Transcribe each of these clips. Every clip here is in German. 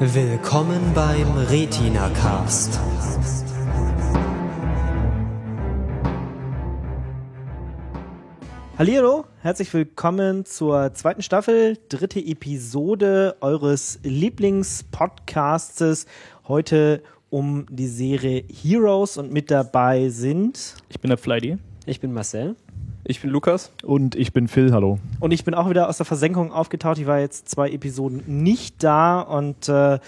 Willkommen beim Retina Cast. Hallo, herzlich willkommen zur zweiten Staffel, dritte Episode eures Lieblingspodcasts. Heute um die Serie Heroes und mit dabei sind Ich bin der Flydy. Ich bin Marcel. Ich bin Lukas. Und ich bin Phil, hallo. und ich bin auch wieder aus der Versenkung aufgetaucht. Ich war jetzt zwei Episoden nicht da und äh,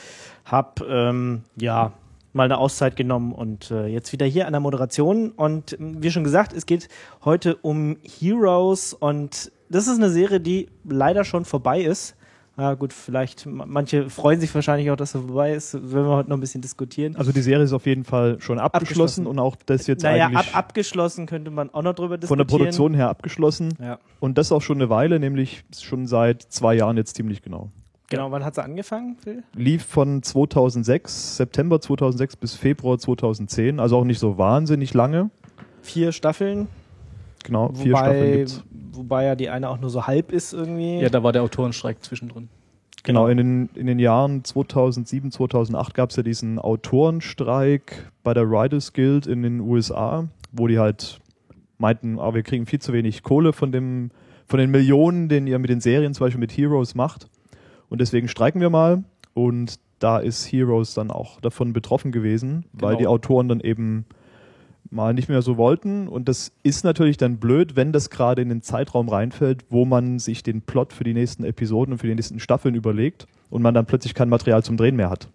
habe ähm, ja mal eine Auszeit genommen und äh, jetzt wieder hier an der Moderation. Und ähm, wie schon gesagt, es geht heute um Heroes und das ist eine Serie, die leider schon vorbei ist. Ja, gut, vielleicht, ma- manche freuen sich wahrscheinlich auch, dass er vorbei ist. Wenn wir heute noch ein bisschen diskutieren. Also die Serie ist auf jeden Fall schon abgeschlossen, Abgeschlossen. und auch das jetzt naja, ab, eigentlich abgeschlossen könnte man auch noch drüber von der diskutieren. Produktion her abgeschlossen. Ja. Und das auch schon eine Weile, nämlich schon seit zwei Jahren jetzt ziemlich genau. Genau, wann hat sie angefangen, Phil? Lief von 2006, September 2006 bis Februar 2010, also auch nicht so wahnsinnig lange. Vier Staffeln. Genau, vier wobei, Staffeln gibt's. Wobei ja die eine auch nur so halb ist irgendwie. Ja, da war der Autorenstreik zwischendrin. Genau, in den, in den Jahren 2007, 2008 gab es ja diesen Autorenstreik bei der Writers Guild in den USA, wo die halt meinten, ah, wir kriegen viel zu wenig Kohle von, dem, von den Millionen, den ihr mit den Serien, zum Beispiel mit Heroes macht. Und deswegen streiken wir mal. Und da ist Heroes dann auch davon betroffen gewesen, weil Genau. die Autoren dann eben mal nicht mehr so wollten. Und das ist natürlich dann blöd, wenn das gerade in den Zeitraum reinfällt, wo man sich den Plot für die nächsten Episoden und für die nächsten Staffeln überlegt und man dann plötzlich kein Material zum Drehen mehr hat.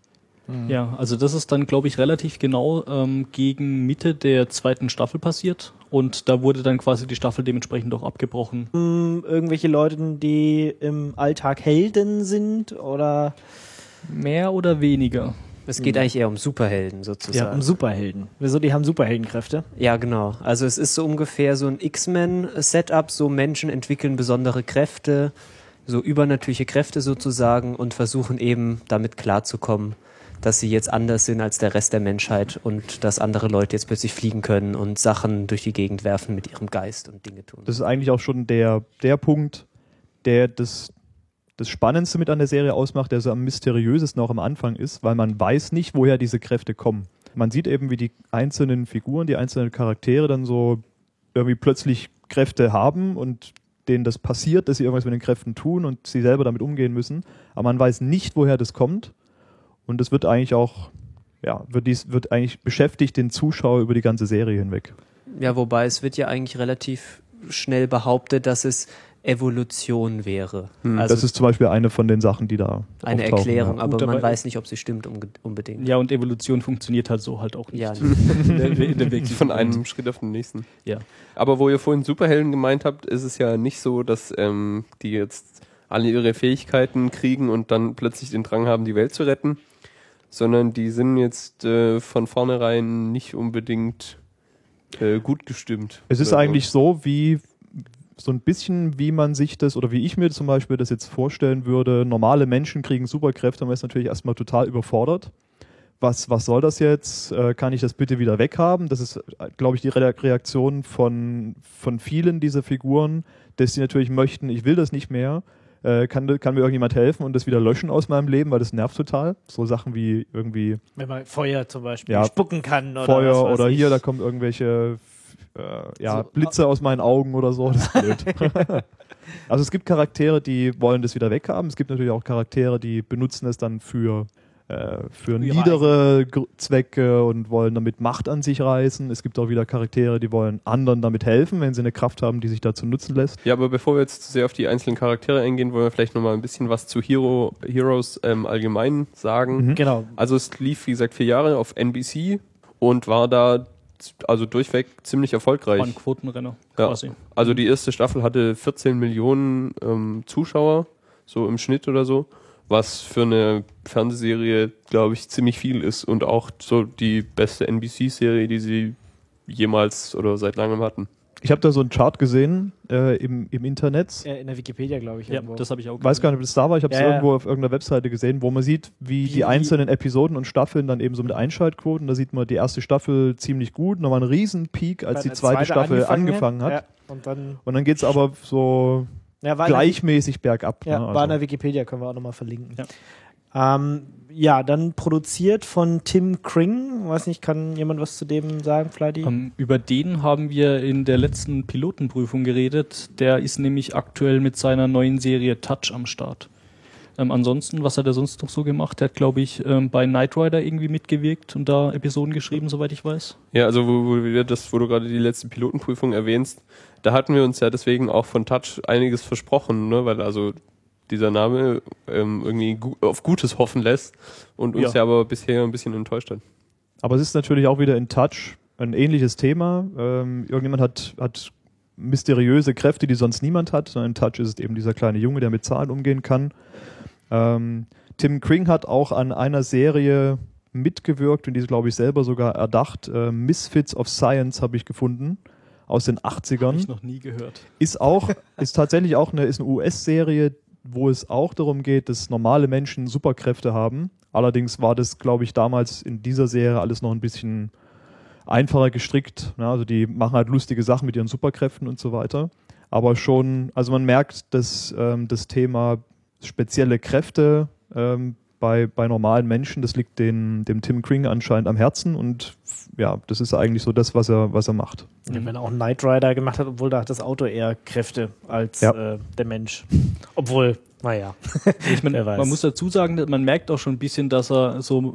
Ja, also das ist dann, glaube ich, relativ genau ähm, gegen Mitte der zweiten Staffel passiert. Und da wurde dann quasi die Staffel dementsprechend auch abgebrochen. Ähm, irgendwelche Leute, die im Alltag Helden sind oder Mehr oder weniger. Es geht eigentlich eher um Superhelden sozusagen. ja, um Superhelden. Wieso? Die haben Superheldenkräfte. Ja, genau. Also es ist so ungefähr so ein X-Men-Setup. So Menschen entwickeln besondere Kräfte, so übernatürliche Kräfte sozusagen und versuchen eben damit klarzukommen, dass sie jetzt anders sind als der Rest der Menschheit und dass andere Leute jetzt plötzlich fliegen können und Sachen durch die Gegend werfen mit ihrem Geist und Dinge tun. Das ist eigentlich auch schon der, der Punkt, der das, das Spannendste mit an der Serie ausmacht, der so am mysteriösesten auch am Anfang ist, weil man weiß nicht, woher diese Kräfte kommen. Man sieht eben, wie die einzelnen Figuren, die einzelnen Charaktere dann so irgendwie plötzlich Kräfte haben und denen das passiert, dass sie irgendwas mit den Kräften tun und sie selber damit umgehen müssen. Aber man weiß nicht, woher das kommt. Und das wird eigentlich auch, ja, wird, dies, wird eigentlich beschäftigt den Zuschauer über die ganze Serie hinweg. Ja, wobei es wird ja eigentlich relativ schnell behauptet, dass es Evolution wäre. Also das ist zum Beispiel eine von den Sachen, die da eine Erklärung, Ja. aber Gut, man aber- weiß nicht, ob sie stimmt unbedingt. Ja, und Evolution funktioniert halt so halt auch nicht. Ja, in der, in der wirklichen Von einem Schritt auf den nächsten. Ja. Aber wo ihr vorhin Superhelden gemeint habt, ist es ja nicht so, dass ähm, die jetzt alle ihre Fähigkeiten kriegen und dann plötzlich den Drang haben, die Welt zu retten, sondern die sind jetzt äh, von vornherein nicht unbedingt äh, gut gestimmt. Es ist Oder so. eigentlich so, wie so ein bisschen, wie man sich das oder wie ich mir zum Beispiel das jetzt vorstellen würde. Normale Menschen kriegen Superkräfte, man ist natürlich erstmal total überfordert. Was, was soll das jetzt? Äh, kann ich das bitte wieder weghaben? Das ist, äh, glaube ich, die Re- Reaktion von, von vielen dieser Figuren, dass sie natürlich möchten, ich will das nicht mehr. Äh, kann, kann mir irgendjemand helfen und das wieder löschen aus meinem Leben, weil das nervt total. So Sachen wie irgendwie Wenn man Feuer zum Beispiel Ja, spucken kann oder Feuer oder ich. hier, da kommen irgendwelche äh, ja, So, Blitze aus meinen Augen oder so. Das ist blöd. also es gibt Charaktere, die wollen das wieder weghaben. Es gibt natürlich auch Charaktere, die benutzen es dann für, äh, für niedere Gr- Zwecke und wollen damit Macht an sich reißen. Es gibt auch wieder Charaktere, die wollen anderen damit helfen, wenn sie eine Kraft haben, die sich dazu nutzen lässt. Ja, aber bevor wir jetzt zu sehr auf die einzelnen Charaktere eingehen, wollen wir vielleicht nochmal ein bisschen was zu Hero, Heroes ähm, allgemein sagen. Mhm. Genau. Also es lief, wie gesagt, vier Jahre auf NBC und war da also durchweg ziemlich erfolgreich. War ein Quotenrenner Ja. quasi. Also die erste Staffel hatte 14 Millionen ähm, Zuschauer, so im Schnitt oder so, was für eine Fernsehserie, glaube ich, ziemlich viel ist und auch so die beste NBC-Serie, die sie jemals oder seit langem hatten. Ich habe da so einen Chart gesehen äh, im, im Internet. Äh, in der Wikipedia, glaube ich. Ja, irgendwo. das habe ich auch weiß gar nicht, ob das da war. Ich habe es Ja, ja. irgendwo auf irgendeiner Webseite gesehen, wo man sieht, wie, Wie- die einzelnen Episoden und Staffeln dann eben so mit Einschaltquoten. Da sieht man die erste Staffel ziemlich gut, nochmal einen riesen Peak, als die eine zweite Staffel angefangen hat. Ja, und dann Und dann geht's aber so ja, gleichmäßig bergab. Ja, ne? war in also. der Wikipedia, können wir auch nochmal verlinken. Ja. Ähm, ja, dann produziert von Tim Kring. Weiß nicht, kann jemand was zu dem sagen, Flighty? Ähm, über den haben wir in der letzten Pilotenprüfung geredet. Der ist nämlich aktuell mit seiner neuen Serie Touch am Start. Ähm, ansonsten, was hat er sonst noch so gemacht? Der hat, glaube ich, ähm, bei Knight Rider irgendwie mitgewirkt und da Episoden geschrieben, soweit ich weiß. Ja, also wo, wo, wir das, wo du gerade die letzte Pilotenprüfung erwähnst, da hatten wir uns ja deswegen auch von Touch einiges versprochen, ne? weil also dieser Name ähm, irgendwie gu auf Gutes hoffen lässt und uns Ja. ja. aber bisher ein bisschen enttäuscht hat. Aber es ist natürlich auch wieder in Touch ein ähnliches Thema. Ähm, irgendjemand hat, hat mysteriöse Kräfte, die sonst niemand hat. In Touch ist es eben dieser kleine Junge, der mit Zahlen umgehen kann. Ähm, Tim Kring hat auch an einer Serie mitgewirkt und die ist, glaube ich, selber sogar erdacht. Äh, Misfits of Science habe ich gefunden aus den 80ern. Habe ich noch nie gehört. Ist auch, ist tatsächlich auch eine, ist eine US-Serie, wo es auch darum geht, dass normale Menschen Superkräfte haben. Allerdings war das, glaube ich, damals in dieser Serie alles noch ein bisschen einfacher gestrickt. Ne? Also die machen halt lustige Sachen mit ihren Superkräften und so weiter. Aber schon, also man merkt, dass ähm, das Thema spezielle Kräfte ähm, bei, bei normalen Menschen, das liegt den, dem Tim Kring anscheinend am Herzen und ja, das ist eigentlich so das, was er, was er macht. Ja, wenn er auch Knight Rider gemacht hat, obwohl da hat das Auto eher Kräfte als Ja. äh, der Mensch. Obwohl, naja. Ich weiß. man muss dazu sagen, man merkt auch schon ein bisschen, dass er so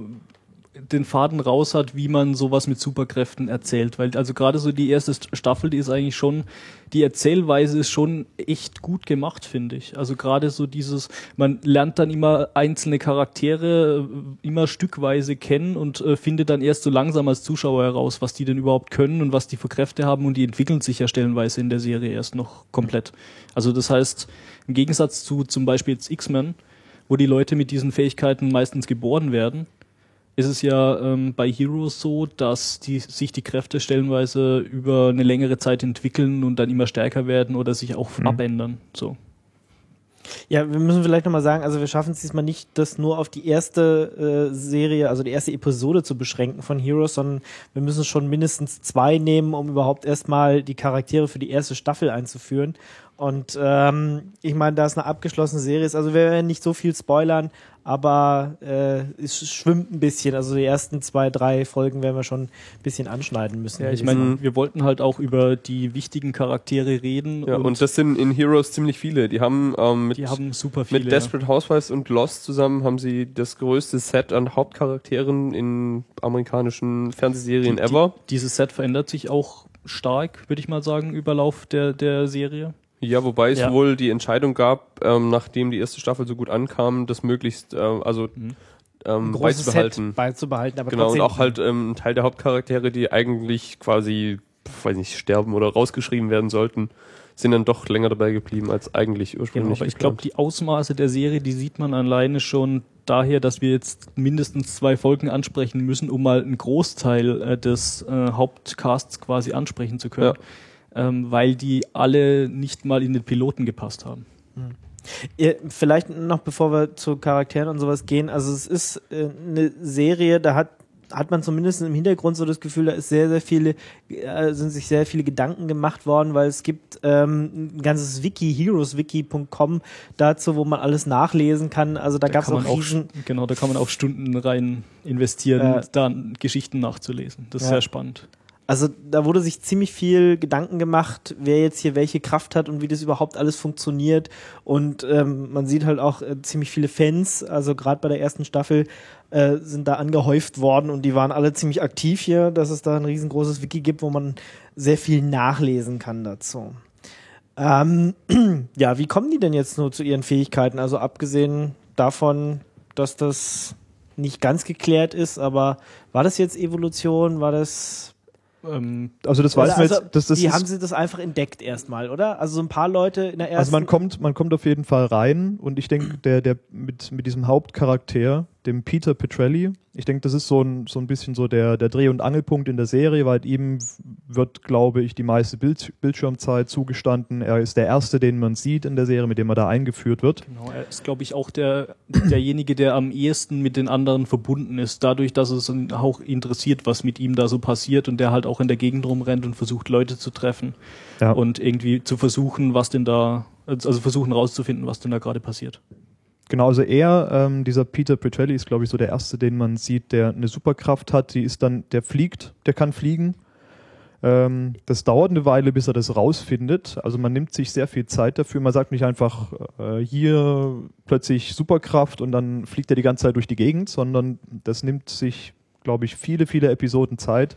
den Faden raus hat, wie man sowas mit Superkräften erzählt. Weil also gerade so die erste St- Staffel, die ist eigentlich schon, die Erzählweise ist schon echt gut gemacht, finde ich. Also gerade so dieses, man lernt dann immer einzelne Charaktere äh, immer stückweise kennen und äh, findet dann erst so langsam als Zuschauer heraus, was die denn überhaupt können und was die für Kräfte haben und die entwickeln sich ja stellenweise in der Serie erst noch komplett. Also das heißt, im Gegensatz zu zum Beispiel X-Men, wo die Leute mit diesen Fähigkeiten meistens geboren werden, ist es ja ähm, bei Heroes so, dass die, sich die Kräfte stellenweise über eine längere Zeit entwickeln und dann immer stärker werden oder sich auch Mhm. abändern. So. Ja, wir müssen vielleicht nochmal sagen, also wir schaffen es diesmal nicht, das nur auf die erste äh, Serie, also die erste Episode zu beschränken von Heroes, sondern wir müssen schon mindestens zwei nehmen, um überhaupt erstmal die Charaktere für die erste Staffel einzuführen. Und ähm, ich meine, da es eine abgeschlossene Serie ist, also wir werden nicht so viel spoilern, aber äh, es schwimmt ein bisschen. Also die ersten zwei, drei Folgen werden wir schon ein bisschen anschneiden müssen. Ja, ich meine, wir wollten halt auch über die wichtigen Charaktere reden Ja, und, das sind in Heroes ziemlich viele. Die haben ähm, mit, die haben super viele. mit Desperate Housewives und Lost zusammen haben sie das größte Set an Hauptcharakteren in amerikanischen Fernsehserien Die- ever. Die, dieses Set verändert sich auch stark, würde ich mal sagen, über Lauf der, der Serie. Ja, wobei es Ja. wohl die Entscheidung gab, ähm, nachdem die erste Staffel so gut ankam, das möglichst äh, also Mhm. ähm, beizubehalten. Set beizubehalten. Aber Genau, und auch halt ähm, ein Teil der Hauptcharaktere, die eigentlich quasi, weiß nicht, sterben oder rausgeschrieben werden sollten, sind dann doch länger dabei geblieben als eigentlich Genau, ursprünglich. aber ich glaube, die Ausmaße der Serie, die sieht man alleine schon daher, dass wir jetzt mindestens zwei Folgen ansprechen müssen, um mal einen Großteil äh, des äh, Hauptcasts quasi ansprechen zu können, ähm, weil die alle nicht mal in den Piloten gepasst haben. Ja, Vielleicht noch bevor wir zu Charakteren und sowas gehen, also es ist äh, eine Serie, da hat hat man zumindest im Hintergrund so das Gefühl, da ist sehr, sehr viele, äh, sind sich sehr viele Gedanken gemacht worden, weil es gibt ähm, ein ganzes Wiki, heroeswiki.com dazu, wo man alles nachlesen kann. Also da, gab es auch riesen, genau, da kann man auch Stunden rein investieren, Ja. da Geschichten nachzulesen. Das ist Ja. sehr spannend. Also da wurde sich ziemlich viel Gedanken gemacht, wer jetzt hier welche Kraft hat und wie das überhaupt alles funktioniert. Und ähm, man sieht halt auch äh, ziemlich viele Fans, also gerade bei der ersten Staffel äh, sind da angehäuft worden und die waren alle ziemlich aktiv hier, dass es da ein riesengroßes Wiki gibt, wo man sehr viel nachlesen kann dazu. Ähm, ja, wie kommen die denn jetzt nur zu ihren Fähigkeiten? Also abgesehen davon, dass das nicht ganz geklärt ist, aber war das jetzt Evolution? War das Ähm, Also das weiß oder man also, jetzt, das, das die haben sie das einfach entdeckt erstmal, oder? Also so ein paar Leute in der ersten. Also man kommt, man kommt auf jeden Fall rein und ich denke, der, der mit, mit diesem Hauptcharakter, dem Peter Petrelli, ich denke, das ist so ein, so ein bisschen so der, der Dreh- und Angelpunkt in der Serie, weil ihm wird, glaube ich, die meiste Bild, Bildschirmzeit zugestanden. Er ist der Erste, den man sieht in der Serie, mit dem er da eingeführt wird. Genau, er ist, glaube ich, auch der, derjenige, der am ehesten mit den anderen verbunden ist, dadurch, dass es ihn auch interessiert, was mit ihm da so passiert und der halt auch in der Gegend rumrennt und versucht, Leute zu treffen Ja. und irgendwie zu versuchen, was denn da, also versuchen rauszufinden, was denn da gerade passiert. Genau, also er, ähm, dieser Peter Petrelli ist, glaube ich, so der erste, den man sieht, der eine Superkraft hat. Die ist dann, der fliegt, der kann fliegen. Ähm, das dauert eine Weile, bis er das rausfindet. Also man nimmt sich sehr viel Zeit dafür. Man sagt nicht einfach äh, hier plötzlich Superkraft und dann fliegt er die ganze Zeit durch die Gegend, sondern das nimmt sich, glaube ich, viele, viele Episoden Zeit,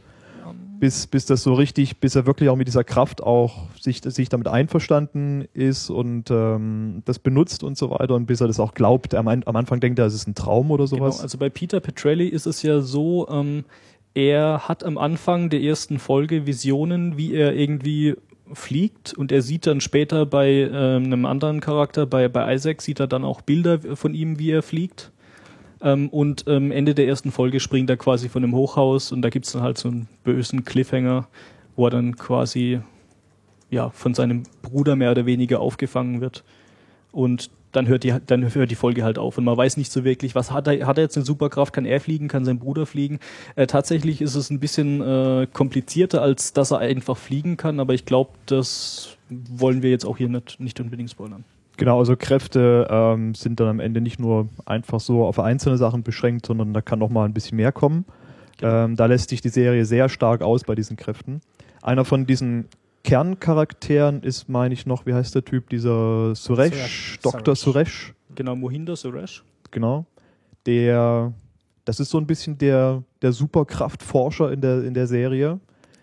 bis, bis das so richtig, bis er wirklich auch mit dieser Kraft auch sich, sich damit einverstanden ist und ähm, das benutzt und so weiter und bis er das auch glaubt. Am, am Anfang denkt er, es ist ein Traum oder sowas. Genau, also bei Peter Petrelli ist es ja so, ähm, er hat am Anfang der ersten Folge Visionen, wie er irgendwie fliegt und er sieht dann später bei ähm, einem anderen Charakter, bei, bei Isaac, sieht er dann auch Bilder von ihm, wie er fliegt. Ähm, und ähm, Ende der ersten Folge springt er quasi von einem Hochhaus und da gibt's dann halt so einen bösen Cliffhanger, wo er dann quasi ja, von seinem Bruder mehr oder weniger aufgefangen wird. Und dann hört die, dann hört die Folge halt auf. Und man weiß nicht so wirklich, was hat er, hat er jetzt eine Superkraft, kann er fliegen, kann sein Bruder fliegen. Äh, tatsächlich ist es ein bisschen äh, komplizierter, als dass er einfach fliegen kann, aber ich glaube, das wollen wir jetzt auch hier nicht, nicht unbedingt spoilern. Genau, also Kräfte ähm, sind dann am Ende nicht nur einfach so auf einzelne Sachen beschränkt, sondern da kann noch mal ein bisschen mehr kommen. Ähm, da lässt sich die Serie sehr stark aus bei diesen Kräften. Einer von diesen Kerncharakteren ist, meine ich noch, wie heißt der Typ, dieser Suresh, Suresh. Dr. Suresh, Genau, Mohinder Suresh. genau. Der, das ist so ein bisschen der, der Superkraftforscher in der, in der Serie.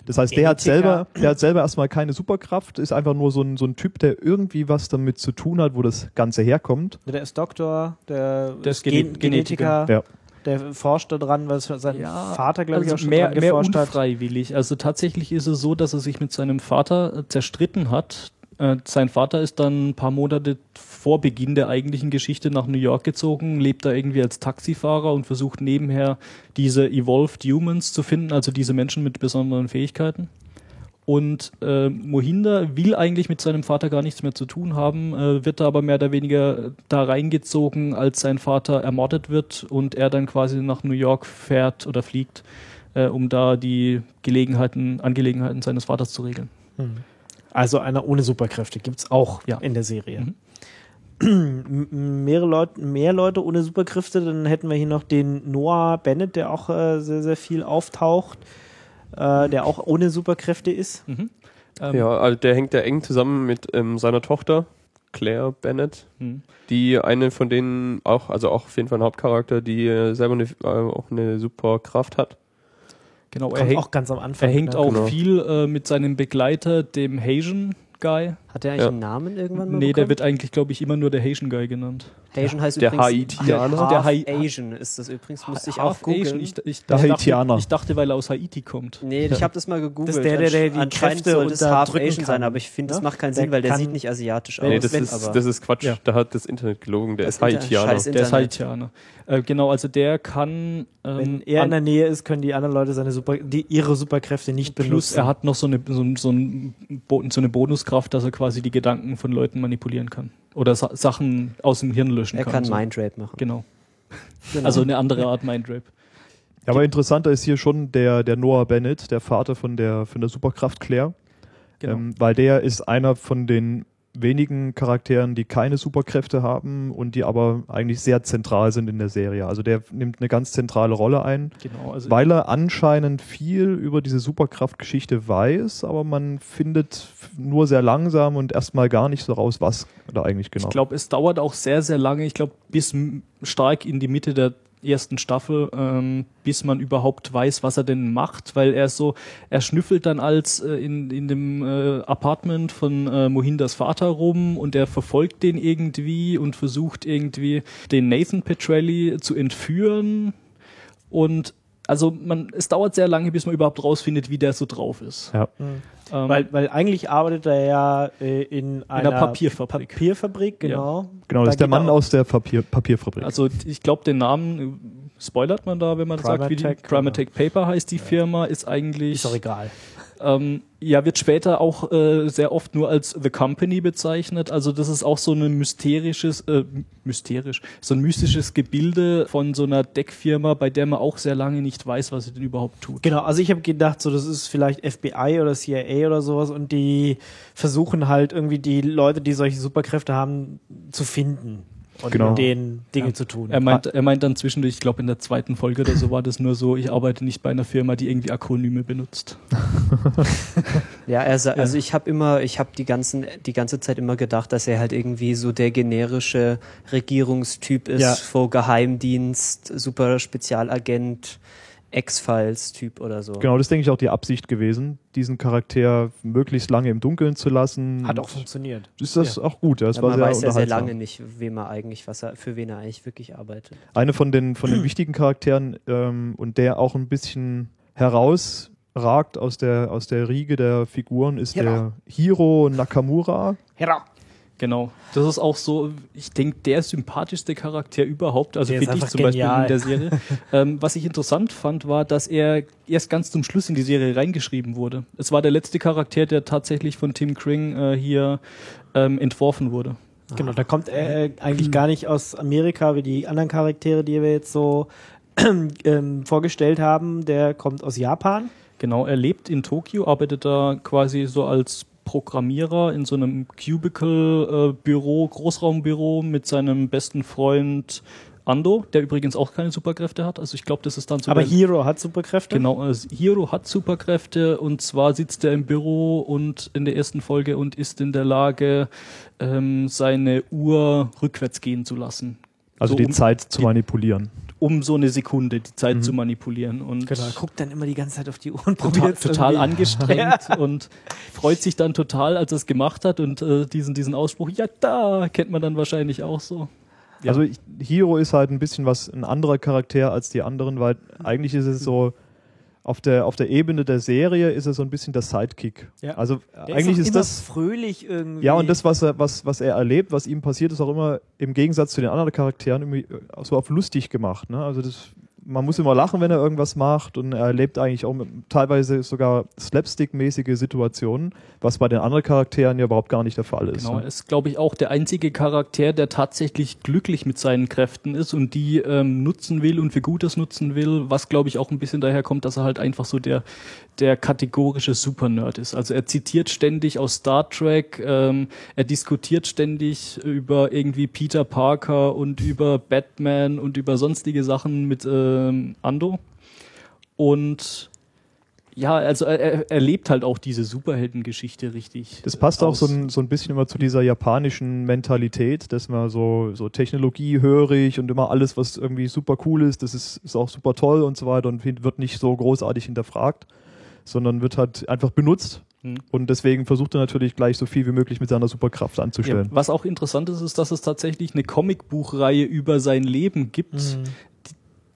Das heißt, der hat Genetiker. selber, der hat selber erstmal keine Superkraft, ist einfach nur so ein, so ein Typ, der irgendwie was damit zu tun hat, wo das Ganze herkommt. Der ist Doktor, der, Der ist Gen Gene- Genetiker, Ja. der forscht da dran, was sein Vater, glaube ich, also auch schon mehr, dran mehr geforscht hat. unfreiwillig. Also tatsächlich ist es so, dass er sich mit seinem Vater äh, zerstritten hat. Äh, sein Vater ist dann ein paar Monate vor Beginn der eigentlichen Geschichte nach New York gezogen, lebt da irgendwie als Taxifahrer und versucht nebenher diese Evolved Humans zu finden, also diese Menschen mit besonderen Fähigkeiten. Und äh, Mohinder will eigentlich mit seinem Vater gar nichts mehr zu tun haben, äh, wird da aber mehr oder weniger da reingezogen, als sein Vater ermordet wird und er dann quasi nach New York fährt oder fliegt, äh, um da die Gelegenheiten, Angelegenheiten seines Vaters zu regeln. Also einer ohne Superkräfte gibt's auch Ja. in der Serie. Mhm. Mehrere Leute, mehr Leute ohne Superkräfte, dann hätten wir hier noch den Noah Bennett, der auch äh, sehr, sehr viel auftaucht, äh, der auch ohne Superkräfte ist. Ähm, Ja, also der hängt ja eng zusammen mit ähm, seiner Tochter, Claire Bennett, hm. die eine von denen auch, also auch auf jeden Fall ein Hauptcharakter, die äh, selber eine, äh, auch eine super Kraft hat. Genau, er Kommt hängt, auch ganz am Anfang. er hängt ne? auch Genau. viel äh, mit seinem Begleiter, dem Haitian Guy. Hat der eigentlich Ja. einen Namen irgendwann mal Nee, der bekommen? wird eigentlich, glaube ich, immer nur der Haitian Guy genannt. Asian heißt der übrigens Haitianer. Half Der Hai- Asian ist das übrigens, musste ich auch googeln. Ich, ich, Der Haitianer. dachte, ich dachte, weil er aus Haiti kommt. Nee, ich habe das mal gegoogelt. Das ist der, der- der die Kräfte soll das Half Asian kann, sein, aber ich finde, das ne? macht keinen Der Sinn, weil der sieht nicht asiatisch aus. Nee, das wenn- ist, aber- das ist Quatsch. Ja. Da hat das Internet gelogen. Der Das ist Haitianer. Der ist. Haitianer. Äh, genau, also der kann. Ähm, Wenn er in der Nähe ist, können die anderen Leute seine Super, die, ihre Superkräfte nicht Plus benutzen. er hat noch so eine, so, so, ein, Bo- Bonuskraft, dass er quasi die Gedanken von Leuten manipulieren kann. Oder Sa Sachen aus dem Hirn löschen Er kann. kann so. Mindrape machen. Genau. Genau. Also eine andere Art Mindrape. Ja, aber interessanter ist hier schon der, der Noah Bennett, der Vater von der, von der Superkraft Claire. Genau. Ähm, weil der ist einer von den wenigen Charakteren, die keine Superkräfte haben und die aber eigentlich sehr zentral sind in der Serie. Also der nimmt eine ganz zentrale Rolle ein, genau. Also weil er anscheinend viel über diese Superkraftgeschichte weiß, aber man findet nur sehr langsam und erstmal gar nicht so raus, was da eigentlich genau. Ich glaube, es dauert auch sehr, sehr lange. Ich glaube, bis stark in die Mitte der ersten Staffel, ähm, bis man überhaupt weiß, was er denn macht, weil er so, er schnüffelt dann als äh, in, in dem äh, Apartment von äh, Mohindas Vater rum und er verfolgt den irgendwie und versucht irgendwie den Nathan Petrelli zu entführen und also man, es dauert sehr lange, bis man überhaupt rausfindet, wie der so drauf ist. Ja. Mhm. Ähm, weil, weil eigentlich arbeitet er ja äh, in einer, Papierfabrik. Papierfabrik, genau. genau, das Da ist der Mann auch- aus der Papier, Papierfabrik. Also ich glaube, den Namen äh, spoilert man da, wenn man sagt, wie die Primatech, Primatech Paper heißt die Firma, ist eigentlich Ist doch egal. Ähm, ja wird später auch äh, sehr oft nur als The Company bezeichnet. Also das ist auch so ein mysterisches, äh, mysterisch, so ein mystisches Gebilde von so einer Deckfirma, bei der man auch sehr lange nicht weiß, was sie denn überhaupt tut. Genau, also ich habe gedacht, so das ist vielleicht FBI oder CIA oder sowas und die versuchen halt irgendwie die Leute, die solche Superkräfte haben, zu finden. Und Genau. mit denen Dinge Ja. zu tun. Er meint, er meint dann zwischendurch, ich glaube in der zweiten Folge oder so war das nur so, ich arbeite nicht bei einer Firma, die irgendwie Akronyme benutzt. Ja, er sa- also ich habe immer, ich habe die ganzen, die ganze Zeit immer gedacht, dass er halt irgendwie so der generische Regierungstyp ist, Ja. vor Geheimdienst, super Spezialagent, X-Files-Typ oder so. Genau, das ist, denke ich auch die Absicht gewesen, diesen Charakter möglichst lange im Dunkeln zu lassen. Hat auch funktioniert. Ist das auch gut, ja. Das Ja, war man sehr weiß ja sehr lange nicht, wem er eigentlich, was er, für wen er eigentlich wirklich arbeitet. Eine von den, von den wichtigen Charakteren ähm, und der auch ein bisschen herausragt aus der, aus der Riege der Figuren ist Hira. der Hiro Nakamura. Hera. Genau. Das ist auch so, ich denke, der sympathischste Charakter überhaupt, also Der für dich zum Beispiel genial. in der Serie. ähm, was ich interessant fand, war, dass er erst ganz zum Schluss in die Serie reingeschrieben wurde. Es war der letzte Charakter, der tatsächlich von Tim Kring äh, hier ähm, entworfen wurde. Genau, da kommt er äh, eigentlich gar nicht aus Amerika wie die anderen Charaktere, die wir jetzt so ähm, vorgestellt haben. Der kommt aus Japan. Genau, er lebt in Tokio, arbeitet da quasi so als Programmierer in so einem Cubicle-Büro, Großraumbüro mit seinem besten Freund Ando, der übrigens auch keine Superkräfte hat. Also ich glaube, das ist dann so Aber Hero hat Superkräfte. Genau, also Hiro hat Superkräfte und zwar sitzt er im Büro und in der ersten Folge und ist in der Lage, ähm, seine Uhr rückwärts gehen zu lassen. Also So die um, Zeit zu die- manipulieren. Um so eine Sekunde die Zeit Mhm. zu manipulieren. Und Genau, er guckt dann immer die ganze Zeit auf die Uhr und total, probiert total angestrengt und freut sich dann total, als er es gemacht hat und äh, diesen, diesen Ausspruch, ja da, kennt man dann wahrscheinlich auch so. Ja. Also ich, Hiro ist halt ein bisschen was ein anderer Charakter als die anderen, weil eigentlich ist es so auf der auf der Ebene der Serie ist er so ein bisschen der Sidekick. Ja. Also Der eigentlich ist immer das fröhlich irgendwie. ja und das was er was was er erlebt, was ihm passiert, ist auch immer im Gegensatz zu den anderen Charakteren irgendwie äh, so auf lustig gemacht. Ne? Also das man muss immer lachen, wenn er irgendwas macht und er erlebt eigentlich auch mit, teilweise sogar slapstick-mäßige Situationen, was bei den anderen Charakteren ja überhaupt gar nicht der Fall ist. Genau, ne? er ist, glaube ich, auch der einzige Charakter, der tatsächlich glücklich mit seinen Kräften ist und die ähm, nutzen will und für Gutes nutzen will, was, glaube ich, auch ein bisschen daher kommt, dass er halt einfach so der, der kategorische Supernerd ist. Also er zitiert ständig aus Star Trek, ähm, er diskutiert ständig über irgendwie Peter Parker und über Batman und über sonstige Sachen mit ähm, Ando. Und ja, also er, er, lebt halt auch diese Superheldengeschichte richtig. Das passt auch aus. so ein, so ein bisschen immer zu dieser japanischen Mentalität, dass man so, so technologiehörig und immer alles, was irgendwie super cool ist, das ist, ist auch super toll und so weiter und wird nicht so großartig hinterfragt, sondern wird halt einfach benutzt. Hm. Und deswegen versucht er natürlich gleich so viel wie möglich mit seiner Superkraft Ja, anzustellen. was auch interessant ist, ist, dass es tatsächlich eine Comicbuchreihe über sein Leben gibt, Mhm.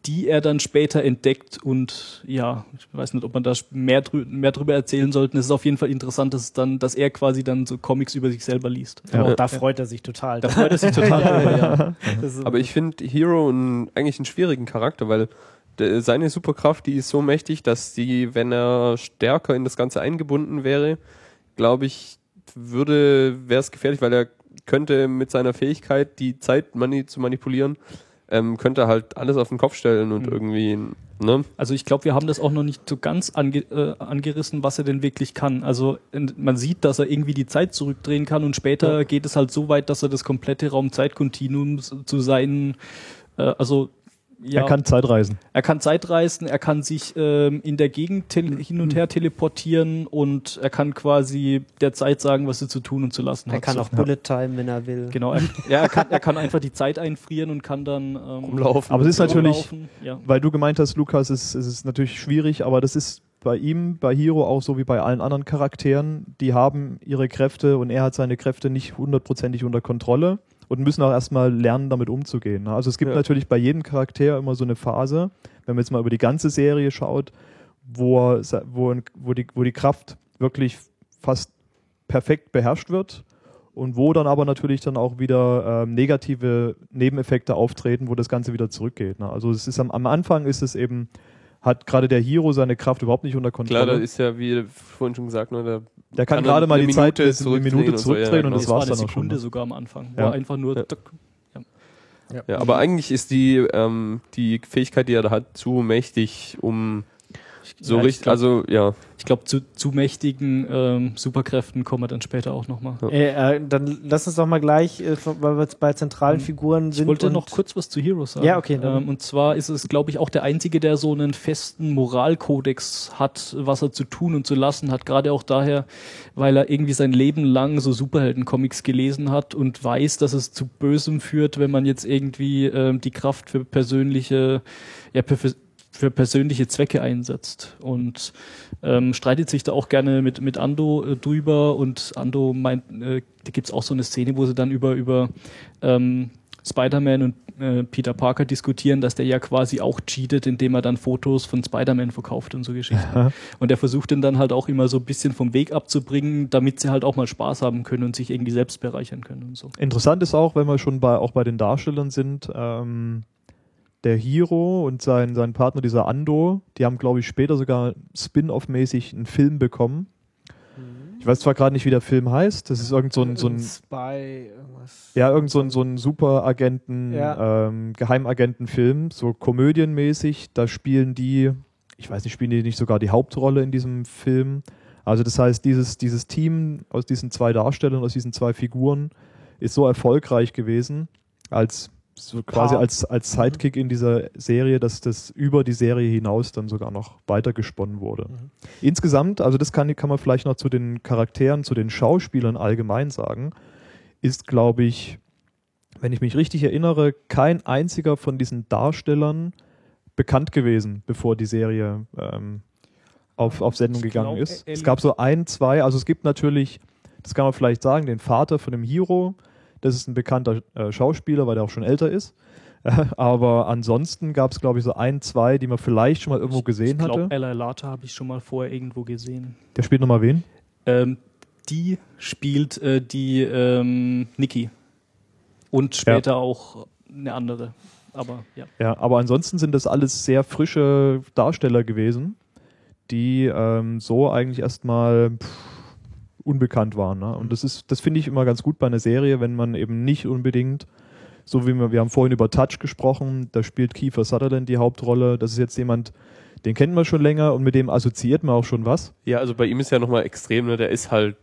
Die er dann später entdeckt und ja, ich weiß nicht, ob man da mehr, drü mehr drüber erzählen sollte. Es ist auf jeden Fall interessant, dass, dann, dass er quasi dann so Comics über sich selber liest. Oh, Ja. da freut er sich total. Da freut er sich total drüber, ja. Ist- Aber ich finde Hero ein, eigentlich einen schwierigen Charakter, weil de, seine Superkraft, die ist so mächtig, dass die, wenn er stärker in das Ganze eingebunden wäre, glaube ich, würde, wäre es gefährlich, weil er könnte mit seiner Fähigkeit, die Zeit mani zu manipulieren, ähm, könnte er halt alles auf den Kopf stellen und Mhm. irgendwie, ne? Also ich glaube, wir haben das auch noch nicht so ganz ange äh, angerissen, was er denn wirklich kann. Also man sieht, dass er irgendwie die Zeit zurückdrehen kann und später geht es halt so weit, dass er das komplette Raum-Zeit-Kontinuum zu seinen, äh, also ja, Er kann Zeitreisen. er kann Zeitreisen, er kann sich ähm, in der Gegend hin und her teleportieren und er kann quasi der Zeit sagen, was sie zu tun und zu lassen Er hat. kann So. auch Bullet Time, wenn er will. Genau, er, ja, er, kann, er kann einfach die Zeit einfrieren und kann dann ähm, Rumlaufen. Aber es ist natürlich. Ja. weil du gemeint hast, Lukas, es, es ist natürlich schwierig, aber das ist bei ihm, bei Hiro auch so wie bei allen anderen Charakteren, die haben ihre Kräfte und er hat seine Kräfte nicht hundertprozentig unter Kontrolle und müssen auch erstmal lernen, damit umzugehen. ne? Also es gibt Ja. natürlich bei jedem Charakter immer so eine Phase, wenn man jetzt mal über die ganze Serie schaut, wo, wo, wo, die, wo die Kraft wirklich fast perfekt beherrscht wird und wo dann aber natürlich dann auch wieder ähm, negative Nebeneffekte auftreten, wo das Ganze wieder zurückgeht. Ne? Also es ist am, am Anfang ist es eben, hat gerade der Hero seine Kraft überhaupt nicht unter Kontrolle. Klar, da ist ja, wie vorhin schon gesagt, ne, der der kann kann gerade mal die Zeit Minute eine zurückdrehen Minute und so, ja, zurückdrehen und genau. das Das war war's eine dann auch schon. Sekunde ne? sogar am Anfang, Ja. einfach nur Ja. Ja, aber eigentlich ist die, ähm, die Fähigkeit, die er da hat, zu mächtig, um So Ja, ich richtig, glaub- also ja. Ich glaube, zu, zu mächtigen ähm, Superkräften kommen wir dann später auch nochmal. Äh, äh, dann lass uns doch mal gleich, äh, weil wir jetzt bei zentralen Figuren sind. Ich wollte noch kurz was zu Heroes sagen. Ja, okay, Ähm, und zwar ist es, glaube ich, auch der Einzige, der so einen festen Moralkodex hat, was er zu tun und zu lassen hat. Gerade auch daher, weil er irgendwie sein Leben lang so Superhelden-Comics gelesen hat und weiß, dass es zu Bösem führt, wenn man jetzt irgendwie ähm, die Kraft für persönliche, ja, für, für persönliche Zwecke einsetzt. Und ähm, streitet sich da auch gerne mit, mit Ando äh, drüber und Ando meint, äh, da gibt's auch so eine Szene, wo sie dann über, über ähm, Spider-Man und äh, Peter Parker diskutieren, dass der ja quasi auch cheatet, indem er dann Fotos von Spider-Man verkauft und so Geschichten. Und er versucht den dann halt auch immer so ein bisschen vom Weg abzubringen, damit sie halt auch mal Spaß haben können und sich irgendwie selbst bereichern können und so. Interessant ist auch, wenn wir schon bei, auch bei den Darstellern sind, ähm, der Hero und sein, sein Partner, dieser Ando, die haben, glaube ich, später sogar Spin-off-mäßig einen Film bekommen. Ich weiß zwar gerade nicht, wie der Film heißt, das ist irgend so ein, so ein Spy, irgendwas. ja, irgend so ein, so ein Superagenten, Ja. ähm, Geheimagentenfilm, so komödienmäßig. Da spielen die, ich weiß nicht, spielen die nicht sogar die Hauptrolle in diesem Film. Also das heißt, dieses, dieses Team aus diesen zwei Darstellern, aus diesen zwei Figuren, ist so erfolgreich gewesen, als so quasi als, als Sidekick in dieser Serie, dass das über die Serie hinaus dann sogar noch weitergesponnen wurde. Insgesamt, also das kann, kann man vielleicht noch zu den Charakteren, zu den Schauspielern allgemein sagen, ist, glaube ich, wenn ich mich richtig erinnere, kein einziger von diesen Darstellern bekannt gewesen, bevor die Serie ähm, auf, auf Sendung Ich gegangen glaub, ist. Es gab so ein, zwei, also es gibt natürlich, das kann man vielleicht sagen, den Vater von dem Hero, das ist ein bekannter äh, Schauspieler, weil der auch schon älter ist. Aber ansonsten gab es, glaube ich, so ein, zwei, die man vielleicht schon mal irgendwo gesehen ich glaube, hatte. Ella Lata habe ich schon mal vorher irgendwo gesehen. Der spielt nochmal wen? Ähm, die spielt äh, die ähm, Nikki. Und später auch eine andere. Aber ja. Ja, aber ansonsten sind das alles sehr frische Darsteller gewesen, die ähm, so eigentlich erstmal pff, unbekannt waren. Ne? Und das ist, das finde ich immer ganz gut bei einer Serie, wenn man eben nicht unbedingt, so wie wir, wir haben vorhin über Touch gesprochen, da spielt Kiefer Sutherland die Hauptrolle. Das ist jetzt jemand, den kennt man schon länger und mit dem assoziiert man auch schon was. Ja, also bei ihm ist ja nochmal extrem, ne? Der ist halt,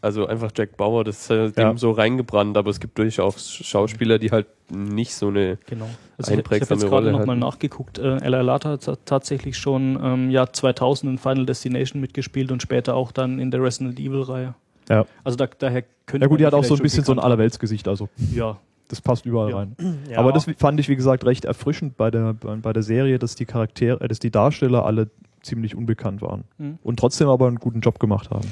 also einfach Jack Bauer, das ist halt Ja. dem so reingebrannt, aber es gibt durchaus Schauspieler, die halt nicht so eine. Genau. Also ich, ich habe Einprägsame jetzt gerade Rolle nochmal nachgeguckt. Äh, Ella Lata hat ta- tatsächlich schon ähm, Jahr 2000 in Final Destination mitgespielt und später auch dann in der Resident Evil Reihe. Ja. Also da, daher könnte Ja gut, die hat auch so ein bisschen so ein Allerweltsgesicht, also Ja, das passt überall Ja. rein. Ja. Aber das fand ich, wie gesagt, recht erfrischend bei der, bei der Serie, dass die Charaktere, äh, dass die Darsteller alle ziemlich unbekannt waren. Mhm. Und trotzdem aber einen guten Job gemacht haben.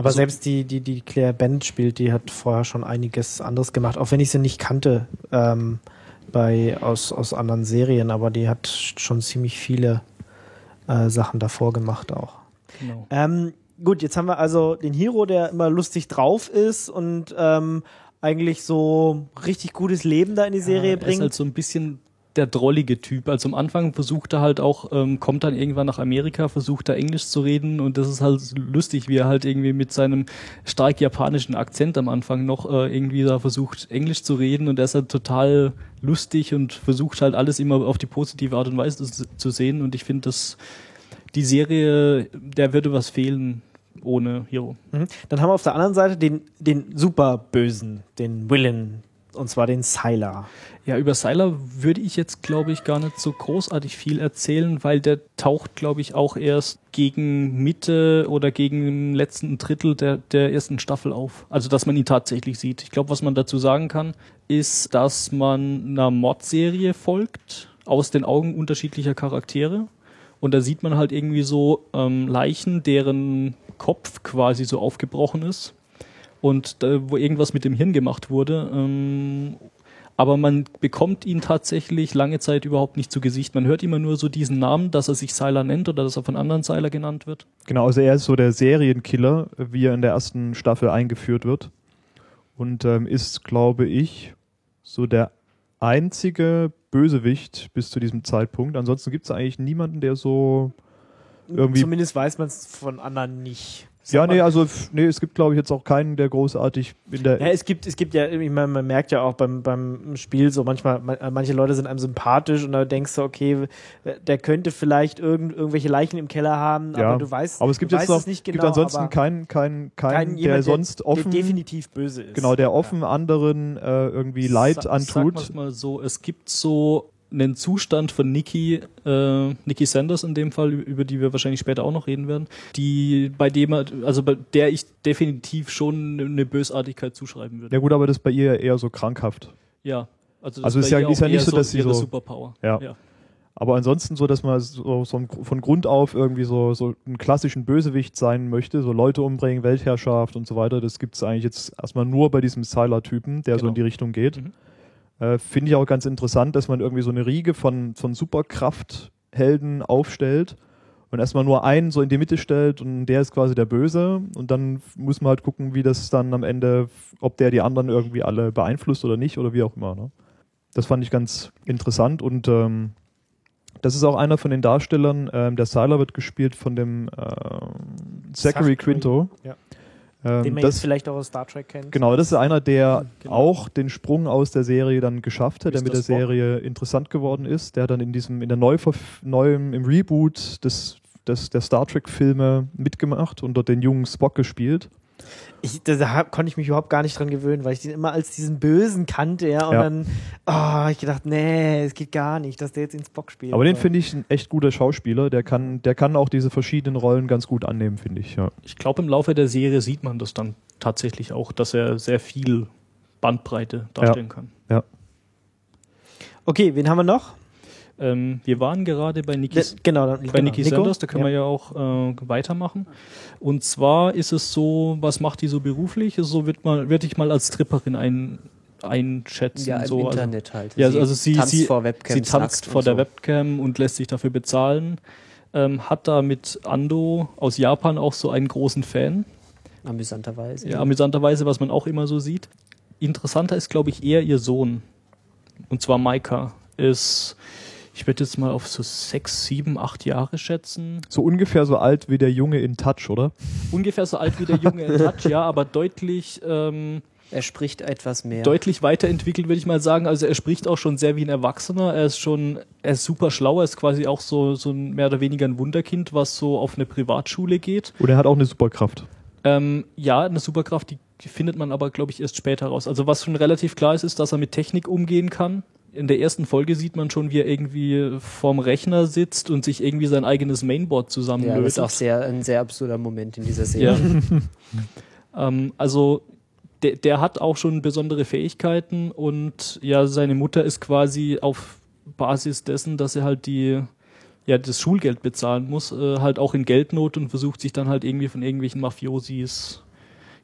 Aber Also- selbst die, die, die Claire Bennett spielt, die hat vorher schon einiges anderes gemacht, auch wenn ich sie nicht kannte ähm, bei, aus, aus anderen Serien, aber die hat schon ziemlich viele äh, Sachen davor gemacht auch. genau. Ähm, gut, jetzt haben wir also den Hero, der immer lustig drauf ist und ähm, eigentlich so richtig gutes Leben da in die Serie Er ist bringt. halt so ein bisschen der drollige Typ. Also am Anfang versucht er halt auch, ähm, kommt dann irgendwann nach Amerika, versucht da Englisch zu reden und das ist halt lustig, wie er halt irgendwie mit seinem stark japanischen Akzent am Anfang noch äh, irgendwie da versucht, Englisch zu reden und er ist halt total lustig und versucht halt alles immer auf die positive Art und Weise zu, sehen und ich finde, dass die Serie, der würde was fehlen ohne Hero. Mhm. Dann haben wir auf der anderen Seite den, den Superbösen, den Willen, und zwar den Sylar. Ja, über Sylar würde ich jetzt, glaube ich, gar nicht so großartig viel erzählen, weil der taucht, glaube ich, auch erst gegen Mitte oder gegen den letzten Drittel der, der ersten Staffel auf. Also, dass man ihn tatsächlich sieht. Ich glaube, was man dazu sagen kann, ist, dass man einer Mordserie folgt aus den Augen unterschiedlicher Charaktere. Und da sieht man halt irgendwie so ähm, Leichen, deren Kopf quasi so aufgebrochen ist und äh, wo irgendwas mit dem Hirn gemacht wurde. Ähm, aber man bekommt ihn tatsächlich lange Zeit überhaupt nicht zu Gesicht. Man hört immer nur so diesen Namen, dass er sich Sylar nennt oder dass er von anderen Sylar genannt wird. Genau, also er ist so der Serienkiller, wie er in der ersten Staffel eingeführt wird. Und ähm, ist, glaube ich, so der einzige Bösewicht bis zu diesem Zeitpunkt. Ansonsten gibt es eigentlich niemanden, der so irgendwie. Zumindest weiß man es von anderen nicht. Ja, nee, also nee, es gibt glaube ich jetzt auch keinen, der großartig in der Ja, es gibt, es gibt ja, ich meine, man merkt ja auch beim, beim Spiel so manchmal, man, manche Leute sind einem sympathisch und da denkst du, okay, der könnte vielleicht irgend, irgendwelche Leichen im Keller haben, Ja, aber du weißt, aber es gibt du jetzt weißt noch es nicht gibt genau. ansonsten aber keinen keinen keinen, keinen der jemand, sonst offen der definitiv böse ist. genau der offen anderen äh, irgendwie Leid Sa- antut. Wir mal so, es gibt so einen Zustand von Nikki, äh, Nikki Sanders in dem Fall, über die wir wahrscheinlich später auch noch reden werden, die bei dem, also bei der ich definitiv schon eine Bösartigkeit zuschreiben würde. Ja gut, aber das ist bei ihr ja eher so krankhaft. Ja. Also, Also das ist ja- ist ja nicht so, dass sie so- Superpower. Ja. Aber ansonsten so, dass man so, so von Grund auf irgendwie so, so einen klassischen Bösewicht sein möchte, so Leute umbringen, Weltherrschaft und so weiter, das gibt es eigentlich jetzt erstmal nur bei diesem Sylar-Typen, der so Genau. in die Richtung geht. Mhm. Äh, Finde ich auch ganz interessant, dass man irgendwie so eine Riege von, von Superkrafthelden aufstellt und erstmal nur einen so in die Mitte stellt und der ist quasi der Böse und dann muss man halt gucken, wie das dann am Ende, ob der die anderen irgendwie alle beeinflusst oder nicht oder wie auch immer. Ne? Das fand ich ganz interessant und ähm, das ist auch einer von den Darstellern. Ähm, der Sylar wird gespielt von dem Zachary Zachary, Quinto. ja. Ähm, den man das, jetzt vielleicht auch aus Star Trek kennt. genau, das ist einer, der Genau. auch den Sprung aus der Serie dann geschafft hat, der mit der Spock. Serie interessant geworden ist, der dann in diesem, in der Neuverf neuen, im Reboot des, des, der Star Trek-Filme mitgemacht und dort den jungen Spock gespielt. Ich, da, konnte ich mich überhaupt gar nicht dran gewöhnen, weil ich den immer als diesen Bösen kannte, ja. Und Ja. dann, oh, ich gedacht, nee, es geht gar nicht, dass der jetzt ins Bock spielt. Aber den finde ich ein echt guter Schauspieler, der kann, der kann auch diese verschiedenen Rollen ganz gut annehmen, finde ich. Ja. Ich glaube, im Laufe der Serie sieht man das dann tatsächlich auch, dass er sehr viel Bandbreite darstellen kann. Okay, wen haben wir noch? Ähm, wir waren gerade bei Nikki, Ne, genau, bei genau. Sanders, da können wir ja auch äh, weitermachen. Und zwar ist es so, was macht die so beruflich? So wird mal, würde ich mal als Stripperin ein, einschätzen. Ja, im so, also- Internet halt. Ja, also sie- tanzt sie- vor Webcams Sie tanzt vor der so. Webcam und lässt sich dafür bezahlen. Ähm, hat da mit Ando aus Japan auch so einen großen Fan. Amüsanterweise. Ja, amüsanterweise, was man auch immer so sieht. Interessanter ist, glaube ich, eher ihr Sohn. Und zwar Maika. Ist, ich würde jetzt mal auf so sechs, sieben, acht Jahre schätzen. So ungefähr so alt wie der Junge in Touch, oder? Ungefähr so alt wie der Junge in Touch, ja, aber deutlich, ähm, Er spricht etwas mehr. deutlich weiterentwickelt, würde ich mal sagen. Also er spricht auch schon sehr wie ein Erwachsener. Er ist schon, er ist super schlau. Er ist quasi auch so, so ein mehr oder weniger ein Wunderkind, was so auf eine Privatschule geht. Und er hat auch eine Superkraft. Ähm, ja, eine Superkraft, die findet man aber, glaube ich, erst später raus. Also was schon relativ klar ist, ist, dass er mit Technik umgehen kann. In der ersten Folge sieht man schon, wie er irgendwie vorm Rechner sitzt und sich irgendwie sein eigenes Mainboard ja, zusammenlötet. das ist auch sehr, ein sehr absurder Moment in dieser Serie. Ja. ähm, also der, der hat auch schon besondere Fähigkeiten und ja, seine Mutter ist quasi auf Basis dessen, dass er halt die ja das Schulgeld bezahlen muss, äh, halt auch in Geldnot und versucht sich dann halt irgendwie von irgendwelchen Mafiosis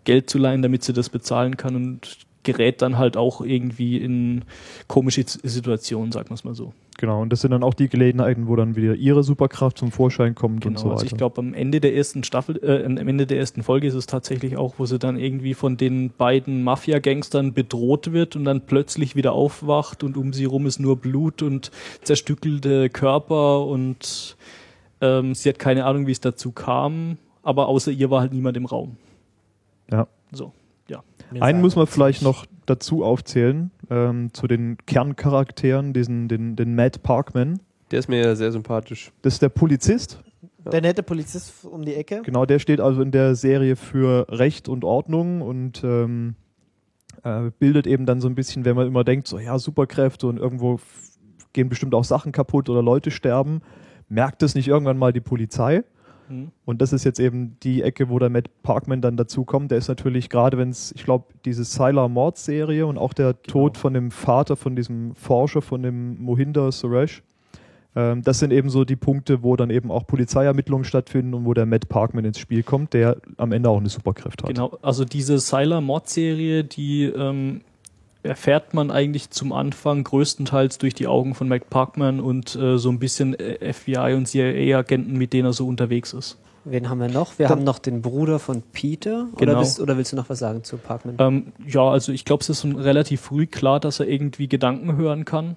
Geld zu leihen, damit sie das bezahlen kann und gerät dann halt auch irgendwie in komische Situationen, sagen wir es mal so. Genau, und das sind dann auch die Gelegenheiten, wo dann wieder ihre Superkraft zum Vorschein kommt und Genau, so weiter. also ich glaube am Ende der ersten Staffel, äh, am Ende der ersten Folge ist es tatsächlich auch, wo sie dann irgendwie von den beiden Mafia-Gangstern bedroht wird und dann plötzlich wieder aufwacht und um sie rum ist nur Blut und zerstückelte Körper und ähm, sie hat keine Ahnung, wie es dazu kam, aber außer ihr war halt niemand im Raum. Ja. So. Einen muss man vielleicht noch dazu aufzählen, ähm, zu den Kerncharakteren, diesen, den, den Matt Parkman. Der ist mir ja sehr sympathisch. Das ist der Polizist. Der nette Polizist um die Ecke. Genau, der steht also in der Serie für Recht und Ordnung und ähm, äh, bildet eben dann so ein bisschen, wenn man immer denkt, so ja, Superkräfte und irgendwo gehen bestimmt auch Sachen kaputt oder Leute sterben, merkt es nicht irgendwann mal die Polizei. Hm. Und das ist jetzt eben die Ecke, wo der Matt Parkman dann dazu kommt. Der ist natürlich gerade, wenn es, ich glaube, diese Sylar-Mord-Serie und auch der Tod von dem Vater von diesem Forscher, von dem Mohinder Suresh, ähm, das sind eben so die Punkte, wo dann eben auch Polizeiermittlungen stattfinden und wo der Matt Parkman ins Spiel kommt, der am Ende auch eine Superkraft hat. Genau, also diese Sylar-Mord-Serie, die ähm, erfährt man eigentlich zum Anfang größtenteils durch die Augen von Mac Parkman und äh, so ein bisschen äh, FBI und CIA-Agenten, mit denen er so unterwegs ist. Wen haben wir noch? Wir Dann- haben noch den Bruder von Peter. Oder, Genau. bist, oder willst du noch was sagen zu Parkman? Ähm, ja, also ich glaube, es ist schon relativ früh klar, dass er irgendwie Gedanken hören kann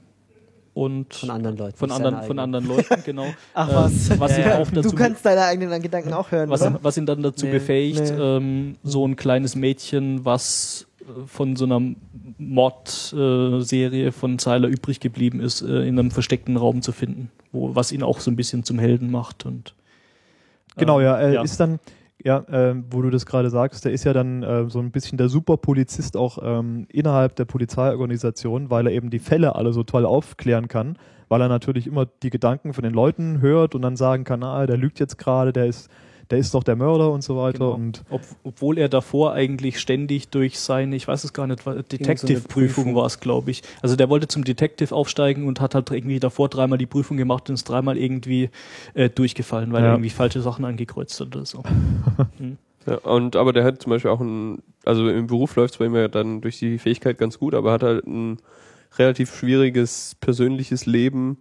und Von anderen Leuten. von anderen, von anderen Leuten, genau. Ach Ähm, was. was ihn Ja, auch dazu du kannst deine eigenen Gedanken auch hören, was, oder? ihn, was ihn dann dazu Nee, befähigt, nee. ähm, so ein kleines Mädchen, was äh, von so einer Mordserie von Seiler übrig geblieben ist, äh, in einem versteckten Raum zu finden, wo, was ihn auch so ein bisschen zum Helden macht und Genau, ähm, ja, er ist dann, ja, ähm, wo du das gerade sagst, der ist ja dann äh, so ein bisschen der Superpolizist auch ähm, innerhalb der Polizeiorganisation, weil er eben die Fälle alle so toll aufklären kann, weil er natürlich immer die Gedanken von den Leuten hört und dann sagen kann, ah, der lügt jetzt gerade, der ist, der ist doch der Mörder und so weiter Genau. und Ob, obwohl er davor eigentlich ständig durch seine, ich weiß es gar nicht, Detective-Prüfung war es, glaube ich. Also der wollte zum Detective aufsteigen und hat halt irgendwie davor dreimal die Prüfung gemacht und ist dreimal irgendwie äh, durchgefallen, weil Ja. er irgendwie falsche Sachen angekreuzt hat oder so. Ja, und aber der hat zum Beispiel auch ein, also im Beruf läuft es bei ihm ja dann durch die Fähigkeit ganz gut, aber hat halt ein relativ schwieriges persönliches Leben.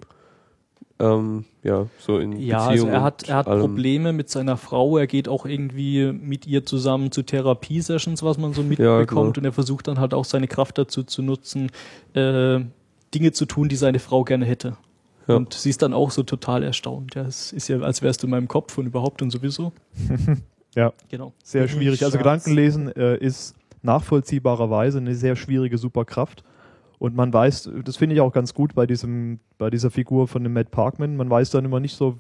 Ähm, ja, so in Ja, also Beziehung er hat, er hat. Probleme mit seiner Frau. Er geht auch irgendwie mit ihr zusammen zu Therapiesessions, was man so Ja, mitbekommt. genau. Und er versucht dann halt auch seine Kraft dazu zu nutzen, äh, Dinge zu tun, die seine Frau gerne hätte. Ja. Und sie ist dann auch so total erstaunt. Ja, es ist ja, als wärst du in meinem Kopf und überhaupt und sowieso. ja, Genau. sehr schwierig. Also. Gedankenlesen äh, ist nachvollziehbarerweise eine sehr schwierige Superkraft. Und man weiß, das finde ich auch ganz gut bei diesem, bei dieser Figur von dem Matt Parkman, man weiß dann immer nicht so,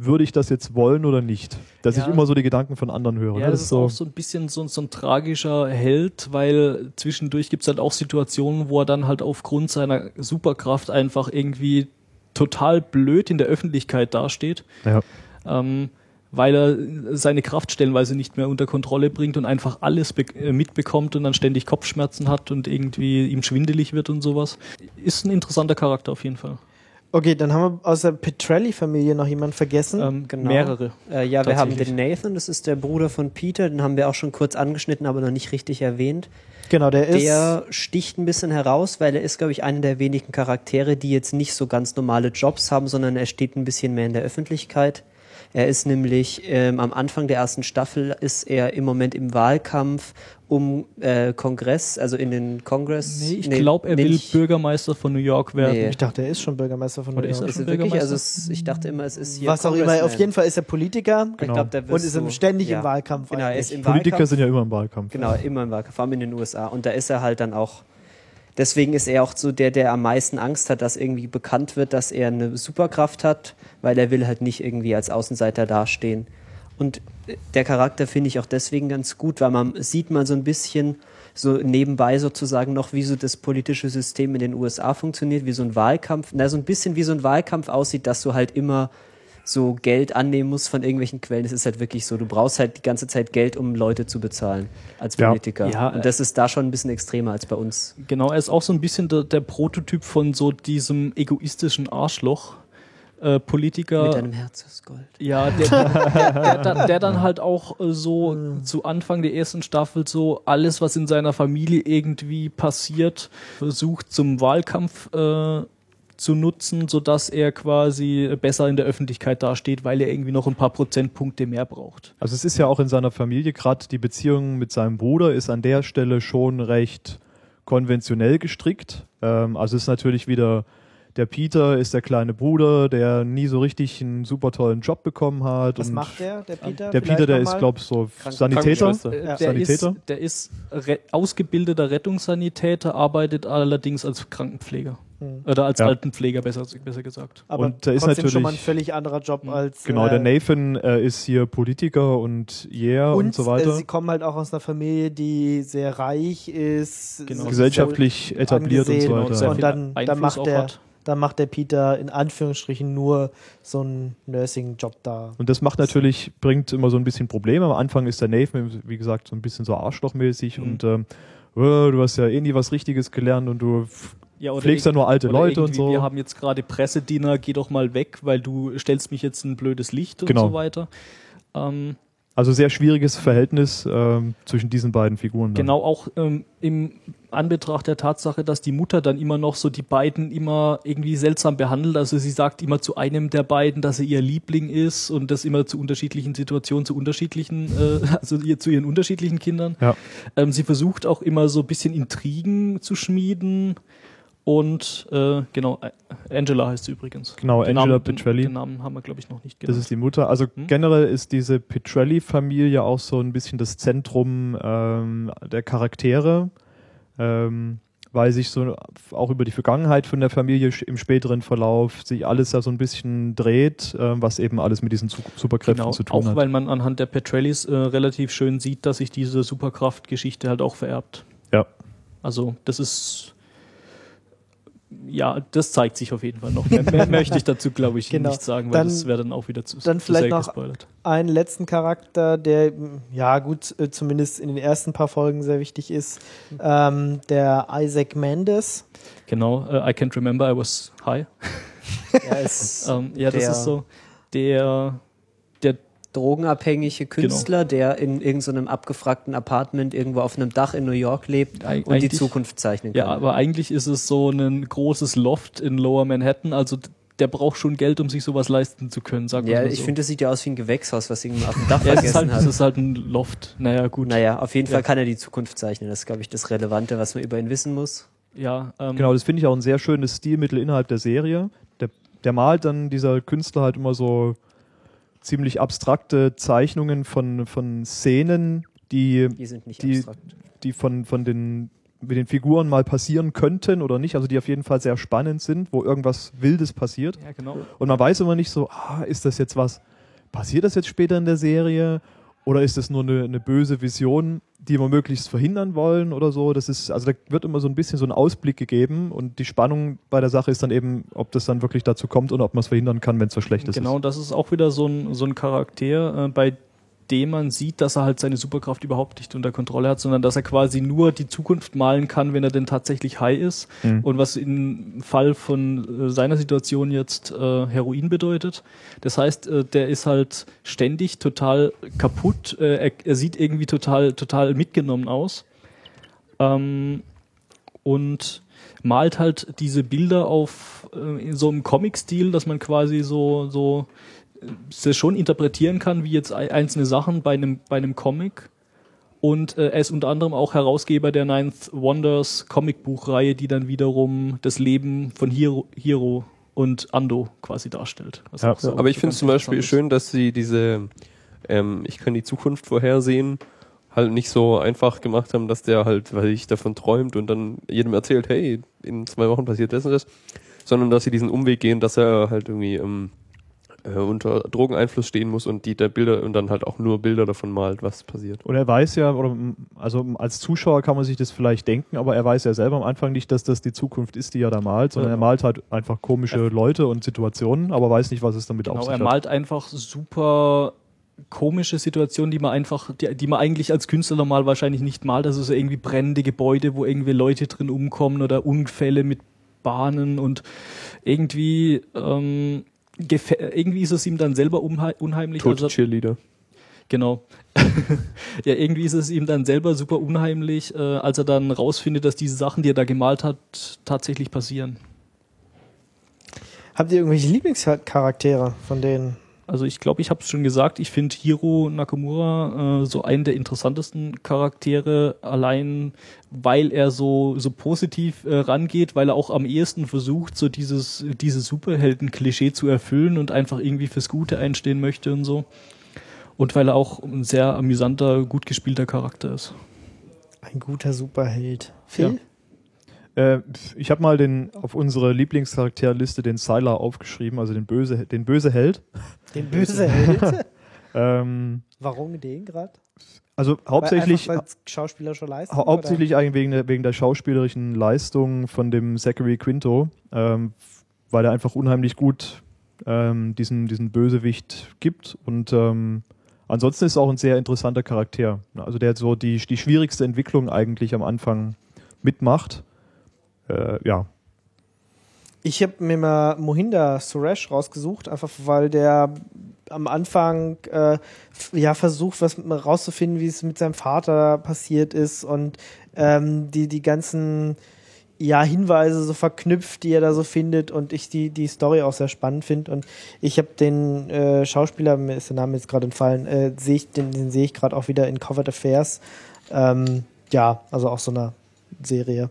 würde ich das jetzt wollen oder nicht. Dass Ja. ich immer so die Gedanken von anderen höre. Ja, ne? das ist auch so ein bisschen so, so ein tragischer Held, weil zwischendurch gibt's halt auch Situationen, wo er dann halt aufgrund seiner Superkraft einfach irgendwie total blöd in der Öffentlichkeit dasteht. ja. ähm, weil er seine Kraft stellenweise nicht mehr unter Kontrolle bringt und einfach alles äh, mitbekommt und dann ständig Kopfschmerzen hat und irgendwie ihm schwindelig wird und sowas. Ist ein interessanter Charakter auf jeden Fall. Okay, dann haben wir aus der Petrelli-Familie noch jemanden vergessen. Ähm, Genau. Mehrere. Äh, ja, wir haben den Nathan, das ist der Bruder von Peter, den haben wir auch schon kurz angeschnitten, aber noch nicht richtig erwähnt. genau, der ist. Der sticht ein bisschen heraus, weil er ist, glaube ich, einer der wenigen Charaktere, die jetzt nicht so ganz normale Jobs haben, sondern er steht ein bisschen mehr in der Öffentlichkeit. Er ist nämlich ähm, am Anfang der ersten Staffel ist er im Moment im Wahlkampf um äh, Kongress, also in den Kongress. Nee, ich glaube, er will nicht- Bürgermeister von New York werden. Nee. ich dachte, er ist schon Bürgermeister von New Oder ist York. er Ist es wirklich? Also es, ich dachte immer, es ist hier Was auch immer, auf jeden Fall ist er Politiker Ich glaub, der und ist im du- ständig ja. im Wahlkampf. Genau, er ist im Politiker Wahlkampf. sind ja immer im Wahlkampf. Genau, immer im Wahlkampf, vor allem in den USA. Und da ist er halt dann auch. Deswegen ist er auch so der, der am meisten Angst hat, dass irgendwie bekannt wird, dass er eine Superkraft hat, weil er will halt nicht irgendwie als Außenseiter dastehen. Und der Charakter finde ich auch deswegen ganz gut, weil man sieht mal so ein bisschen so nebenbei sozusagen noch, wie so das politische System in den USA funktioniert, wie so ein Wahlkampf, na, so ein bisschen wie so ein Wahlkampf aussieht, dass du halt immer so Geld annehmen musst von irgendwelchen Quellen. Es ist halt wirklich so, du brauchst halt die ganze Zeit Geld, um Leute zu bezahlen als Ja. Politiker. Ja, Und das ist da schon ein bisschen extremer als bei uns. Genau, er ist auch so ein bisschen der, der Prototyp von so diesem egoistischen Arschloch. Äh, Politiker. Mit deinem Herz aus Gold. Ja, der, der, der, dann- der dann halt auch äh, so zu Anfang der ersten Staffel so alles, was in seiner Familie irgendwie passiert, versucht zum Wahlkampf äh, zu nutzen, sodass er quasi besser in der Öffentlichkeit dasteht, weil er irgendwie noch ein paar Prozentpunkte mehr braucht. Also es ist ja auch in seiner Familie, gerade die Beziehung mit seinem Bruder ist an der Stelle schon recht konventionell gestrickt. Ähm, also es ist natürlich wieder, der Peter ist der kleine Bruder, der nie so richtig einen super tollen Job bekommen hat. Was und macht der, der Peter? Der Peter, der ist, glaube ich, so Kranken- Sanitäter. Äh. Der, Sanitäter? ist, der ist re ausgebildeter Rettungssanitäter, arbeitet allerdings als Krankenpfleger. Hm. Oder als Ja. Altenpfleger, besser, besser gesagt. Aber Und da ist trotzdem schon mal ein natürlich- völlig anderer Job Mhm. als. Genau, äh, der Nathan äh, ist hier Politiker und Yeah und, und so weiter. Äh, sie kommen halt auch aus einer Familie, die sehr reich ist, Genau. gesellschaftlich etabliert und so und weiter. Und viel dann, dann, macht der, hat. dann macht der Peter in Anführungsstrichen nur so einen Nursing-Job da. Und das macht natürlich, bringt immer so ein bisschen Probleme. Am Anfang ist der Nathan, wie gesagt, so ein bisschen so arschlochmäßig Mhm. und ähm, oh, du hast ja eh nie was Richtiges gelernt und du Ja, oder pflegst ja nur alte Leute und so. Wir haben jetzt gerade Pressediener, geh doch mal weg, weil du stellst mich jetzt in ein blödes Licht und Genau. so weiter. Ähm, Also sehr schwieriges Verhältnis ähm, zwischen diesen beiden Figuren. dann. genau auch ähm, im Anbetracht der Tatsache, dass die Mutter dann immer noch so die beiden immer irgendwie seltsam behandelt. Also sie sagt immer zu einem der beiden, dass er ihr Liebling ist und das immer zu unterschiedlichen Situationen, zu unterschiedlichen, äh, also ihr, zu ihren unterschiedlichen Kindern. Ja. Ähm, sie versucht auch immer so ein bisschen Intrigen zu schmieden Und äh, genau, Angela heißt sie übrigens. Genau, den Angela Namen, den, Petrelli. den Namen haben wir, glaube ich, noch nicht Das genannt. ist die Mutter. Also Hm? generell ist diese Petrelli-Familie auch so ein bisschen das Zentrum ähm, der Charaktere, ähm, weil sich so auch über die Vergangenheit von der Familie im späteren Verlauf sich alles da so ein bisschen dreht, ähm, was eben alles mit diesen Su Superkräften Genau, zu tun auch hat. weil man anhand der Petrellis äh, relativ schön sieht, dass sich diese Superkraftgeschichte halt auch vererbt. Ja. Also das ist ja, das zeigt sich auf jeden Fall noch. Mehr, mehr möchte ich dazu, glaube ich, Genau. nicht sagen, weil Dann- das wäre dann auch wieder zu, dann zu vielleicht sehr noch- gespoilert. einen letzten Charakter, der ja gut, äh, zumindest in den ersten paar Folgen sehr wichtig ist, ähm, der Isaac Mendes. Genau, äh, I can't remember I was high. Er ist Ähm, ja, das ist so der, drogenabhängige Genau. Künstler, der in irgendeinem abgefragten Apartment irgendwo auf einem Dach in New York lebt Eig- und die Zukunft zeichnen kann. Ja, aber eigentlich ist es so ein großes Loft in Lower Manhattan. Also der braucht schon Geld, um sich sowas leisten zu können, sagen wir Ja, mal ich so. finde, das sieht ja aus wie ein Gewächshaus, was irgendwie auf dem Dach ja, es ist, vergessen halt, es hat. ist halt ein Loft. Naja, gut. Naja, auf jeden Ja. Fall kann er die Zukunft zeichnen. Das ist, glaube ich, das Relevante, was man über ihn wissen muss. Ja, ähm, Genau, das finde ich auch ein sehr schönes Stilmittel innerhalb der Serie. Der, der malt dann dieser Künstler halt immer so ziemlich abstrakte Zeichnungen von, von Szenen, die, Die sind nicht Die- abstrakt. die von, von den, mit den Figuren mal passieren könnten oder nicht, also die auf jeden Fall sehr spannend sind, wo irgendwas Wildes passiert. ja, genau. Und man weiß immer nicht so, ah, ist das jetzt was, passiert das jetzt später in der Serie? Oder ist das nur eine, eine böse Vision, die wir möglichst verhindern wollen oder so? Das ist, also da wird immer so ein bisschen so ein Ausblick gegeben und die Spannung bei der Sache ist dann eben, ob das dann wirklich dazu kommt und ob man es verhindern kann, wenn es so schlecht ist. Genau, das ist auch wieder so ein, so ein Charakter, äh, bei dem man sieht, dass er halt seine Superkraft überhaupt nicht unter Kontrolle hat, sondern dass er quasi nur die Zukunft malen kann, wenn er denn tatsächlich high ist. Mhm. Und was im Fall von äh, seiner Situation jetzt äh, Heroin bedeutet. Das heißt, äh, der ist halt ständig total kaputt. Äh, er, er sieht irgendwie total, total mitgenommen aus. Ähm, und malt halt diese Bilder auf äh, in so einem Comic-Stil, dass man quasi so, so das schon interpretieren kann, wie jetzt ei- einzelne Sachen bei einem, bei einem Comic. Und äh, er ist unter anderem auch Herausgeber der Ninth Wonders Comicbuchreihe, die dann wiederum das Leben von Hiro, Hiro und Ando quasi darstellt. Was Ja, auch so- Aber ich finde ganz zum Beispiel schön, dass sie diese, ähm, ich kann die Zukunft vorhersehen, halt nicht so einfach gemacht haben, dass der halt, weil ich davon träumt und dann jedem erzählt, hey, in zwei Wochen passiert das und das, sondern dass sie diesen Umweg gehen, dass er halt irgendwie ähm, äh, unter Drogeneinfluss stehen muss und die der Bilder und dann halt auch nur Bilder davon malt, was passiert. Und er weiß ja, oder also als Zuschauer kann man sich das vielleicht denken, aber er weiß ja selber am Anfang nicht, dass das die Zukunft ist, die er da malt, sondern Ja. er malt halt einfach komische Leute und Situationen, aber weiß nicht, was es damit auf Genau, sich er hat. malt einfach super komische Situationen, die man einfach, die, die man eigentlich als Künstler normal wahrscheinlich nicht malt. Also so irgendwie brennende Gebäude, wo irgendwie Leute drin umkommen oder Unfälle mit Bahnen und irgendwie ähm, irgendwie ist es ihm dann selber unhei unheimlich. Tote Also, Cheerleader. genau. ja, irgendwie ist es ihm dann selber super unheimlich, äh, als er dann rausfindet, dass diese Sachen, die er da gemalt hat, tatsächlich passieren. Habt ihr irgendwelche Lieblingscharaktere von denen? Also ich glaube, ich habe es schon gesagt, ich finde Hiro Nakamura äh, so einen der interessantesten Charaktere, allein weil er so, so positiv äh, rangeht, weil er auch am ehesten versucht, so dieses, dieses Superhelden-Klischee zu erfüllen und einfach irgendwie fürs Gute einstehen möchte und so. Und weil er auch ein sehr amüsanter, gut gespielter Charakter ist. Ein guter Superheld. Phil? Äh, ich habe mal den auf unsere Lieblingscharakterliste den Sylar aufgeschrieben, also den böse, den böse Held. Den böse Held? Ähm, Warum den gerade? also hauptsächlich, Weil schauspielerische Leistung? hau hauptsächlich eigentlich wegen der, wegen der schauspielerischen Leistung von dem Zachary Quinto, ähm, weil er einfach unheimlich gut ähm, diesen, diesen Bösewicht gibt und ähm, ansonsten ist er auch ein sehr interessanter Charakter. Also der so die, die schwierigste Entwicklung eigentlich am Anfang mitmacht. Äh, ja, Ich habe mir mal Mohinder Suresh rausgesucht, einfach weil der am Anfang äh, ja versucht, was rauszufinden, wie es mit seinem Vater passiert ist und ähm, die die ganzen ja Hinweise so verknüpft, die er da so findet und ich die die Story auch sehr spannend finde und ich habe den äh, Schauspieler, mir ist der Name jetzt gerade entfallen, äh, sehe ich den, den sehe ich gerade auch wieder in Covered Affairs. Ähm, ja, also auch so einer Serie.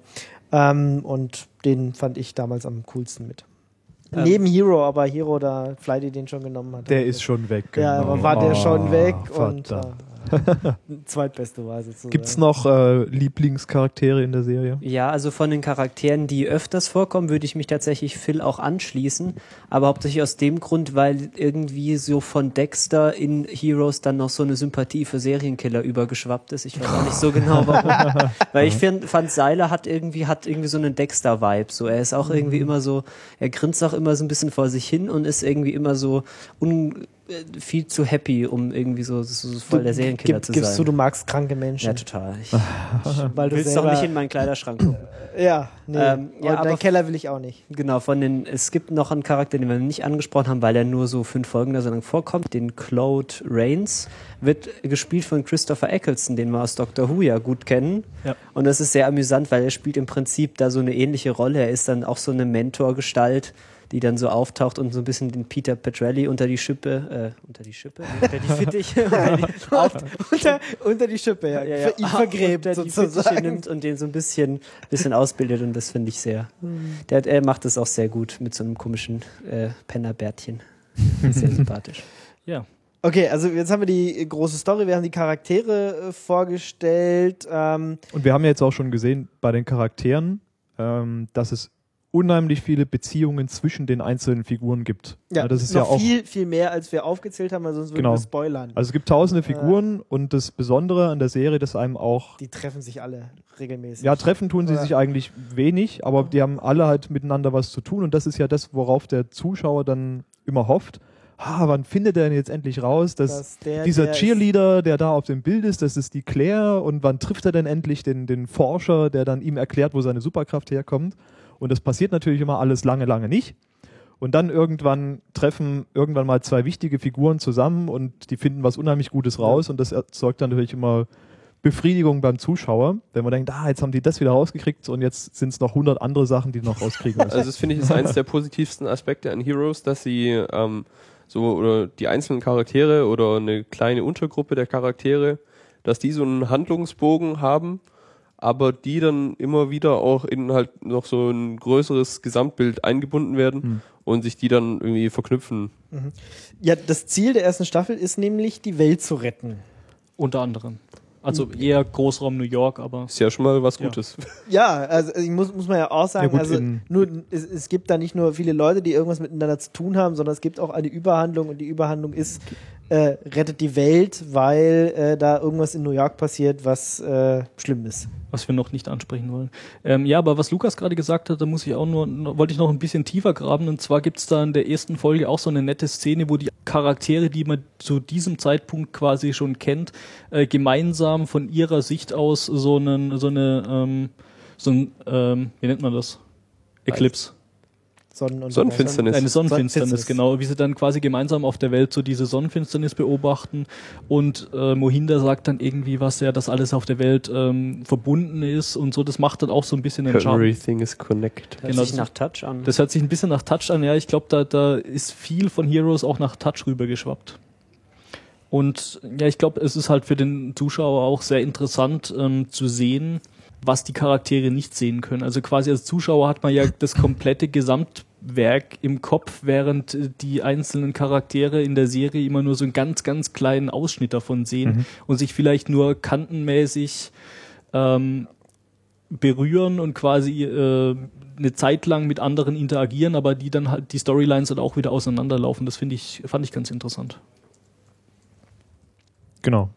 Ähm, und den fand ich damals am coolsten mit. Ähm, Neben Hero, aber Hero, da Flighty den schon genommen hat. Der ist schon weg. Ja, genau. aber war der schon Ah, weg und verdammt. äh, zweitbeste war sozusagen. Gibt's noch äh, Lieblingscharaktere in der Serie? Ja, also von den Charakteren, die öfters vorkommen, würde ich mich tatsächlich Phil auch anschließen. Aber hauptsächlich aus dem Grund, weil irgendwie so von Dexter in Heroes dann noch so eine Sympathie für Serienkiller übergeschwappt ist. Ich weiß auch nicht so genau warum. weil ich find, fand, Seiler hat irgendwie, hat irgendwie so einen Dexter-Vibe. So, er ist auch irgendwie immer so, er grinst auch immer so ein bisschen vor sich hin und ist irgendwie immer so un, viel zu happy, um irgendwie so, so, voll der Serienkiller Gib, zu gibst sein. du, du magst kranke Menschen. ja, total. Ich weil du willst doch nicht in meinen Kleiderschrank gucken. Ja, nee. Ähm, ja, aber- deinen Keller will ich auch nicht. Genau, von den, es gibt noch einen Charakter, den wir nicht angesprochen haben, weil er nur so fünf Folgen da so lang vorkommt, den Claude Rains, wird gespielt von Christopher Eccleston, den wir aus Doctor Who ja gut kennen. Ja. Und das ist sehr amüsant, weil er spielt im Prinzip da so eine ähnliche Rolle. Er ist dann auch so eine Mentorgestalt, die dann so auftaucht und so ein bisschen den Peter Petrelli unter die Schippe, äh, unter die Schippe, unter die Fittiche, unter die, unter, die Schippe, ja. ja, ja, Ihn vergräbt unter die sozusagen. nimmt und den so ein bisschen, bisschen ausbildet und das finde ich sehr. Der, er macht das auch sehr gut mit so einem komischen äh, Pennerbärtchen. Sehr sympathisch. Ja. Okay, also jetzt haben wir die große Story, wir haben die Charaktere äh, vorgestellt. Ähm, Und wir haben ja jetzt auch schon gesehen bei den Charakteren, ähm, dass es unheimlich viele Beziehungen zwischen den einzelnen Figuren gibt. ja, das ist ja auch. viel, viel mehr, als wir aufgezählt haben, weil sonst würden Genau. wir spoilern. Also es gibt tausende Figuren und das Besondere an der Serie, dass einem auch die treffen sich alle regelmäßig. Ja, treffen tun sie Ja. sich eigentlich wenig, aber die haben alle halt miteinander was zu tun und das ist ja das, worauf der Zuschauer dann immer hofft. Ah, wann findet er denn jetzt endlich raus, dass Dass der, dieser der Cheerleader, der da auf dem Bild ist, das ist die Claire und wann trifft er denn endlich den, den Forscher, der dann ihm erklärt, wo seine Superkraft herkommt. Und das passiert natürlich immer alles lange, lange nicht. Und dann irgendwann treffen irgendwann mal zwei wichtige Figuren zusammen und die finden was unheimlich Gutes raus und das erzeugt dann natürlich immer Befriedigung beim Zuschauer, wenn man denkt, ah, jetzt haben die das wieder rausgekriegt und jetzt sind es noch 100 andere Sachen, die noch rauskriegen müssen. Also das finde ich ist eines der positivsten Aspekte an Heroes, dass sie ähm, so oder die einzelnen Charaktere oder eine kleine Untergruppe der Charaktere, dass die so einen Handlungsbogen haben, aber die dann immer wieder auch in halt noch so ein größeres Gesamtbild eingebunden werden Hm. und sich die dann irgendwie verknüpfen. ja, das Ziel der ersten Staffel ist nämlich, die Welt zu retten. Unter anderem. Also eher Großraum New York, aber Ist ja schon mal was Ja. Gutes. Ja, also ich muss, muss man ja auch sagen, Ja gut, also nur, es, es gibt da nicht nur viele Leute, die irgendwas miteinander zu tun haben, sondern es gibt auch eine Überhandlung und die Überhandlung ist, äh, rettet die Welt, weil äh, da irgendwas in New York passiert, was äh, schlimm ist. was wir noch nicht ansprechen wollen. Ähm, ja, aber was Lukas gerade gesagt hat, da muss ich auch nur, wollte ich noch ein bisschen tiefer graben. Und zwar gibt's da in der ersten Folge auch so eine nette Szene, wo die Charaktere, die man zu diesem Zeitpunkt quasi schon kennt, äh, gemeinsam von ihrer Sicht aus so einen, so eine, ähm, so ein, ähm, wie nennt man das? Eclipse. Sonnen und Sonnenfinsternis. Eine Sonnenfinsternis, Sonnenfinsternis. genau. Wie sie dann quasi gemeinsam auf der Welt so diese Sonnenfinsternis beobachten. Und äh, Mohinder sagt dann irgendwie was, ja, dass alles auf der Welt ähm, verbunden ist und so. Das macht dann auch so ein bisschen den Charme. Everything is connected. Hört Genau, sich das- nach Touch an. Das hört sich ein bisschen nach Touch an. Ja, ich glaube, da, da ist viel von Heroes auch nach Touch rübergeschwappt. Und ja, ich glaube, es ist halt für den Zuschauer auch sehr interessant ähm, zu sehen, was die Charaktere nicht sehen können. Also quasi als Zuschauer hat man ja das komplette Gesamtwerk im Kopf, während äh, die einzelnen Charaktere in der Serie immer nur so einen ganz, ganz kleinen Ausschnitt davon sehen und sich vielleicht nur kantenmäßig ähm, berühren und quasi äh, eine Zeit lang mit anderen interagieren, aber die dann halt die Storylines dann auch wieder auseinanderlaufen. Das finde ich, fand ich ganz interessant. Genau.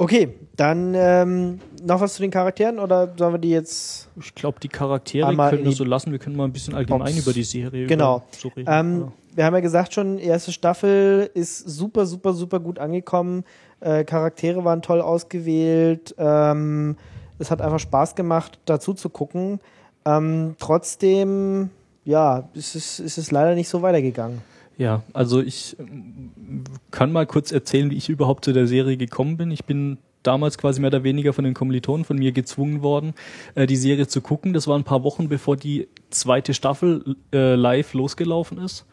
Okay, dann ähm, noch was zu den Charakteren oder sollen wir die jetzt Ich glaube, die Charaktere Einmal können wir so lassen. Wir können mal ein bisschen allgemein Box. über die Serie Genau. so reden. Ähm, Ja. wir haben ja gesagt schon, erste Staffel ist super, super, super gut angekommen. Äh, Charaktere waren toll ausgewählt. Ähm, es hat einfach Spaß gemacht, dazu zu gucken. Ähm, trotzdem, ja, ist es, ist es leider nicht so weitergegangen. Ja, also ich ähm, kann mal kurz erzählen, wie ich überhaupt zu der Serie gekommen bin. Ich bin damals quasi mehr oder weniger von den Kommilitonen von mir gezwungen worden, äh, die Serie zu gucken. Das war ein paar Wochen, bevor die zweite Staffel äh, live losgelaufen ist.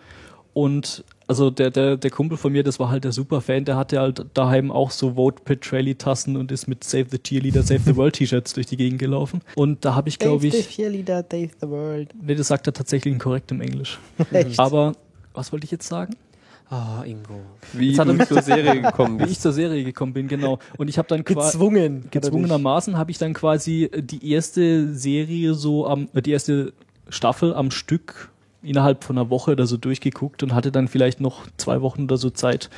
Und also der, der, der Kumpel von mir, das war halt der Superfan, der hatte halt daheim auch so Vote Petrelli Tassen und ist mit Save the Cheerleader, Save the World T-Shirts durch die Gegend gelaufen. Und da habe ich, glaube ich, Cheerleader, Dave the World. nee, das sagt er tatsächlich in korrektem Englisch. Echt? Aber was wollte ich jetzt sagen? Ah, Ingo. Wie Jetzt hat du zur Serie gekommen Wie ich zur Serie gekommen bin, genau. Und ich habe dann quasi Gezwungen. gezwungenermaßen habe ich dann quasi die erste Serie so am, äh, die erste Staffel am Stück innerhalb von einer Woche oder so durchgeguckt und hatte dann vielleicht noch zwei Wochen oder so Zeit,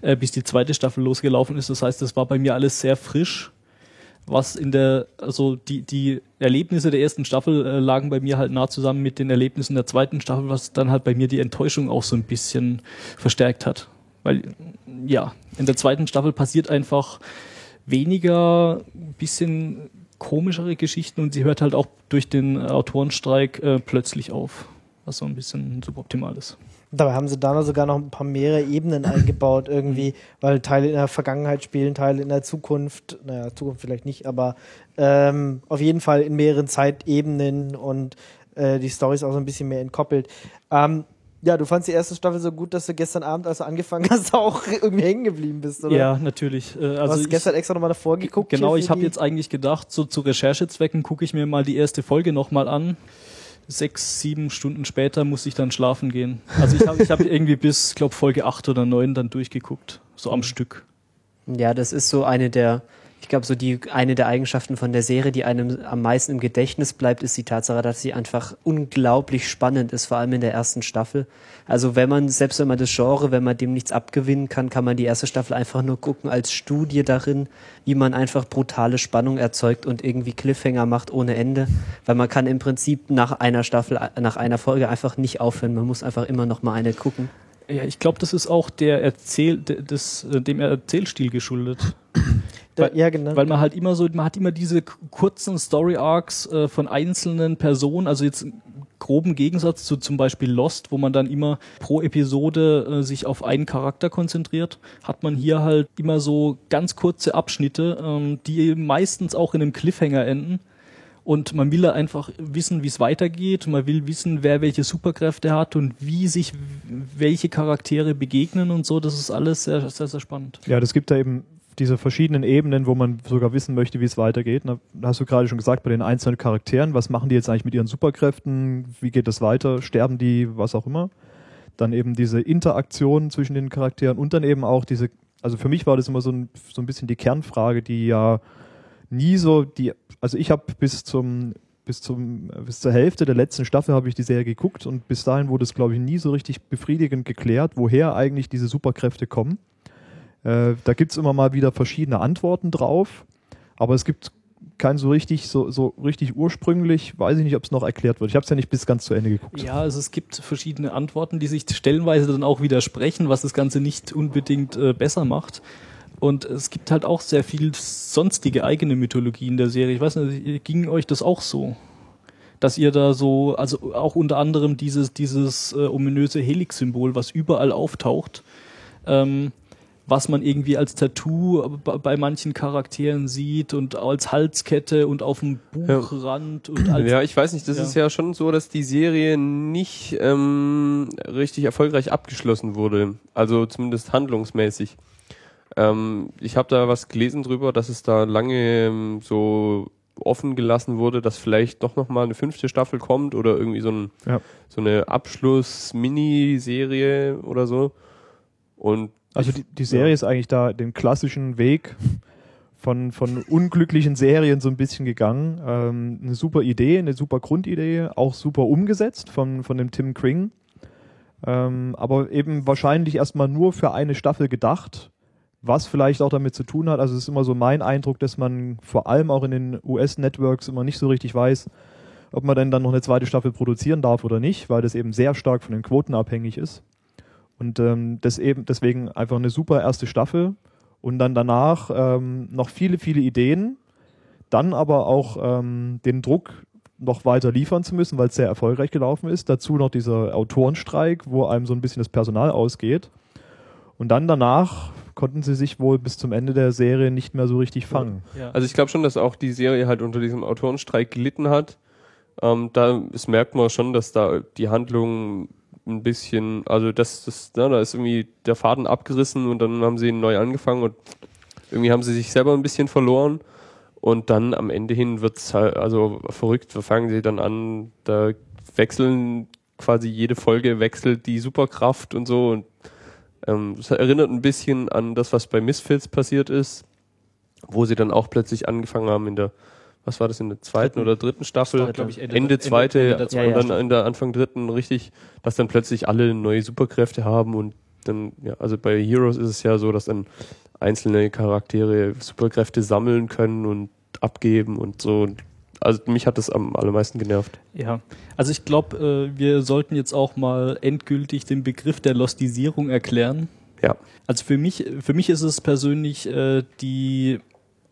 äh, bis die zweite Staffel losgelaufen ist. Das heißt, das war bei mir alles sehr frisch. Was in der, also die, die Erlebnisse der ersten Staffel äh, lagen bei mir halt nah zusammen mit den Erlebnissen der zweiten Staffel, was dann halt bei mir die Enttäuschung auch so ein bisschen verstärkt hat. Weil, ja, in der zweiten Staffel passiert einfach weniger, bisschen komischere Geschichten und sie hört halt auch durch den Autorenstreik äh, plötzlich auf, was so ein bisschen suboptimal ist. Dabei haben sie da noch sogar noch ein paar mehrere Ebenen eingebaut irgendwie, weil Teile in der Vergangenheit spielen, Teile in der Zukunft, naja, Zukunft vielleicht nicht, aber ähm, auf jeden Fall in mehreren Zeitebenen und äh, die Story ist auch so ein bisschen mehr entkoppelt. Ähm, ja, du fandst die erste Staffel so gut, dass du gestern Abend, als du angefangen hast, auch irgendwie hängen geblieben bist, oder? Ja, natürlich. Äh, Du also hast ich, gestern extra nochmal davor geguckt. genau, ich habe jetzt eigentlich gedacht, so zu Recherchezwecken gucke ich mir mal die erste Folge nochmal an. Sechs, sieben Stunden später muss ich dann schlafen gehen. Also ich habe ich hab irgendwie bis, glaube Folge acht oder neun dann durchgeguckt, so am Stück. Ja, das ist so eine der, ich glaube, so die eine der Eigenschaften von der Serie, die einem am meisten im Gedächtnis bleibt, ist die Tatsache, dass sie einfach unglaublich spannend ist, vor allem in der ersten Staffel. Also wenn man, selbst wenn man das Genre, wenn man dem nichts abgewinnen kann, kann man die erste Staffel einfach nur gucken als Studie darin, wie man einfach brutale Spannung erzeugt und irgendwie Cliffhanger macht ohne Ende. Weil man kann im Prinzip nach einer Staffel, nach einer Folge einfach nicht aufhören. Man muss einfach immer noch mal eine gucken. Ja, ich glaube, das ist auch der Erzähl, de- des, äh, dem Erzählstil geschuldet. Da, weil- ja, genau. Weil man halt immer so, man hat immer diese kurzen Story Arcs äh, von einzelnen Personen, also jetzt im groben Gegensatz zu zum Beispiel Lost, wo man dann immer pro Episode äh, sich auf einen Charakter konzentriert, hat man hier halt immer so ganz kurze Abschnitte, ähm, die meistens auch in einem Cliffhanger enden. Und man will einfach wissen, wie es weitergeht. Man will wissen, wer welche Superkräfte hat und wie sich welche Charaktere begegnen und so. Das ist alles sehr, sehr, sehr spannend. Ja, das gibt da eben diese verschiedenen Ebenen, wo man sogar wissen möchte, wie es weitergeht. Da hast du gerade schon gesagt, bei den einzelnen Charakteren, was machen die jetzt eigentlich mit ihren Superkräften? Wie geht das weiter? Sterben die? Was auch immer. Dann eben diese Interaktion zwischen den Charakteren und dann eben auch diese, also für mich war das immer so ein, so ein bisschen die Kernfrage, die ja nie so, die, also ich habe bis zum, bis zum, bis zur Hälfte der letzten Staffel habe ich die Serie geguckt und bis dahin wurde es, glaube ich, nie so richtig befriedigend geklärt, woher eigentlich diese Superkräfte kommen. Äh, da gibt es immer mal wieder verschiedene Antworten drauf, aber es gibt kein so richtig, so, so richtig ursprünglich, weiß ich nicht, ob es noch erklärt wird. Ich habe es ja nicht bis ganz zu Ende geguckt. Ja, also es gibt verschiedene Antworten, die sich stellenweise dann auch widersprechen, was das Ganze nicht unbedingt äh, besser macht. Und es gibt halt auch sehr viel sonstige eigene Mythologie in der Serie. Ich weiß nicht, ging euch das auch so? Dass ihr da so, also auch unter anderem dieses, dieses äh, ominöse Helix-Symbol, was überall auftaucht, ähm, was man irgendwie als Tattoo bei manchen Charakteren sieht und als Halskette und auf dem Buchrand und als Ja, ich weiß nicht, das Ja. ist ja schon so, dass die Serie nicht ähm, richtig erfolgreich abgeschlossen wurde. Also zumindest handlungsmäßig. Ähm, ich habe da was gelesen drüber, dass es da lange ähm, so offen gelassen wurde, dass vielleicht doch noch mal eine fünfte Staffel kommt oder irgendwie so, ein, Ja. so eine Abschluss-Mini-Serie oder so. Und Also die, die Serie ist eigentlich da den klassischen Weg von, von unglücklichen Serien so ein bisschen gegangen. Ähm, eine super Idee, eine super Grundidee, auch super umgesetzt von, von dem Tim Kring. Ähm, aber eben wahrscheinlich erstmal nur für eine Staffel gedacht, was vielleicht auch damit zu tun hat. Also es ist immer so mein Eindruck, dass man vor allem auch in den US-Networks immer nicht so richtig weiß, ob man denn dann noch eine zweite Staffel produzieren darf oder nicht, weil das eben sehr stark von den Quoten abhängig ist. Und ähm, das eben deswegen einfach eine super erste Staffel und dann danach ähm, noch viele, viele Ideen, dann aber auch ähm, den Druck noch weiter liefern zu müssen, weil es sehr erfolgreich gelaufen ist. Dazu noch dieser Autorenstreik, wo einem so ein bisschen das Personal ausgeht. Und dann danach konnten sie sich wohl bis zum Ende der Serie nicht mehr so richtig fangen. ja. Also ich glaube schon, dass auch die Serie halt unter diesem Autorenstreik gelitten hat. Ähm, da das merkt man schon, dass da die Handlung ein bisschen, also das, das, ne, da ist irgendwie der Faden abgerissen und dann haben sie neu angefangen und irgendwie haben sie sich selber ein bisschen verloren. Und dann am Ende hin wird's halt, also verrückt, fangen sie dann an, da wechseln quasi jede Folge wechselt die Superkraft und so und ähm, das erinnert ein bisschen an das, was bei Misfits passiert ist, wo sie dann auch plötzlich angefangen haben in der, was war das, in der zweiten oder dritten Staffel? war, ich, Ende- Ende, Ende- zweite Ende der zweiten und dann in der Anfang dritten richtig, dass dann plötzlich alle neue Superkräfte haben und dann, ja, also bei Heroes ist es ja so, dass dann einzelne Charaktere Superkräfte sammeln können und abgeben und so. Also mich hat das am allermeisten genervt. Ja, also ich glaube, äh, wir sollten jetzt auch mal endgültig den Begriff der Lostisierung erklären. Ja. Also für mich, für mich ist es persönlich äh, die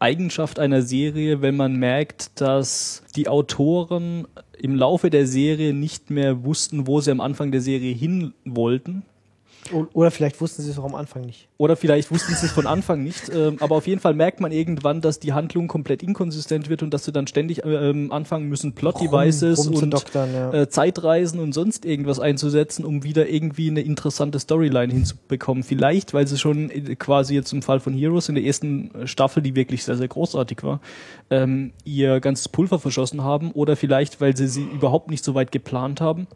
Eigenschaft einer Serie, wenn man merkt, dass die Autoren im Laufe der Serie nicht mehr wussten, wo sie am Anfang der Serie hin wollten. Oder vielleicht wussten sie es auch am Anfang nicht. Oder vielleicht wussten sie es von Anfang nicht. Ähm, aber auf jeden Fall merkt man irgendwann, dass die Handlung komplett inkonsistent wird und dass sie dann ständig ähm, anfangen müssen, Plot-Devices und rumzudoktern, ja. äh, Zeitreisen und sonst irgendwas einzusetzen, um wieder irgendwie eine interessante Storyline hinzubekommen. Vielleicht, weil sie schon äh, quasi jetzt im Fall von Heroes in der ersten Staffel, die wirklich sehr, sehr großartig war, ähm, ihr ganzes Pulver verschossen haben. Oder vielleicht, weil sie sie überhaupt nicht so weit geplant haben.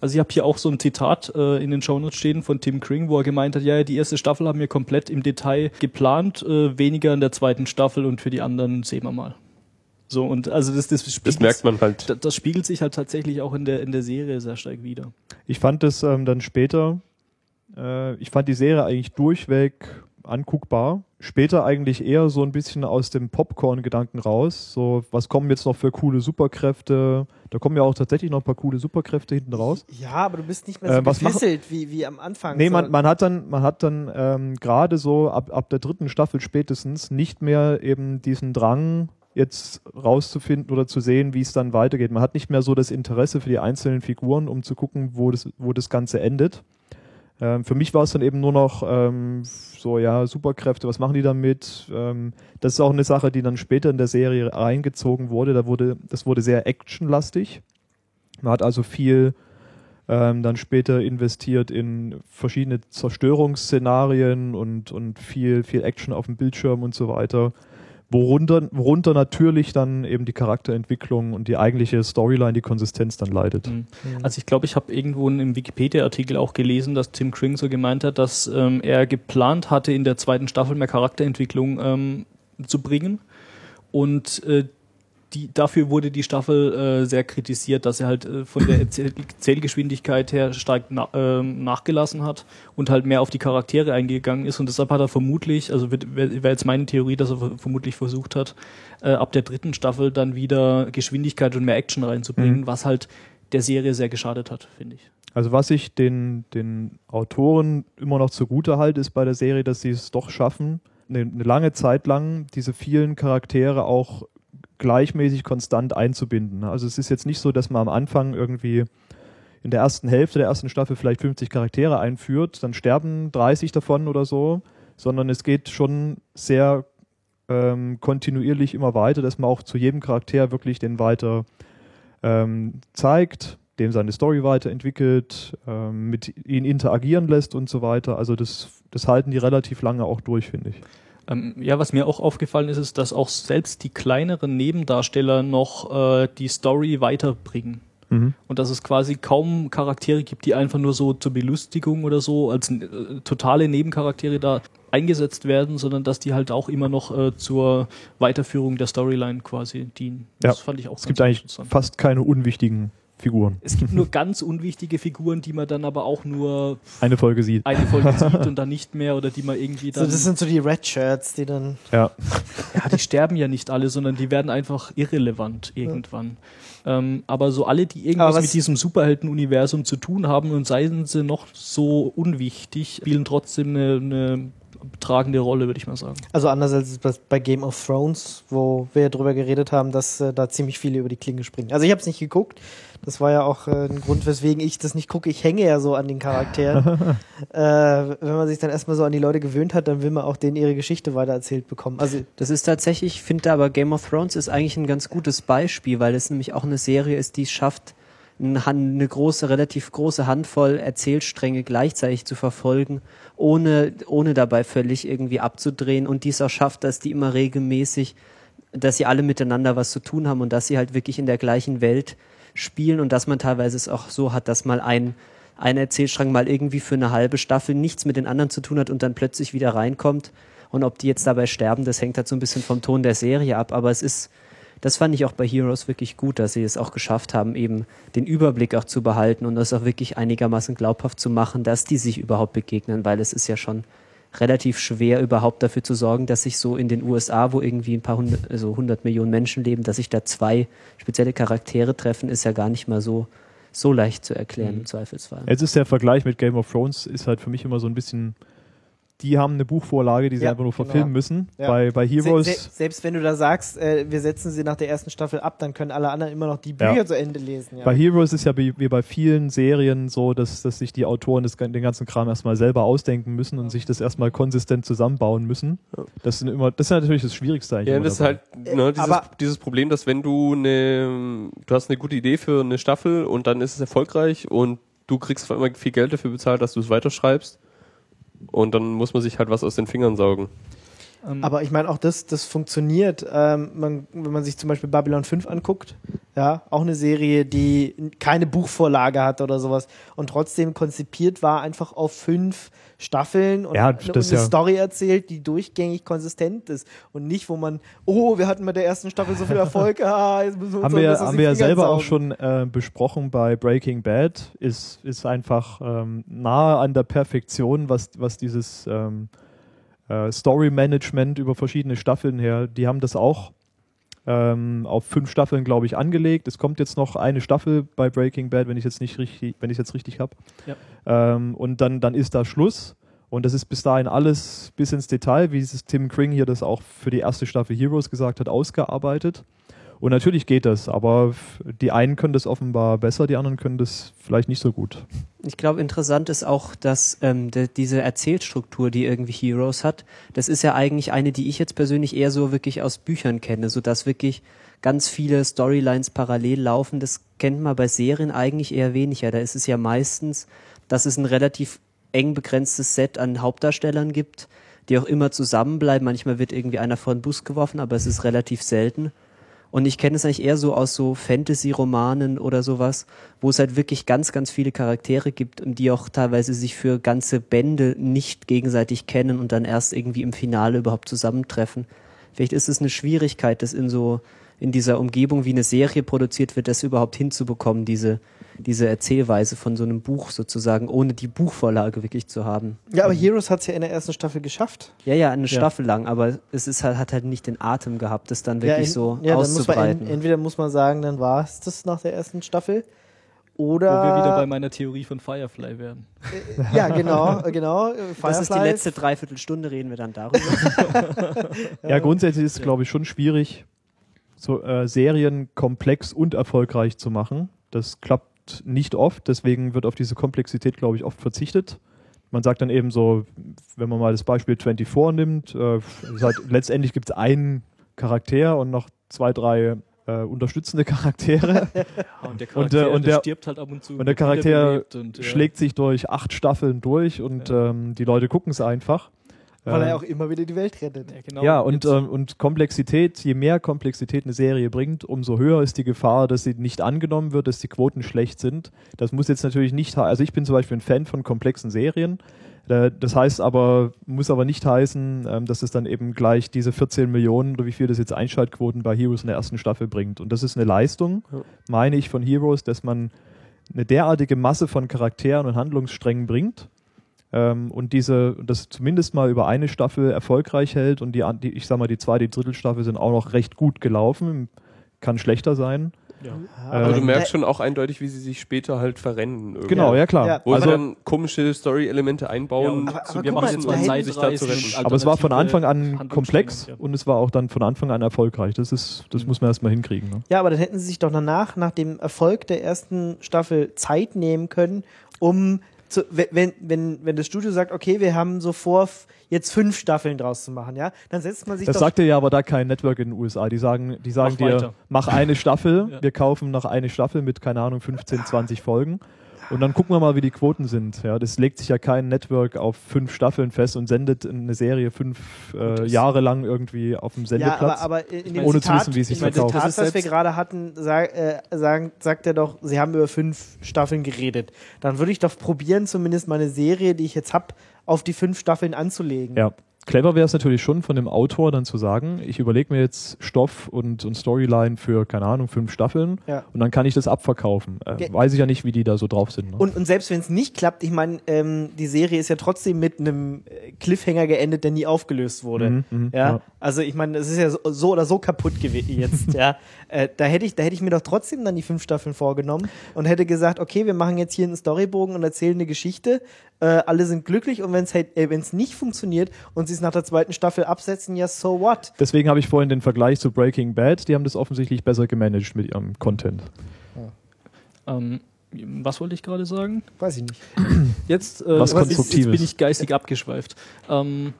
Also ich habe hier auch so ein Zitat äh, in den Shownotes stehen von Tim Kring, wo er gemeint hat, ja, die erste Staffel haben wir komplett im Detail geplant, äh, weniger in der zweiten Staffel und für die anderen sehen wir mal. So, und also das, das, Das spiegelt- merkt man halt. das, das spiegelt sich halt tatsächlich auch in der, in der Serie sehr stark wieder. Ich fand es ähm, dann später, äh, ich fand die Serie eigentlich durchweg anguckbar. Später eigentlich eher so ein bisschen aus dem Popcorn-Gedanken raus. So, was kommen jetzt noch für coole Superkräfte? Da kommen ja auch tatsächlich noch ein paar coole Superkräfte hinten raus. Ja, aber du bist nicht mehr Äh, so machen- gefesselt wie, wie am Anfang. Nee, man, man hat dann, man hat dann ähm, gerade so ab, ab der dritten Staffel spätestens nicht mehr eben diesen Drang, jetzt rauszufinden oder zu sehen, wie es dann weitergeht. Man hat nicht mehr so das Interesse für die einzelnen Figuren, um zu gucken, wo das, wo das Ganze endet. Ähm, für mich war es dann eben nur noch ähm, so, ja, Superkräfte, was machen die damit? Ähm, das ist auch eine Sache, die dann später in der Serie reingezogen wurde. Da wurde, das wurde sehr actionlastig. Man hat also viel ähm, dann später investiert in verschiedene Zerstörungsszenarien und, und viel, viel Action auf dem Bildschirm und so weiter. Worunter, worunter natürlich dann eben die Charakterentwicklung und die eigentliche Storyline, die Konsistenz dann leidet. Mhm. Also ich glaube, ich habe irgendwo einem Wikipedia-Artikel auch gelesen, dass Tim Kring so gemeint hat, dass ähm, er geplant hatte, in der zweiten Staffel mehr Charakterentwicklung ähm, zu bringen. Und äh, die, dafür wurde die Staffel äh, sehr kritisiert, dass er halt äh, von der Erzähl Erzählgeschwindigkeit her stark na ähm, nachgelassen hat und halt mehr auf die Charaktere eingegangen ist. Und deshalb hat er vermutlich, also wäre wär jetzt meine Theorie, dass er ver- vermutlich versucht hat, äh, ab der dritten Staffel dann wieder Geschwindigkeit und mehr Action reinzubringen, Mhm. was halt der Serie sehr geschadet hat, finde ich. Also was ich den, den Autoren immer noch zugute halte, ist bei der Serie, dass sie es doch schaffen, eine, eine lange Zeit lang diese vielen Charaktere auch gleichmäßig konstant einzubinden. Also es ist jetzt nicht so, dass man am Anfang irgendwie in der ersten Hälfte der ersten Staffel vielleicht 50 Charaktere einführt, dann sterben 30 davon oder so, sondern es geht schon sehr ähm, kontinuierlich immer weiter, dass man auch zu jedem Charakter wirklich den weiter ähm, zeigt, dem seine Story weiterentwickelt, ähm, mit ihnen interagieren lässt und so weiter. Also das, das halten die relativ lange auch durch, finde ich. Ähm, ja, was mir auch aufgefallen ist, ist, dass auch selbst die kleineren Nebendarsteller noch äh, die Story weiterbringen. Und dass es quasi kaum Charaktere gibt, die einfach nur so zur Belustigung oder so als äh, totale Nebencharaktere da eingesetzt werden, sondern dass die halt auch immer noch äh, zur Weiterführung der Storyline quasi dienen. Das Ja, fand ich auch Es gibt eigentlich fast keine unwichtigen Figuren. Es gibt nur ganz unwichtige Figuren, die man dann aber auch nur Eine Folge sieht. eine Folge sieht und dann nicht mehr oder die man irgendwie so, dann. das sind so die Red Shirts, die dann. Ja. Ja, die sterben ja nicht alle, sondern die werden einfach irrelevant irgendwann. Ähm, aber so alle, die irgendwas was- mit diesem Superhelden-Universum zu tun haben und seien sie noch so unwichtig, spielen trotzdem eine, eine tragende Rolle, würde ich mal sagen. Also anders als bei Game of Thrones, wo wir ja drüber geredet haben, dass äh, da ziemlich viele über die Klinge springen. Also ich habe es nicht geguckt. Das war ja auch äh, ein Grund, weswegen ich das nicht gucke. Ich hänge ja so an den Charakteren. äh, wenn man sich dann erstmal so an die Leute gewöhnt hat, dann will man auch denen ihre Geschichte weitererzählt bekommen. Also Das ist tatsächlich, ich finde aber Game of Thrones ist eigentlich ein ganz gutes Beispiel, weil es nämlich auch eine Serie ist, die es schafft, eine große, relativ große Handvoll Erzählstränge gleichzeitig zu verfolgen, ohne, ohne dabei völlig irgendwie abzudrehen und dies auch schafft, dass die immer regelmäßig, dass sie alle miteinander was zu tun haben und dass sie halt wirklich in der gleichen Welt spielen und dass man teilweise es auch so hat, dass mal ein, ein Erzählstrang mal irgendwie für eine halbe Staffel nichts mit den anderen zu tun hat und dann plötzlich wieder reinkommt. Und ob die jetzt dabei sterben, das hängt halt so ein bisschen vom Ton der Serie ab. Aber es ist, das fand ich auch bei Heroes wirklich gut, dass sie es auch geschafft haben, eben den Überblick auch zu behalten und das auch wirklich einigermaßen glaubhaft zu machen, dass die sich überhaupt begegnen, weil es ist ja schon relativ schwer, überhaupt dafür zu sorgen, dass sich so in den USA, wo irgendwie ein paar hundert, also 100 Millionen Menschen leben, dass sich da zwei spezielle Charaktere treffen, ist ja gar nicht mal so, so leicht zu erklären im Zweifelsfall. Jetzt ist der Vergleich mit Game of Thrones ist halt für mich immer so ein bisschen, die haben eine Buchvorlage, die sie Ja, einfach nur genau. verfilmen müssen. Ja. Bei, bei Se Heroes, se selbst wenn du da sagst, äh, wir setzen sie nach der ersten Staffel ab, dann können alle anderen immer noch die Bücher Ja. zu Ende lesen. Ja. bei Heroes ist ja wie, wie bei vielen Serien so, dass, dass sich die Autoren das, den ganzen Kram erstmal selber ausdenken müssen und sich das erstmal konsistent zusammenbauen müssen. Das sind immer, das ist natürlich das Schwierigste eigentlich. Ja, das ist halt ne, dieses, aber- dieses Problem, dass wenn du eine, du hast eine gute Idee für eine Staffel und dann ist es erfolgreich und du kriegst zwar immer viel Geld dafür bezahlt, dass du es weiterschreibst und dann muss man sich halt was aus den Fingern saugen. Ähm, Aber ich meine, auch das, das funktioniert. Ähm, man, wenn man sich zum Beispiel Babylon 5 anguckt, ja, auch eine Serie, die keine Buchvorlage hat oder sowas und trotzdem konzipiert war, einfach auf fünf Staffeln und, Ja, eine, und eine ja- Story erzählt, die durchgängig konsistent ist und nicht, wo man, oh, wir hatten mit der ersten Staffel so viel Erfolg, ah, jetzt müssen wir uns haben so wir, haben wir ja selber auch saugen. schon äh, besprochen bei Breaking Bad, ist, ist einfach ähm, nahe an der Perfektion, was, was dieses ähm, äh, Story-Management über verschiedene Staffeln her, die haben das auch ähm, auf fünf Staffeln, glaube ich, angelegt. Es kommt jetzt noch eine Staffel bei Breaking Bad, wenn ich jetzt nicht richtig, wenn ich jetzt richtig habe. Ähm, und dann, dann ist da Schluss. Und das ist bis dahin alles bis ins Detail, wie es Tim Kring hier das auch für die erste Staffel Heroes gesagt hat, ausgearbeitet. Und natürlich geht das, aber die einen können das offenbar besser, die anderen können das vielleicht nicht so gut. Ich glaube, interessant ist auch, dass ähm, de, diese Erzählstruktur, die irgendwie Heroes hat, das ist ja eigentlich eine, die ich jetzt persönlich eher so wirklich aus Büchern kenne, so dass wirklich ganz viele Storylines parallel laufen. Das kennt man bei Serien eigentlich eher weniger. Da ist es ja meistens, dass es ein relativ eng begrenztes Set an Hauptdarstellern gibt, die auch immer zusammenbleiben. Manchmal wird irgendwie einer vor den Bus geworfen, aber es ist relativ selten. Und ich kenne es eigentlich eher so aus so Fantasy-Romanen oder sowas, wo es halt wirklich ganz, ganz viele Charaktere gibt und die auch teilweise sich für ganze Bände nicht gegenseitig kennen und dann erst irgendwie im Finale überhaupt zusammentreffen. Vielleicht ist es eine Schwierigkeit, das in so, in dieser Umgebung, wie eine Serie produziert wird, das überhaupt hinzubekommen, diese, diese Erzählweise von so einem Buch sozusagen, ohne die Buchvorlage wirklich zu haben. Ja, aber Heroes hat es ja in der ersten Staffel geschafft. Ja, ja, eine Staffel lang, aber es ist halt, hat halt nicht den Atem gehabt, das dann ja, wirklich in- so ja, dann muss man auszubreiten. en, entweder muss man sagen, dann war es das nach der ersten Staffel. Oder wo wir wieder bei meiner Theorie von Firefly wären. ja, genau, äh, genau. äh, Das ist die Firefly. letzte Dreiviertelstunde, reden wir dann darüber. Ja, grundsätzlich ist es, glaube ich, schon schwierig, so äh, Serien komplex und erfolgreich zu machen. Das klappt nicht oft, deswegen wird auf diese Komplexität, glaube ich, oft verzichtet. Man sagt dann eben so, wenn man mal das Beispiel 24 nimmt, äh, hat, letztendlich gibt es einen Charakter und noch zwei, drei äh, unterstützende Charaktere. und der Und, äh, und der- stirbt halt ab und zu. und der Charakter und, ja. Schlägt sich durch acht Staffeln durch und ähm, die Leute gucken es einfach. Weil Ähm, er auch immer wieder die Welt rettet. Ja, genau. ja, und, ähm, und Komplexität, je mehr Komplexität eine Serie bringt, umso höher ist die Gefahr, dass sie nicht angenommen wird, dass die Quoten schlecht sind. Das muss jetzt natürlich nicht, also ich bin zum Beispiel ein Fan von komplexen Serien. Äh, Das heißt aber, muss aber nicht heißen, ähm, dass es dann eben gleich diese 14 Millionen oder wie viel das jetzt Einschaltquoten bei Heroes in der ersten Staffel bringt. Und das ist eine Leistung, meine ich, von Heroes, dass man eine derartige Masse von Charakteren und Handlungssträngen bringt ähm, und diese das zumindest mal über eine Staffel erfolgreich hält und die, die ich sag mal die zweite, die Drittelstaffel sind auch noch recht gut gelaufen, kann schlechter sein. Aber du Ähm, merkst schon auch eindeutig, wie sie sich später halt verrennen. irgendwie. Genau, ja, klar. Ja. Wo Also, sie dann komische Story-Elemente einbauen. aber- aber wir machen jetzt mal hätten- sich da zu retten. Zeitreisen. aber es war von Anfang an komplex Handlungsstränge, und es war auch dann von Anfang an erfolgreich. Das ist, das Mhm. muss man erstmal hinkriegen. Ne? Ja, aber dann hätten sie sich doch danach, nach dem Erfolg der ersten Staffel, Zeit nehmen können, um zu, wenn, wenn, wenn das Studio sagt, okay, wir haben so vor, jetzt fünf Staffeln draus zu machen, ja, dann setzt man sich Das doch sagt dir ja aber da kein Network in den USA. Die sagen, die sagen Mach dir, weiter. mach eine Staffel, Ja. wir kaufen noch eine Staffel mit, keine Ahnung, 15, 20 Folgen. Und dann gucken wir mal, wie die Quoten sind. Ja, das legt sich ja kein Network auf fünf Staffeln fest und sendet eine Serie fünf äh, Jahre lang irgendwie auf dem Ja, Sendeplatz. aber, aber in dem Ohne zu Zitat, wissen, wie es sich in dem verkauft. Zitat, Das ist was wir gerade hatten, sag, äh, sagen, sagt er doch, sie haben über fünf Staffeln geredet. Dann würde ich doch probieren, zumindest meine Serie, die ich jetzt habe, auf die fünf Staffeln anzulegen. Ja. Clever wäre es natürlich schon von dem Autor dann zu sagen, ich überlege mir jetzt Stoff und, und Storyline für, keine Ahnung, fünf Staffeln Ja. und dann kann ich das abverkaufen. Äh, weiß ich ja nicht, wie die da so drauf sind. Ne? Und, und selbst wenn es nicht klappt, ich meine, ähm, die Serie ist ja trotzdem mit einem äh, Cliffhanger geendet, der nie aufgelöst wurde. Mhm, mhm, ja? ja. also ich meine, es ist ja so, so oder so kaputt gewesen jetzt. ja, äh, da hätte ich, da hätte ich mir doch trotzdem dann die fünf Staffeln vorgenommen und hätte gesagt, okay, wir machen jetzt hier einen Storybogen und erzählen eine Geschichte. Äh, alle sind glücklich und wenn es halt, äh, wenn es nicht funktioniert und sie es nach der zweiten Staffel absetzen, ja, so what? Deswegen habe ich vorhin den Vergleich zu Breaking Bad, die haben das offensichtlich besser gemanagt mit ihrem Content. Ähm, was wollte ich gerade sagen? Weiß ich nicht. Jetzt, äh, Was jetzt, bin ich geistig abgeschweift. Ähm,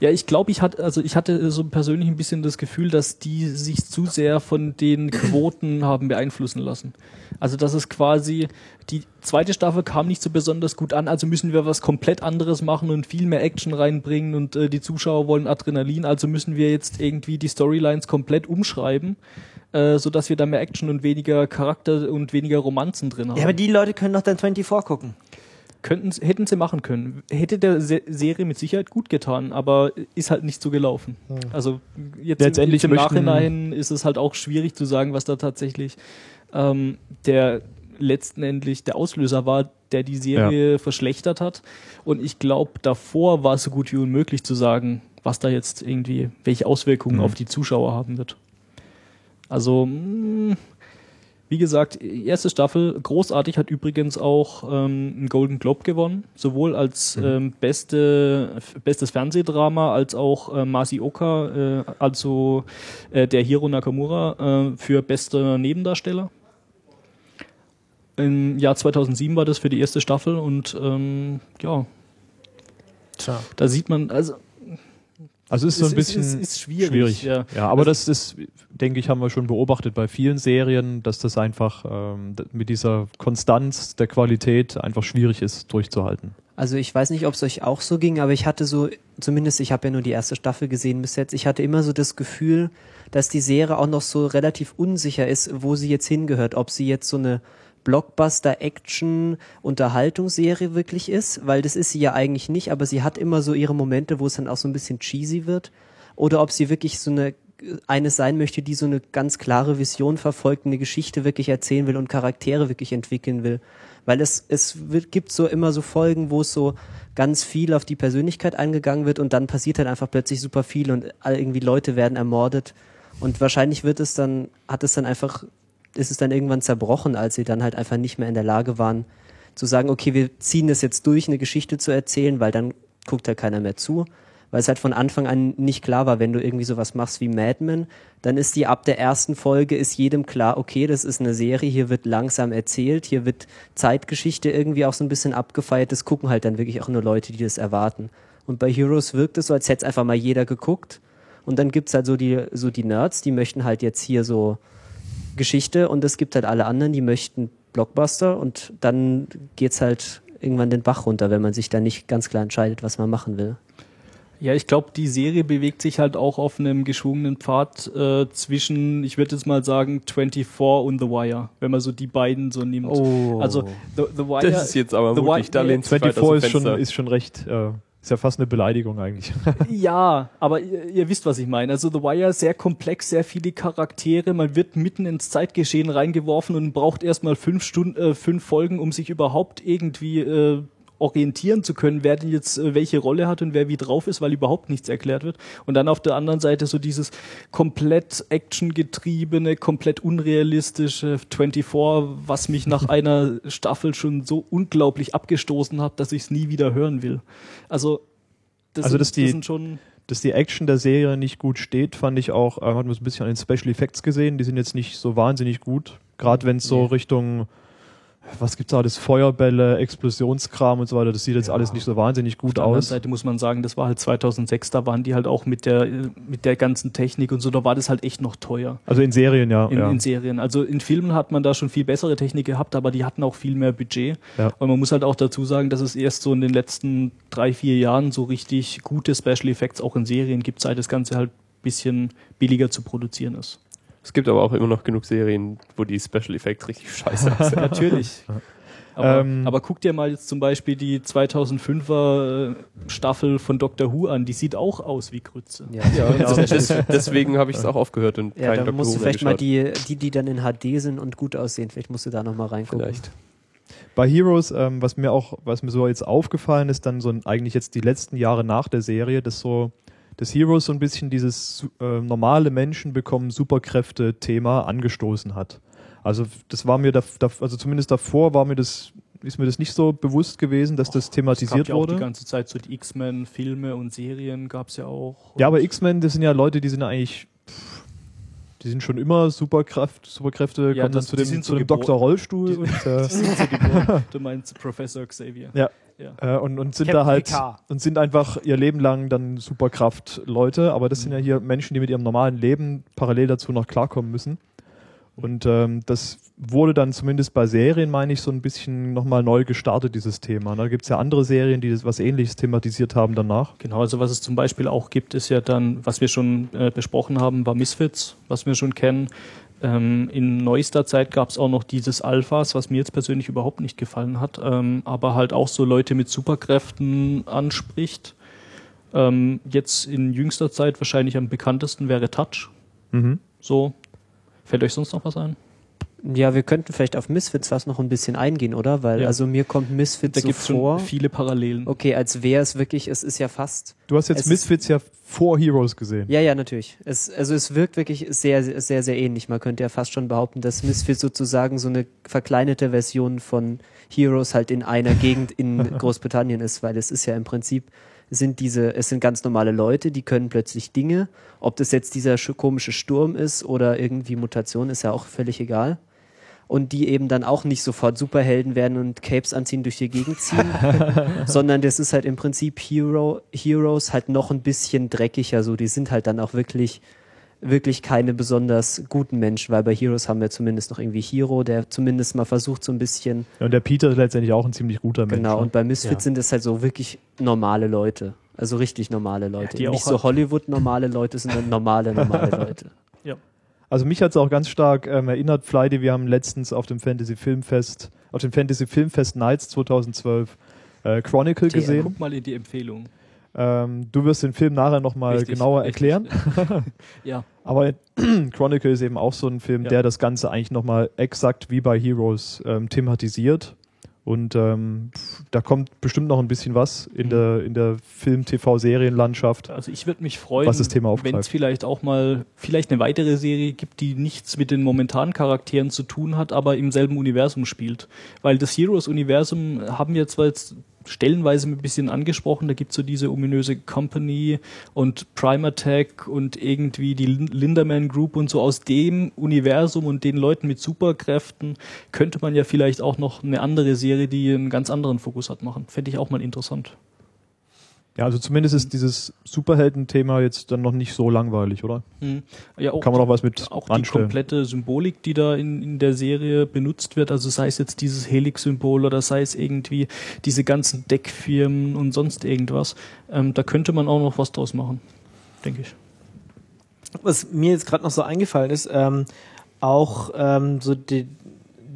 ja, ich glaube, ich hatte, also ich hatte so persönlich ein bisschen das Gefühl, dass die sich zu sehr von den Quoten haben beeinflussen lassen. Also dass es quasi die zweite Staffel kam nicht so besonders gut an, also müssen wir was komplett anderes machen und viel mehr Action reinbringen und äh, die Zuschauer wollen Adrenalin, also müssen wir jetzt irgendwie die Storylines komplett umschreiben, äh, so dass wir da mehr Action und weniger Charakter und weniger Romanzen drin haben. Ja, aber die Leute können doch dann 24 gucken. Könnten, hätten sie machen können. Hätte der Se Serie mit Sicherheit gut getan, aber ist halt nicht so gelaufen. Also jetzt Letztendlich im, Nachhinein ist es halt auch schwierig zu sagen, was da tatsächlich ähm, der letztendlich der Auslöser war, der die Serie verschlechtert hat. Und ich glaube, davor war es so gut wie unmöglich zu sagen, was da jetzt irgendwie, welche Auswirkungen Mhm. auf die Zuschauer haben wird. Also, mh, wie gesagt, erste Staffel, großartig, hat übrigens auch ähm, einen Golden Globe gewonnen, sowohl als ähm, beste, bestes Fernsehdrama als auch äh, Masioka, äh, also äh, der Hiro Nakamura, äh, für bester Nebendarsteller. Im Jahr 2007 war das für die erste Staffel und ähm, ja, Tja. da sieht man, also Also es ist so ein bisschen ist, ist schwierig. Ja, Ja. aber das ist, denke ich, haben wir schon beobachtet bei vielen Serien, dass das einfach ähm, mit dieser Konstanz der Qualität einfach schwierig ist durchzuhalten. Also ich weiß nicht, ob es euch auch so ging, aber ich hatte so, zumindest ich habe ja nur die erste Staffel gesehen bis jetzt, ich hatte immer so das Gefühl, dass die Serie auch noch so relativ unsicher ist, wo sie jetzt hingehört, ob sie jetzt so eine Blockbuster-Action-Unterhaltungsserie wirklich ist, weil das ist sie ja eigentlich nicht, aber sie hat immer so ihre Momente, wo es dann auch so ein bisschen cheesy wird, oder ob sie wirklich so eine eine sein möchte, die so eine ganz klare Vision verfolgt, eine Geschichte wirklich erzählen will und Charaktere wirklich entwickeln will. Weil es, es wird, gibt so immer so Folgen, wo es so ganz viel auf die Persönlichkeit eingegangen wird und dann passiert halt einfach plötzlich super viel und irgendwie Leute werden ermordet. Und wahrscheinlich wird es dann, hat es dann einfach, ist es dann irgendwann zerbrochen, als sie dann halt einfach nicht mehr in der Lage waren, zu sagen, okay, wir ziehen das jetzt durch, eine Geschichte zu erzählen, weil dann guckt halt keiner mehr zu. Weil es halt von Anfang an nicht klar war, wenn du irgendwie sowas machst wie Mad Men, dann ist die ab der ersten Folge ist jedem klar, okay, das ist eine Serie, hier wird langsam erzählt, hier wird Zeitgeschichte irgendwie auch so ein bisschen abgefeiert, das gucken halt dann wirklich auch nur Leute, die das erwarten. Und bei Heroes wirkt es so, als hätte es einfach mal jeder geguckt. Und dann gibt's halt so die, so die Nerds, die möchten halt jetzt hier so Geschichte und es gibt halt alle anderen, die möchten Blockbuster und dann geht's halt irgendwann den Bach runter, wenn man sich da nicht ganz klar entscheidet, was man machen will. Ja, ich glaube, die Serie bewegt sich halt auch auf einem geschwungenen Pfad äh, zwischen, ich würde jetzt mal sagen, 24 und The Wire, wenn man so die beiden so nimmt. Oh. Also The, The Wire. Das ist jetzt aber The mutig, Wi- da nee, lehnt sich weit aus 24 dem ist schon, ist schon recht, äh, ist ja fast eine Beleidigung eigentlich. Ja, aber ihr, ihr wisst, was ich meine. Also The Wire sehr komplex, sehr viele Charaktere. Man wird mitten ins Zeitgeschehen reingeworfen und braucht erstmal fünf Stunden, äh, fünf Folgen, um sich überhaupt irgendwie äh, orientieren zu können, wer denn jetzt äh, welche Rolle hat und wer wie drauf ist, weil überhaupt nichts erklärt wird. Und dann auf der anderen Seite so dieses komplett actiongetriebene, komplett unrealistische 24, was mich nach einer Staffel schon so unglaublich abgestoßen hat, dass ich es nie wieder hören will. Also das, Also, sind, dass die- das sind schon Dass die Action der Serie nicht gut steht, fand ich auch, äh, hat man so ein bisschen an den Special Effects gesehen, die sind jetzt nicht so wahnsinnig gut. Gerade wenn es so Richtung was gibt's da, das Feuerbälle, Explosionskram und so weiter, das sieht jetzt alles nicht so wahnsinnig Auf gut der anderen aus. Seite muss man sagen, das war halt 2006, da waren die halt auch mit der, mit der ganzen Technik und so, da war das halt echt noch teuer. Also in Serien, ja. In, ja. in Serien. Also in Filmen hat man da schon viel bessere Technik gehabt, aber die hatten auch viel mehr Budget. Ja. Und man muss halt auch dazu sagen, dass es erst so in den letzten drei, vier Jahren so richtig gute Special Effects auch in Serien gibt, seit das Ganze halt ein bisschen billiger zu produzieren ist. Es gibt aber auch immer noch genug Serien, wo die Special Effects richtig scheiße sind. Natürlich. Aber, Ähm. aber guck dir mal jetzt zum Beispiel die 2005er äh, Staffel von Doctor Who an, die sieht auch aus wie Grütze. Ja, Ja, genau. das, des, deswegen habe ich es auch aufgehört und ja keinen da Dr. musst Who du mehr vielleicht mal die, die, die dann in HD sind und gut aussehen, vielleicht musst du da nochmal reingucken. Vielleicht. Bei Heroes, ähm, was mir auch, was mir so jetzt aufgefallen ist, dann so ein, eigentlich jetzt die letzten Jahre nach der Serie, dass so, dass Heroes so ein bisschen dieses äh, normale Menschen bekommen Superkräfte-Thema angestoßen hat. Also das war mir, da, da, also zumindest davor war mir das, ist mir das nicht so bewusst gewesen, dass das Es thematisiert gab ja auch wurde. die ganze Zeit so die X-Men-Filme und Serien gab es ja auch. Ja, aber X-Men, das sind ja Leute, die sind eigentlich, pff, die sind schon immer Superkraft, Superkräfte, Ja, kommen dann zu dem, sind zu so dem. Dr. Rollstuhl Die- und, äh, du meinst Professor Xavier. Ja. ja. äh, und, und sind Captain da halt Picard. und sind einfach ihr Leben lang dann Superkraft-Leute, aber das sind Mhm. ja hier Menschen, die mit ihrem normalen Leben parallel dazu noch klarkommen müssen. Und ähm, das wurde dann zumindest bei Serien, meine ich, so ein bisschen nochmal neu gestartet, dieses Thema. Da gibt es ja andere Serien, die das was ähnliches thematisiert haben danach. Genau, also was es zum Beispiel auch gibt, ist ja dann, was wir schon äh, besprochen haben, war Misfits, was wir schon kennen. Ähm, in neuester Zeit gab es auch noch dieses Alphas, was mir jetzt persönlich überhaupt nicht gefallen hat, ähm, aber halt auch so Leute mit Superkräften anspricht. Ähm, jetzt in jüngster Zeit wahrscheinlich am bekanntesten wäre Touch. Mhm. So. Fällt euch sonst noch was ein? Ja, wir könnten vielleicht auf Misfits was noch ein bisschen eingehen, oder? Weil, Ja. also mir kommt Misfits Da so gibt es vor. schon viele Parallelen. Okay, als wäre es wirklich, es ist ja fast. Du hast jetzt Misfits ja vor Heroes gesehen. Ja, ja, natürlich. Es, also es wirkt wirklich sehr, sehr, sehr ähnlich. Man könnte ja fast schon behaupten, dass Misfits sozusagen so eine verkleinerte Version von Heroes halt in einer Gegend in Großbritannien ist, weil es ist ja im Prinzip sind diese, es sind ganz normale Leute, die können plötzlich Dinge. Ob das jetzt dieser sch- komische Sturm ist oder irgendwie Mutation, ist ja auch völlig egal. Und die eben dann auch nicht sofort Superhelden werden und Capes anziehen durch die Gegend ziehen, sondern das ist halt im Prinzip Hero, Heroes halt noch ein bisschen dreckiger, so die sind halt dann auch wirklich wirklich keine besonders guten Menschen, weil bei Heroes haben wir zumindest noch irgendwie Hero, der zumindest mal versucht so ein bisschen, Und der Peter ist letztendlich auch ein ziemlich guter Mensch. genau, ne? und bei Misfits Ja. sind es halt so wirklich normale Leute, also richtig normale Leute, die nicht auch so halt- Hollywood-normale Leute, sondern normale, normale Leute. Also mich hat es auch ganz stark ähm, erinnert, Fleide, wir haben letztens auf dem Fantasy Filmfest, auf dem Fantasy Filmfest Nights 2012 äh, Chronicle gesehen. Guck mal in die Empfehlung. Ähm, du wirst den Film nachher nochmal genauer richtig. erklären. Ja, Aber Chronicle ist eben auch so ein Film, Ja. der das Ganze eigentlich nochmal exakt wie bei Heroes ähm, thematisiert. Und ähm, da kommt bestimmt noch ein bisschen was in Mhm. der, in der Film-TV-Serienlandschaft. Also ich würde mich freuen, wenn es vielleicht auch mal vielleicht eine weitere Serie gibt, die nichts mit den momentanen Charakteren zu tun hat, aber im selben Universum spielt. Weil das Heroes-Universum haben wir zwar jetzt stellenweise ein bisschen angesprochen, da gibt es so diese ominöse Company und Primatech und irgendwie die Lin- Linderman Group und so aus dem Universum und den Leuten mit Superkräften könnte man ja vielleicht auch noch eine andere Serie, die einen ganz anderen Fokus hat, machen. Fände ich auch mal interessant. Ja, also zumindest ist dieses Superhelden-Thema jetzt dann noch nicht so langweilig, oder? Hm. Ja, auch Kann man auch was mit auch die anstellen. komplette Symbolik, die da in, in der Serie benutzt wird, also sei es jetzt dieses Helix-Symbol oder sei es irgendwie diese ganzen Deckfirmen und sonst irgendwas, ähm, da könnte man auch noch was draus machen, denke ich. Was mir jetzt gerade noch so eingefallen ist, ähm, auch ähm, so die,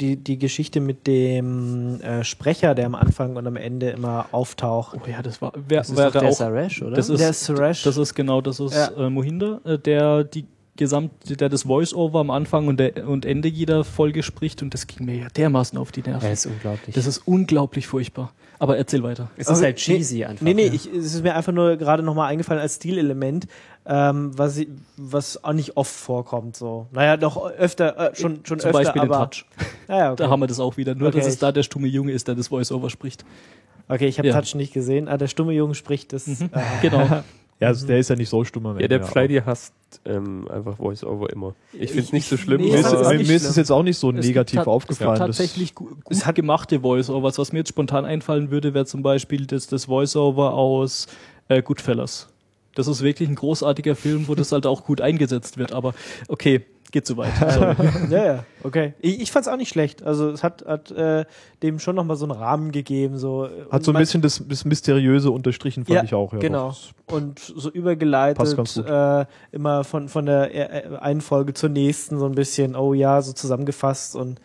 die, die Geschichte mit dem äh, Sprecher, der am Anfang und am Ende immer auftaucht. Oh ja, das war wär, Das ist wäre der auch Saresh, oder? das ist, Der Suresh. das ist genau, das ist Ja. äh, Mohinder, äh, der die gesamt, der das Voice-Over am Anfang und, der, und Ende jeder Folge spricht und das ging mir ja dermaßen auf die Nerven. ja, ist unglaublich. Das ist unglaublich furchtbar. Aber erzähl weiter. es ist halt cheesy einfach. Nee, nee, ja. ich, es ist mir einfach nur gerade nochmal eingefallen als Stilelement, ähm, was, ich- was auch nicht oft vorkommt. So. Naja, doch öfter, äh, schon, schon Zum öfter, Beispiel den aber, Touch. Naja, okay. Da haben wir das auch wieder. Nur, Okay, dass es da der stumme Junge ist, der das Voice-Over spricht. okay, ich habe Ja. Touch nicht gesehen. Ah, der stumme Junge spricht das. Mhm. Äh, Genau. Ja, also der ist ja nicht so stumm Ja, der Ende, Flighty hasst ähm, einfach Voice-Over immer. Ich finde es nicht so schlimm. nee, Mir ist, mir ist es jetzt auch nicht so Es negativ aufgefallen. Es gibt tatsächlich gu gut gemachte Voice-Overs. Was mir jetzt spontan einfallen würde, wäre zum Beispiel das, das Voice-Over aus äh, Goodfellas. Das ist wirklich ein großartiger Film, wo das halt auch gut eingesetzt wird. Aber okay, geht zu weit. Sorry. Ja, ja, okay. Ich, ich fand es auch nicht schlecht. Also es hat, hat äh, dem schon nochmal so einen Rahmen gegeben. So. Hat so ein bisschen das, das Mysteriöse unterstrichen, fand Ja, ich auch. Ja, genau. doch. Und so übergeleitet, Passt ganz gut. äh, immer von, von der äh, einen Folge zur nächsten so ein bisschen, oh ja, so zusammengefasst und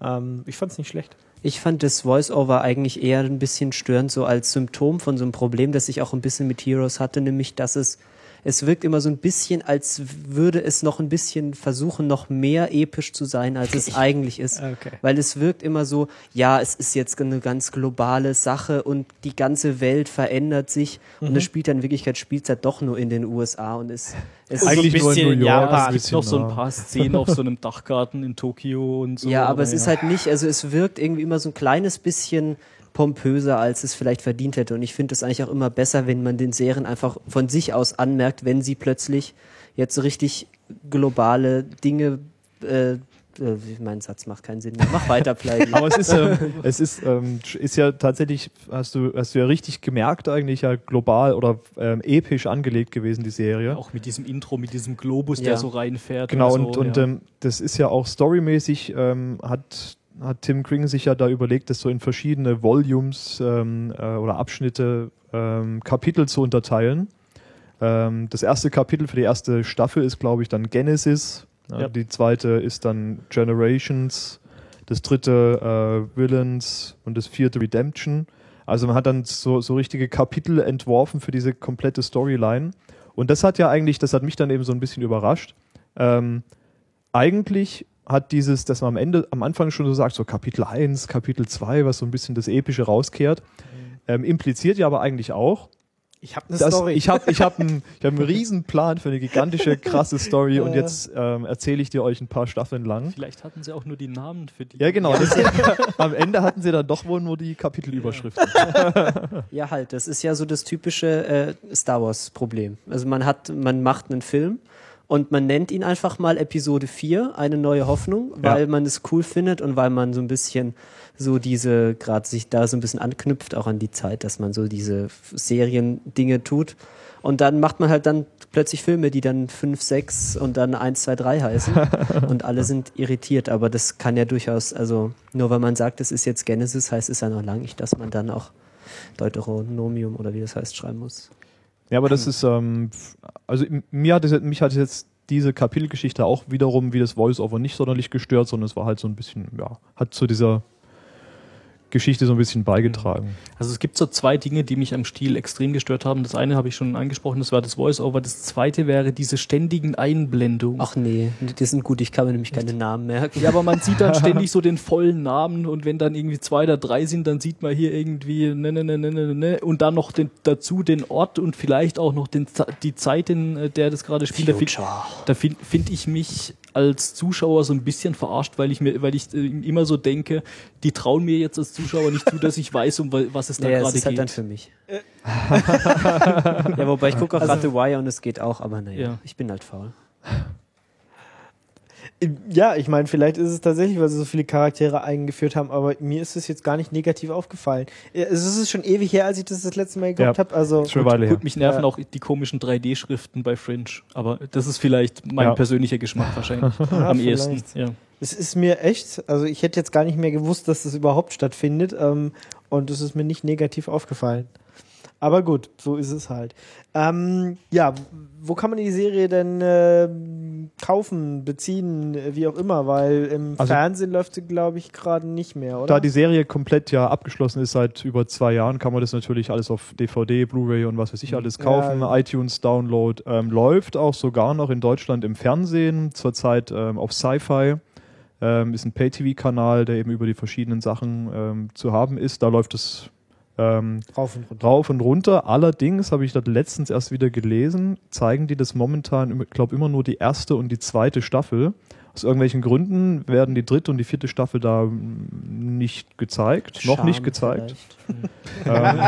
ähm, ich fand es nicht schlecht. Ich fand das Voice-Over eigentlich eher ein bisschen störend, so als Symptom von so einem Problem, das ich auch ein bisschen mit Heroes hatte, nämlich, dass es, es wirkt immer so ein bisschen, als würde es noch ein bisschen versuchen, noch mehr episch zu sein, als es eigentlich ist. Okay. Weil es wirkt immer so, ja, es ist jetzt eine ganz globale Sache und die ganze Welt verändert sich und es spielt dann in Wirklichkeit spielt es halt doch nur in den USA und es, es ist Eigentlich nur in bisschen New York. Ein es gibt noch so ein ja. paar Szenen auf so einem Dachgarten in Tokio und so. Ja, aber es ist halt nicht, also es wirkt irgendwie immer so ein kleines bisschen pompöser, als es vielleicht verdient hätte. Und ich finde es eigentlich auch immer besser, wenn man den Serien einfach von sich aus anmerkt, wenn sie plötzlich jetzt so richtig globale Dinge, äh, äh, mein Satz macht keinen Sinn mehr. Mach weiter, Pleidi. Aber es ist, ähm, es ist, ähm, ist ja tatsächlich, hast du, hast du ja richtig gemerkt, eigentlich ja global oder ähm, episch angelegt gewesen, die Serie. auch mit diesem Intro, mit diesem Globus, Ja. der so reinfährt. Genau, so, und, und ja. ähm, das ist ja auch storymäßig, ähm, hat, hat Tim Kring sich ja da überlegt, das so in verschiedene Volumes ähm, äh, oder Abschnitte, ähm, Kapitel zu unterteilen. Ähm, das erste Kapitel für die erste Staffel ist, glaube ich, dann Genesis. Ja, Ja. Die zweite ist dann Generations. Das dritte äh, Villains und das vierte Redemption. Also man hat dann so, so richtige Kapitel entworfen für diese komplette Storyline. Und das hat ja eigentlich, das hat mich dann eben so ein bisschen überrascht. Ähm, eigentlich hat dieses, dass man am Ende, am Anfang schon so sagt, so Kapitel 1, Kapitel 2, was so ein bisschen das Epische rauskehrt, ähm, impliziert ja aber eigentlich auch, Ich habe eine Story. ich habe ich hab einen ich hab einen riesen Plan für eine gigantische, krasse Story und jetzt ähm, erzähle ich dir euch ein paar Staffeln lang. Vielleicht hatten sie auch nur die Namen für die. Ja, genau. Das, am Ende hatten sie dann doch wohl nur die Kapitelüberschriften. Ja, halt, das ist ja so das typische äh, Star Wars-Problem. Also man hat, man macht einen Film und man nennt ihn einfach mal Episode 4, eine neue Hoffnung, weil Ja. man es cool findet und weil man so ein bisschen so diese, gerade sich da so ein bisschen anknüpft, auch an die Zeit, dass man so diese Serien-Dinge tut. Und dann macht man halt dann plötzlich Filme, die dann 5, 6 und dann 1, 2, 3 heißen. und alle sind irritiert, aber das kann ja durchaus, also nur weil man sagt, es ist jetzt Genesis, heißt es ja noch lange nicht, dass man dann auch Deuteronomium oder wie das heißt, schreiben muss. Ja, aber das ist, ähm, also mir hat es, mich hat es jetzt diese Kapitelgeschichte auch wiederum wie das Voice-Over nicht sonderlich gestört, sondern es war halt so ein bisschen, ja, hat zu dieser Geschichte so ein bisschen beigetragen. Also es gibt so zwei Dinge, die mich am Stil extrem gestört haben. Das eine habe ich schon angesprochen, das war das Voice-Over. Das zweite wäre diese ständigen Einblendungen. Ach nee, die sind gut, ich kann mir nämlich keine Namen merken. Ja, aber man sieht dann ständig so den vollen Namen und wenn dann irgendwie zwei oder drei sind, dann sieht man hier irgendwie ne, ne, ne, ne, ne, ne, und dann noch den, dazu den Ort und vielleicht auch noch den, die Zeit, in äh, der das gerade spielt. Da finde da find, find ich mich als Zuschauer so ein bisschen verarscht, weil ich mir, weil ich äh, immer so denke, die trauen mir jetzt als Zuschauer nicht zu, dass ich weiß, um wa- was es da Naja, das gerade ist halt dann geht. für mich. ja, wobei ich gucke auch gerade The Wire und es geht auch, aber naja, Ja. ich bin halt faul. Ja, ich meine, vielleicht ist es tatsächlich, weil sie so viele Charaktere eingeführt haben, aber mir ist es jetzt gar nicht negativ aufgefallen. Es ist schon ewig her, als ich das das letzte Mal geguckt Ja. habe. Also Schon her. Gut, mich nerven Ja. auch die komischen 3D-Schriften bei Fringe, aber das ist vielleicht mein Ja. persönlicher Geschmack wahrscheinlich Ja, am ehesten. Ja. es ist mir echt, also ich hätte jetzt gar nicht mehr gewusst, dass das überhaupt stattfindet ähm, und es ist mir nicht negativ aufgefallen. Aber gut, so ist es halt. Ähm, ja, wo kann man die Serie denn ähm, kaufen, beziehen, äh, wie auch immer? Weil im Also- Fernsehen läuft sie, glaube ich, gerade nicht mehr, oder? Da die Serie komplett ja abgeschlossen ist seit über zwei Jahren, kann man das natürlich alles auf DVD, Blu-ray und was weiß ich alles kaufen. Ja. iTunes Download ähm, läuft auch sogar noch in Deutschland im Fernsehen, zurzeit ähm, auf Sci-Fi. Ähm, ist ein Pay-TV-Kanal, der eben über die verschiedenen Sachen ähm, zu haben ist. Da läuft es ähm, Rauf und runter. rauf und runter. Allerdings habe ich das letztens erst wieder gelesen, zeigen die das momentan, ich glaube immer nur die erste und die zweite Staffel. Aus irgendwelchen Gründen werden die dritte und die vierte Staffel da nicht gezeigt, noch nicht Scham gezeigt. Ähm,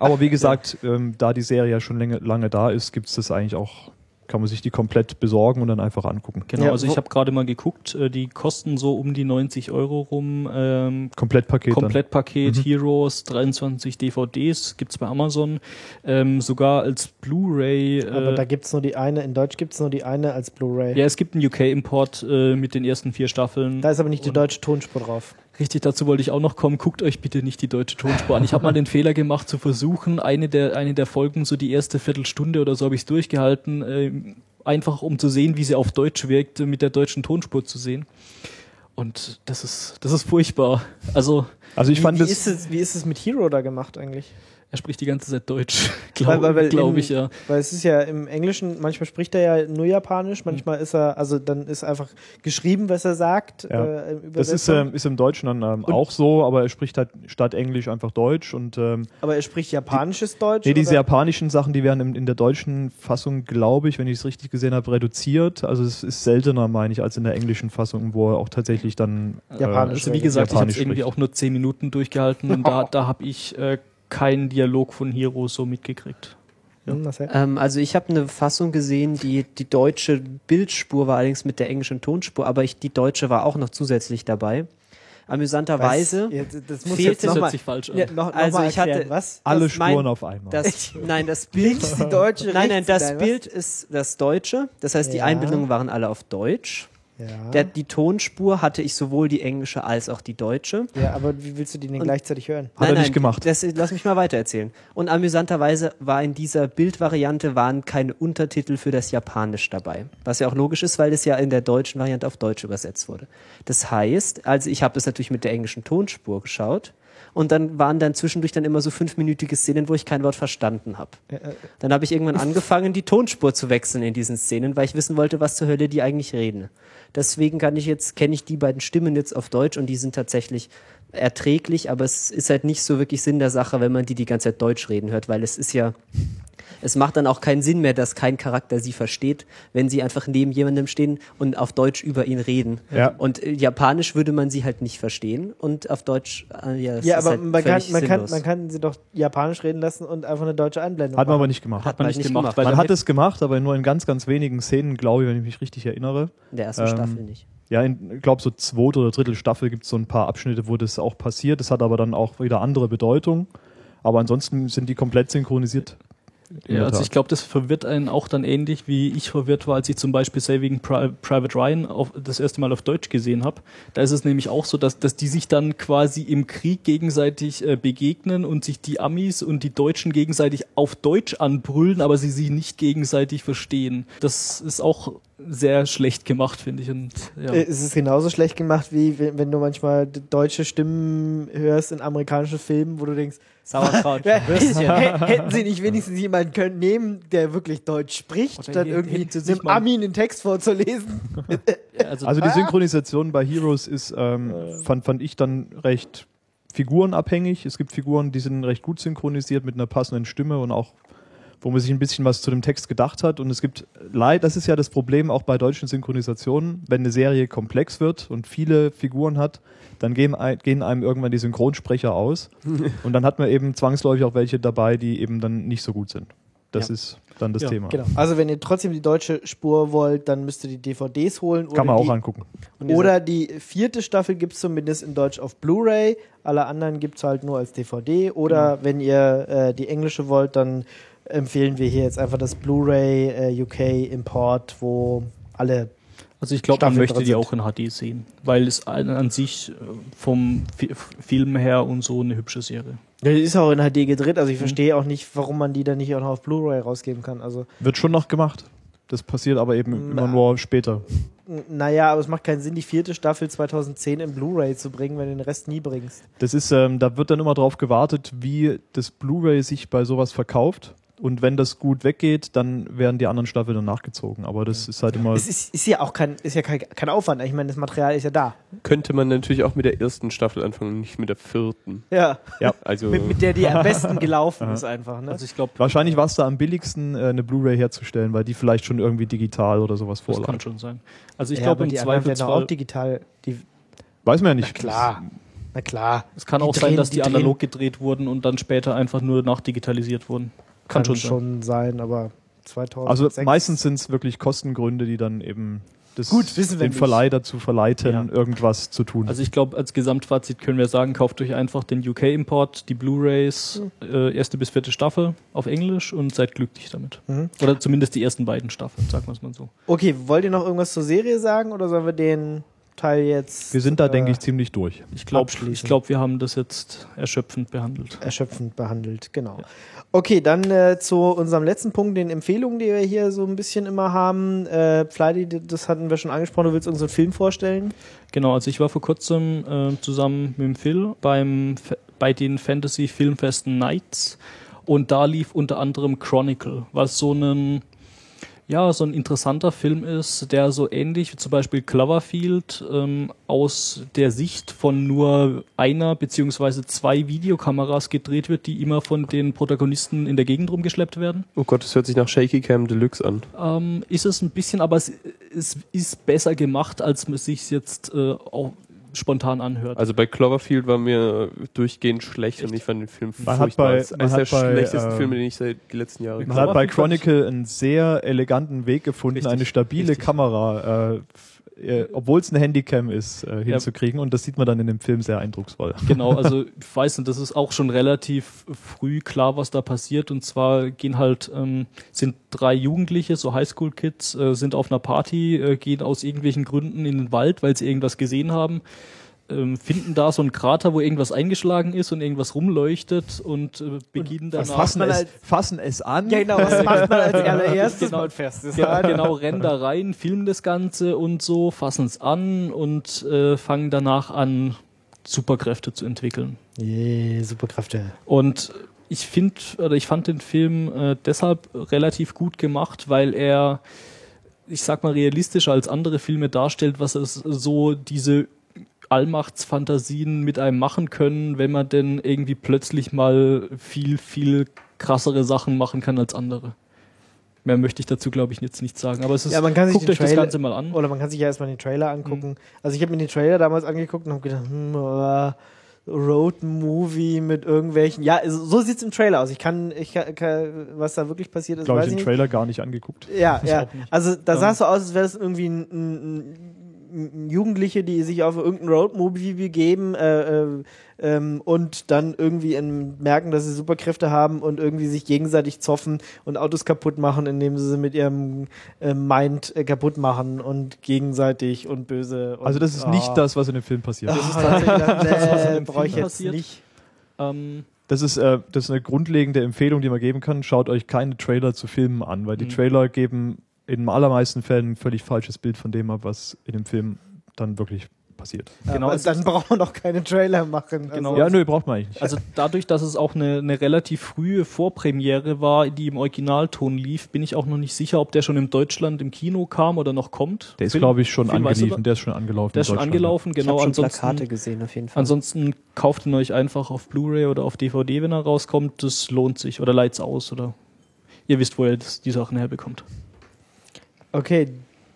aber wie gesagt, ähm, da die Serie ja schon lange, lange da ist, gibt es das eigentlich auch, kann man sich die komplett besorgen und dann einfach angucken. Genau, Ja, also ich habe gerade mal geguckt, äh, die kosten so um die 90 Euro rum. Ähm, Komplettpaket. Komplettpaket, Mhm. Heroes, 23 DVDs, gibt's bei Amazon. Ähm, sogar als Blu-ray. Aber Äh, da gibt's nur die eine, in Deutsch gibt's nur die eine als Blu-ray. ja, es gibt einen UK-Import äh, mit den ersten vier Staffeln. Da ist aber nicht die deutsche Tonspur drauf. Richtig, dazu wollte ich auch noch kommen. Guckt euch bitte nicht die deutsche Tonspur an. Ich habe mal den Fehler gemacht, zu versuchen, eine der, eine der Folgen, so die erste Viertelstunde oder so, habe ich durchgehalten, ähm, einfach um zu sehen, wie sie auf Deutsch wirkt, mit der deutschen Tonspur zu sehen. Und das ist, das ist furchtbar. Also, Also ich wie, fand wie, das. ist es, wie ist es mit Hero da gemacht eigentlich? Er spricht die ganze Zeit Deutsch, glaube weil glaub ich, ja. Weil es ist ja im Englischen, manchmal spricht er ja nur Japanisch, manchmal ist er, also dann ist einfach geschrieben, was er sagt. Ja. Äh, Das ist, ähm, ist im Deutschen dann ähm, auch so, aber er spricht halt statt Englisch einfach Deutsch und ähm, aber er spricht japanisches Deutsch. nee, diese oder? japanischen Sachen, die werden in, in der deutschen Fassung, glaube ich, wenn ich es richtig gesehen habe, reduziert. Also es ist seltener, meine ich, als in der englischen Fassung, wo er auch tatsächlich dann äh, Japanisch Also wie gesagt, ich habe Japanisch es irgendwie auch nur zehn Minuten durchgehalten und da, da habe ich äh, keinen Dialog von Hero so mitgekriegt. Hm, Marcel? Ähm, also ich habe eine Fassung gesehen, die die deutsche Bildspur war allerdings mit der englischen Tonspur, aber ich, die deutsche war auch noch zusätzlich dabei. Amüsanterweise. Was? Ja, das muss fehlte- jetzt noch mal, falsch an. ja, noch, noch Also ich hatte- was? alle das mein- Spuren auf einmal. Das, nein, das Bild, die deutsche, nein, nein, das was? Bild ist das Deutsche. Das heißt, die Ja. Einbildungen waren alle auf Deutsch. Ja. Der, die Tonspur hatte ich sowohl die englische als auch die deutsche. ja, aber wie willst du die denn Und- gleichzeitig hören? Hat er nicht gemacht. Das, lass mich mal weitererzählen. Und amüsanterweise war in dieser Bildvariante waren keine Untertitel für das Japanisch dabei. Was ja auch logisch ist, weil es ja in der deutschen Variante auf Deutsch übersetzt wurde. Das heißt, also ich habe das natürlich mit der englischen Tonspur geschaut. Und dann waren dann zwischendurch dann immer so fünfminütige Szenen, wo ich kein Wort verstanden habe. Dann habe ich irgendwann angefangen, die Tonspur zu wechseln in diesen Szenen, weil ich wissen wollte, was zur Hölle die eigentlich reden. Deswegen kann ich jetzt, kenne ich die beiden Stimmen jetzt auf Deutsch und die sind tatsächlich erträglich, aber es ist halt nicht so wirklich Sinn der Sache, wenn man die die ganze Zeit Deutsch reden hört, weil es ist ja, es macht dann auch keinen Sinn mehr, dass kein Charakter sie versteht, wenn sie einfach neben jemandem stehen und auf Deutsch über ihn reden. Ja. Und äh, Japanisch würde man sie halt nicht verstehen und auf Deutsch, äh, ja, Ja, ist aber halt man, kann, man, kann, man kann sie doch japanisch reden lassen und einfach eine deutsche Einblendung Hat man aber machen. nicht gemacht. Hat man nicht nicht gemacht, gemacht. Man hat es gemacht, aber nur in ganz, ganz wenigen Szenen, glaube ich, wenn ich mich richtig erinnere. In der ersten Ähm, Staffel nicht. Ja, in, ich glaube, so zweite oder dritte Staffel gibt es so ein paar Abschnitte, wo das auch passiert. Das hat aber dann auch wieder andere Bedeutung. Aber ansonsten sind die komplett synchronisiert. Ja, also ich glaube, das verwirrt einen auch dann ähnlich, wie ich verwirrt war, als ich zum Beispiel Saving Pri Private Ryan auf, das erste Mal auf Deutsch gesehen habe. Da ist es nämlich auch so, dass, dass die sich dann quasi im Krieg gegenseitig äh, begegnen und sich die Amis und die Deutschen gegenseitig auf Deutsch anbrüllen, aber sie sich nicht gegenseitig verstehen. Das ist auch sehr schlecht gemacht, finde ich. Und, ja. Äh, Es ist genauso schlecht gemacht, wie wenn, wenn du manchmal deutsche Stimmen hörst in amerikanischen Filmen, wo du denkst, Sauerkraut. Hä- hätten sie nicht wenigstens jemanden können nehmen, der wirklich Deutsch spricht, Oder statt hier irgendwie sich einem Ami einen Text vorzulesen? also, Also die Synchronisation bei Heroes ist, ähm, fand, fand ich dann recht figurenabhängig. Es gibt Figuren, die sind recht gut synchronisiert mit einer passenden Stimme und auch, wo man sich ein bisschen was zu dem Text gedacht hat. Und es gibt leid, das ist ja das Problem auch bei deutschen Synchronisationen, wenn eine Serie komplex wird und viele Figuren hat, dann gehen, gehen einem irgendwann die Synchronsprecher aus. und dann hat man eben zwangsläufig auch welche dabei, die eben dann nicht so gut sind. Das Ja. ist dann das Ja, Thema. Genau. Also wenn ihr trotzdem die deutsche Spur wollt, dann müsst ihr die DVDs holen. Kann man oder auch die, angucken. Oder die vierte Staffel gibt es zumindest in Deutsch auf Blu-ray. Alle anderen gibt es halt nur als DVD. Oder Genau. wenn ihr äh, die englische wollt, dann empfehlen wir hier jetzt einfach das Blu-ray äh, UK Import, wo alle Also ich glaube, man möchte die auch in HD sehen, weil es an, an sich äh, vom Fi- Film her und so eine hübsche Serie. Ja, die ist auch in HD gedreht, Mhm. also ich verstehe auch nicht, warum man die dann nicht auch noch auf Blu-ray rausgeben kann. Also, Wird schon noch gemacht. Das passiert aber eben Na. immer nur später. naja, aber es macht keinen Sinn, die vierte Staffel 2010 in Blu-ray zu bringen, wenn du den Rest nie bringst. Das ist, ähm, da wird dann immer drauf gewartet, wie das Blu-ray sich bei sowas verkauft. Und wenn das gut weggeht, dann werden die anderen Staffeln dann nachgezogen. Aber das ist halt immer. Es ist, ist ja auch kein, ist ja kein, kein Aufwand. Ich meine, das Material ist ja da. Könnte man natürlich auch mit der ersten Staffel anfangen, nicht mit der vierten. Ja. Ja. Also Mit, mit der, die am besten gelaufen ist einfach. Ne? Also ich glaube, Wahrscheinlich war es da am billigsten, äh, eine Blu-ray herzustellen, weil die vielleicht schon irgendwie digital oder sowas das vorlag. kann schon sein. Also ich ja, glaube im werden Zweifelsfall, auch digital. Die, Weiß man ja na nicht. klar. Na klar. es kann Die auch sein, drehen- dass die, die analog gedreht wurden und dann später einfach nur nachdigitalisiert wurden. Kann, Kann, schon, schon sein, aber 2000. Also meistens sind es wirklich Kostengründe, die dann eben das, Gut, wissen wir den nicht. Verleih dazu verleiten, Ja. irgendwas zu tun. Also ich glaube, als Gesamtfazit können wir sagen, kauft euch einfach den UK-Import, die Blu-rays, äh, erste bis vierte Staffel auf Englisch und seid glücklich damit. Mhm. Oder zumindest die ersten beiden Staffeln, sagen wir es mal so. Okay, wollt ihr noch irgendwas zur Serie sagen oder sollen wir den Teil jetzt. Wir sind da, äh, denke ich, ziemlich durch. Ich glaube, ich glaub, wir haben das jetzt erschöpfend behandelt. erschöpfend behandelt, genau. Okay, dann äh, zu unserem letzten Punkt, den Empfehlungen, die wir hier so ein bisschen immer haben. Äh, Fleidy, das hatten wir schon angesprochen, du willst uns einen Film vorstellen? Genau, also ich war vor kurzem äh, zusammen mit dem Phil beim, bei den Fantasy Filmfesten Nights und da lief unter anderem Chronicle, was so ein ja, so ein interessanter Film ist, der so ähnlich wie zum Beispiel Cloverfield ähm, aus der Sicht von nur einer beziehungsweise zwei Videokameras gedreht wird, die immer von den Protagonisten in der Gegend rumgeschleppt werden. Oh Gott, das hört sich nach Shaky Cam Deluxe an. Ähm, ist es ein bisschen, aber es, es ist besser gemacht, als man sich jetzt äh, auch spontan anhört. Also bei Cloverfield war mir durchgehend schlecht und ich fand den Film Man hat furchtbar. bei- Das ist man eines der hat bei, schlechtesten ähm, Filme, den ich seit die letzten Jahre Man hat bei Chronicle einen sehr eleganten Weg gefunden, Richtig, eine stabile richtig. Kamera, äh, äh, obwohl es eine Handycam ist, äh, hinzukriegen. Und das sieht man dann in dem Film sehr eindrucksvoll. Genau, also ich weiß nicht, das ist auch schon relativ früh klar, was da passiert. Und zwar gehen halt, ähm, sind drei Jugendliche, so Highschool-Kids, äh, sind auf einer Party, äh, gehen aus irgendwelchen Gründen in den Wald, weil sie irgendwas gesehen haben. Ähm, finden da so einen Krater, wo irgendwas eingeschlagen ist und irgendwas rumleuchtet und äh, beginnen danach. fassen es, fassen es an. Ja, genau, was macht man als allererstes? Genau. An. genau, rennen da rein, filmen das Ganze und so, fassen es an und äh, fangen danach an, Superkräfte zu entwickeln. Yeah, Superkräfte. Und ich finde, oder ich fand den Film äh, deshalb relativ gut gemacht, weil er, ich sag mal, realistischer als andere Filme darstellt, was es so diese Allmachtsfantasien mit einem machen können, wenn man denn irgendwie plötzlich mal viel, viel krassere Sachen machen kann als andere. Mehr möchte ich dazu, glaube ich, jetzt nicht sagen. Aber es ist, Ja, man kann sich guckt euch das Trailer- Ganze mal an. Oder man kann sich ja erstmal den Trailer angucken. Also ich habe mir den Trailer damals angeguckt und habe gedacht, hm, äh, Road-Movie mit irgendwelchen. Ja, so so sieht's im Trailer aus. Ich kann, ich kann, was da wirklich passiert ist, Glaube weiß ich, ich den nicht. Trailer gar nicht angeguckt. Ja, Ich ja. Also da Ja. sah es so aus, als wäre das irgendwie ein, ein, ein Jugendliche, die sich auf irgendein Roadmovie begeben äh, äh, ähm, und dann irgendwie in, merken, dass sie Superkräfte haben und irgendwie sich gegenseitig zoffen und Autos kaputt machen, indem sie sie mit ihrem äh, Mind äh, kaputt machen und gegenseitig und böse. Und, Also das ist ah. nicht das, was in dem Film passiert. Das ist tatsächlich, was in dem brauche ich Film jetzt passiert. nicht. Ähm, Das ist, äh, das ist eine grundlegende Empfehlung, die man geben kann. Schaut euch keine Trailer zu Filmen an, weil die Mhm. Trailer geben in den allermeisten Fällen ein völlig falsches Bild von dem ab, was in dem Film dann wirklich passiert. Genau, Aber es dann braucht man doch keine Trailer machen. Genau. Also, Ja, nö, braucht man eigentlich nicht. Also dadurch, dass es auch eine, eine relativ frühe Vorpremiere war, die im Originalton lief, bin ich auch noch nicht sicher, ob der schon in Deutschland im Kino kam oder noch kommt. der ist, glaube ich, schon Film, weißt du angeliefen. Der ist schon angelaufen. Der in ist schon Deutschland. angelaufen, Ich genau. habe schon Ansonsten, Plakate gesehen, auf jeden Fall. ansonsten kauft ihn euch einfach auf Blu-ray oder auf DVD, wenn er rauskommt. Das lohnt sich. Oder leit's aus oder ihr wisst, wo ihr das, die Sachen herbekommt. Okay,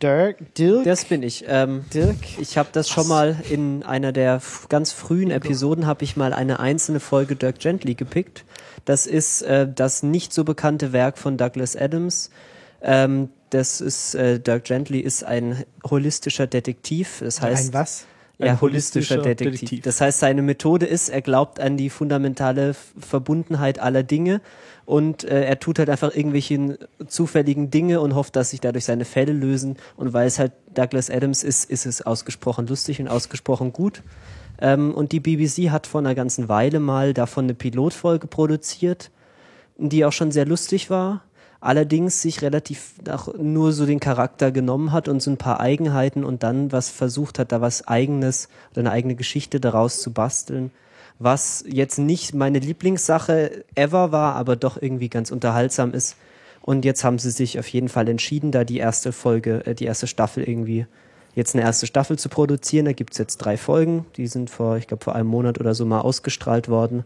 Dirk, Dirk, Das bin ich. Ähm, Dirk. ich habe das schon mal in einer der ganz frühen Episoden habe ich mal eine einzelne Folge Dirk Gently gepickt. Das ist äh, das nicht so bekannte Werk von Douglas Adams. Ähm, das ist äh, Dirk Gently ist ein holistischer Detektiv. Das heißt Ein was? Ein ja, holistischer, holistischer Detektiv. Detektiv. Das heißt, seine Methode ist, er glaubt an die fundamentale Verbundenheit aller Dinge und äh, er tut halt einfach irgendwelche zufälligen Dinge und hofft, dass sich dadurch seine Fälle lösen. Und weil es halt Douglas Adams ist, ist es ausgesprochen lustig und ausgesprochen gut. Ähm, und die BBC hat vor einer ganzen Weile mal davon eine Pilotfolge produziert, die auch schon sehr lustig war. Allerdings sich relativ auch nur so den Charakter genommen hat und so ein paar Eigenheiten und dann was versucht hat, da was eigenes oder eine eigene Geschichte daraus zu basteln. Was jetzt nicht meine Lieblingssache ever war, aber doch irgendwie ganz unterhaltsam ist. Und jetzt haben sie sich auf jeden Fall entschieden, da die erste Folge, äh, die erste Staffel irgendwie, jetzt eine erste Staffel zu produzieren. Da gibt's jetzt drei Folgen, die sind vor, ich glaube, vor einem Monat oder so mal ausgestrahlt worden,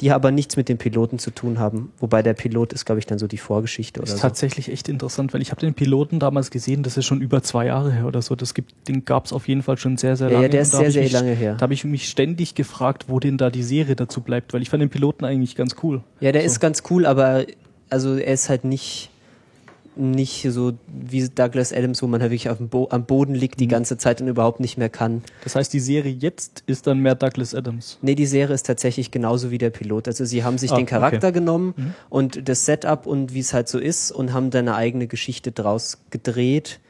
die aber nichts mit dem Piloten zu tun haben. Wobei der Pilot ist, glaube ich, dann so die Vorgeschichte oder ist so. tatsächlich echt interessant, weil ich habe den Piloten damals gesehen, das ist schon über zwei Jahre her oder so. Das gibt, den gab es auf jeden Fall schon sehr, sehr lange. ja, der ist sehr, sehr mich, lange her. Da habe ich mich ständig gefragt, wo denn da die Serie dazu bleibt, weil ich fand den Piloten eigentlich ganz cool. Ja, der So. ist ganz cool, aber also er ist halt nicht nicht so wie Douglas Adams, wo man halt wirklich auf dem Bo am Boden liegt die Mhm. ganze Zeit und überhaupt nicht mehr kann. Das heißt, die Serie jetzt ist dann mehr Douglas Adams. Nee, die Serie ist tatsächlich genauso wie der Pilot. Also sie haben sich Ah, den Charakter okay. genommen Mhm. und das Setup und wie es halt so ist und haben dann eine eigene Geschichte draus gedreht,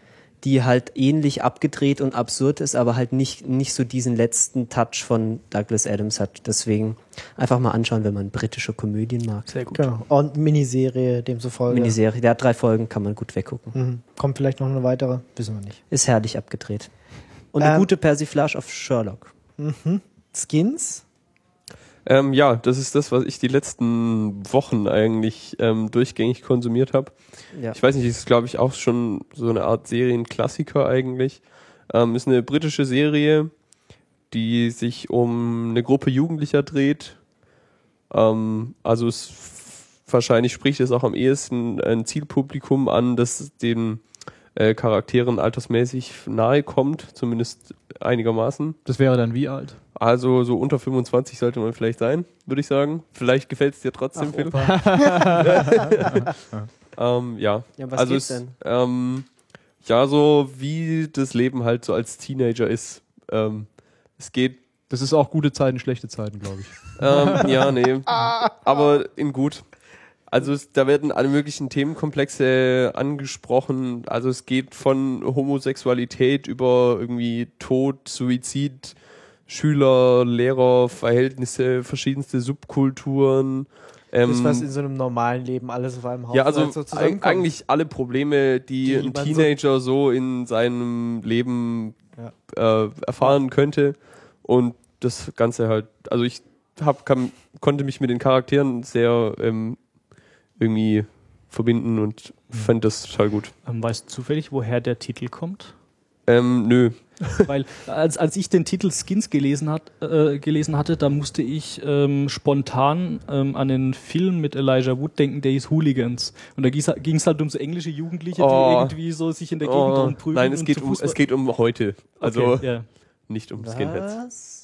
die halt ähnlich abgedreht und absurd ist, aber halt nicht, nicht so diesen letzten Touch von Douglas Adams hat. Deswegen einfach mal anschauen, wenn man britische Komödien mag. Sehr gut. Genau. Und Miniserie demzufolge. Miniserie, der hat drei Folgen, kann man gut weggucken. Mhm. Kommt vielleicht noch eine weitere, wissen wir nicht. Ist herrlich abgedreht. Und eine Ähm, gute Persiflage auf Sherlock. Mhm. Skins? Ähm, ja, das ist das, was ich die letzten Wochen eigentlich ähm, durchgängig konsumiert habe. Ja. Ich weiß nicht, ist glaube ich auch schon so eine Art Serienklassiker eigentlich. Ähm, ist eine britische Serie, die sich um eine Gruppe Jugendlicher dreht. Ähm, also es wahrscheinlich spricht es auch am ehesten ein Zielpublikum an, das den äh, Charakteren altersmäßig nahe kommt, zumindest einigermaßen. Das wäre dann wie alt? Also so unter 25 sollte man vielleicht sein, würde ich sagen. Vielleicht gefällt es dir trotzdem, Philipp. ähm, ja. Ja, was also geht's es, denn? Ähm, ja, so wie das Leben halt so als Teenager ist. Ähm, es geht, Das ist auch gute Zeiten, schlechte Zeiten, glaube ich. ähm, ja, nee, aber in gut. Also es, da werden alle möglichen Themenkomplexe angesprochen. Also es geht von Homosexualität über irgendwie Tod, Suizid, Schüler, Lehrer, Verhältnisse, verschiedenste Subkulturen. Ähm, das, was in so einem normalen Leben alles auf einem Haufen ja, also so eigentlich alle Probleme, die, Die ein man so- Teenager so, in seinem Leben äh, erfahren könnte. Und das Ganze halt, also ich hab, kann, konnte mich mit den Charakteren sehr ähm, irgendwie verbinden und fand das total gut. Ähm, weißt du zufällig, woher der Titel kommt? Ähm, nö. Weil als, als ich den Titel Skins gelesen, hat, äh, gelesen hatte, da musste ich ähm, spontan ähm, an einen Film mit Elijah Wood denken, der hieß Hooligans. Und da ging es halt um so englische Jugendliche, Oh. die irgendwie so sich in der Gegend Oh, rumprügeln. nein, es und geht, zu um, es geht um heute. Also okay, ja. nicht um Skinheads. Was?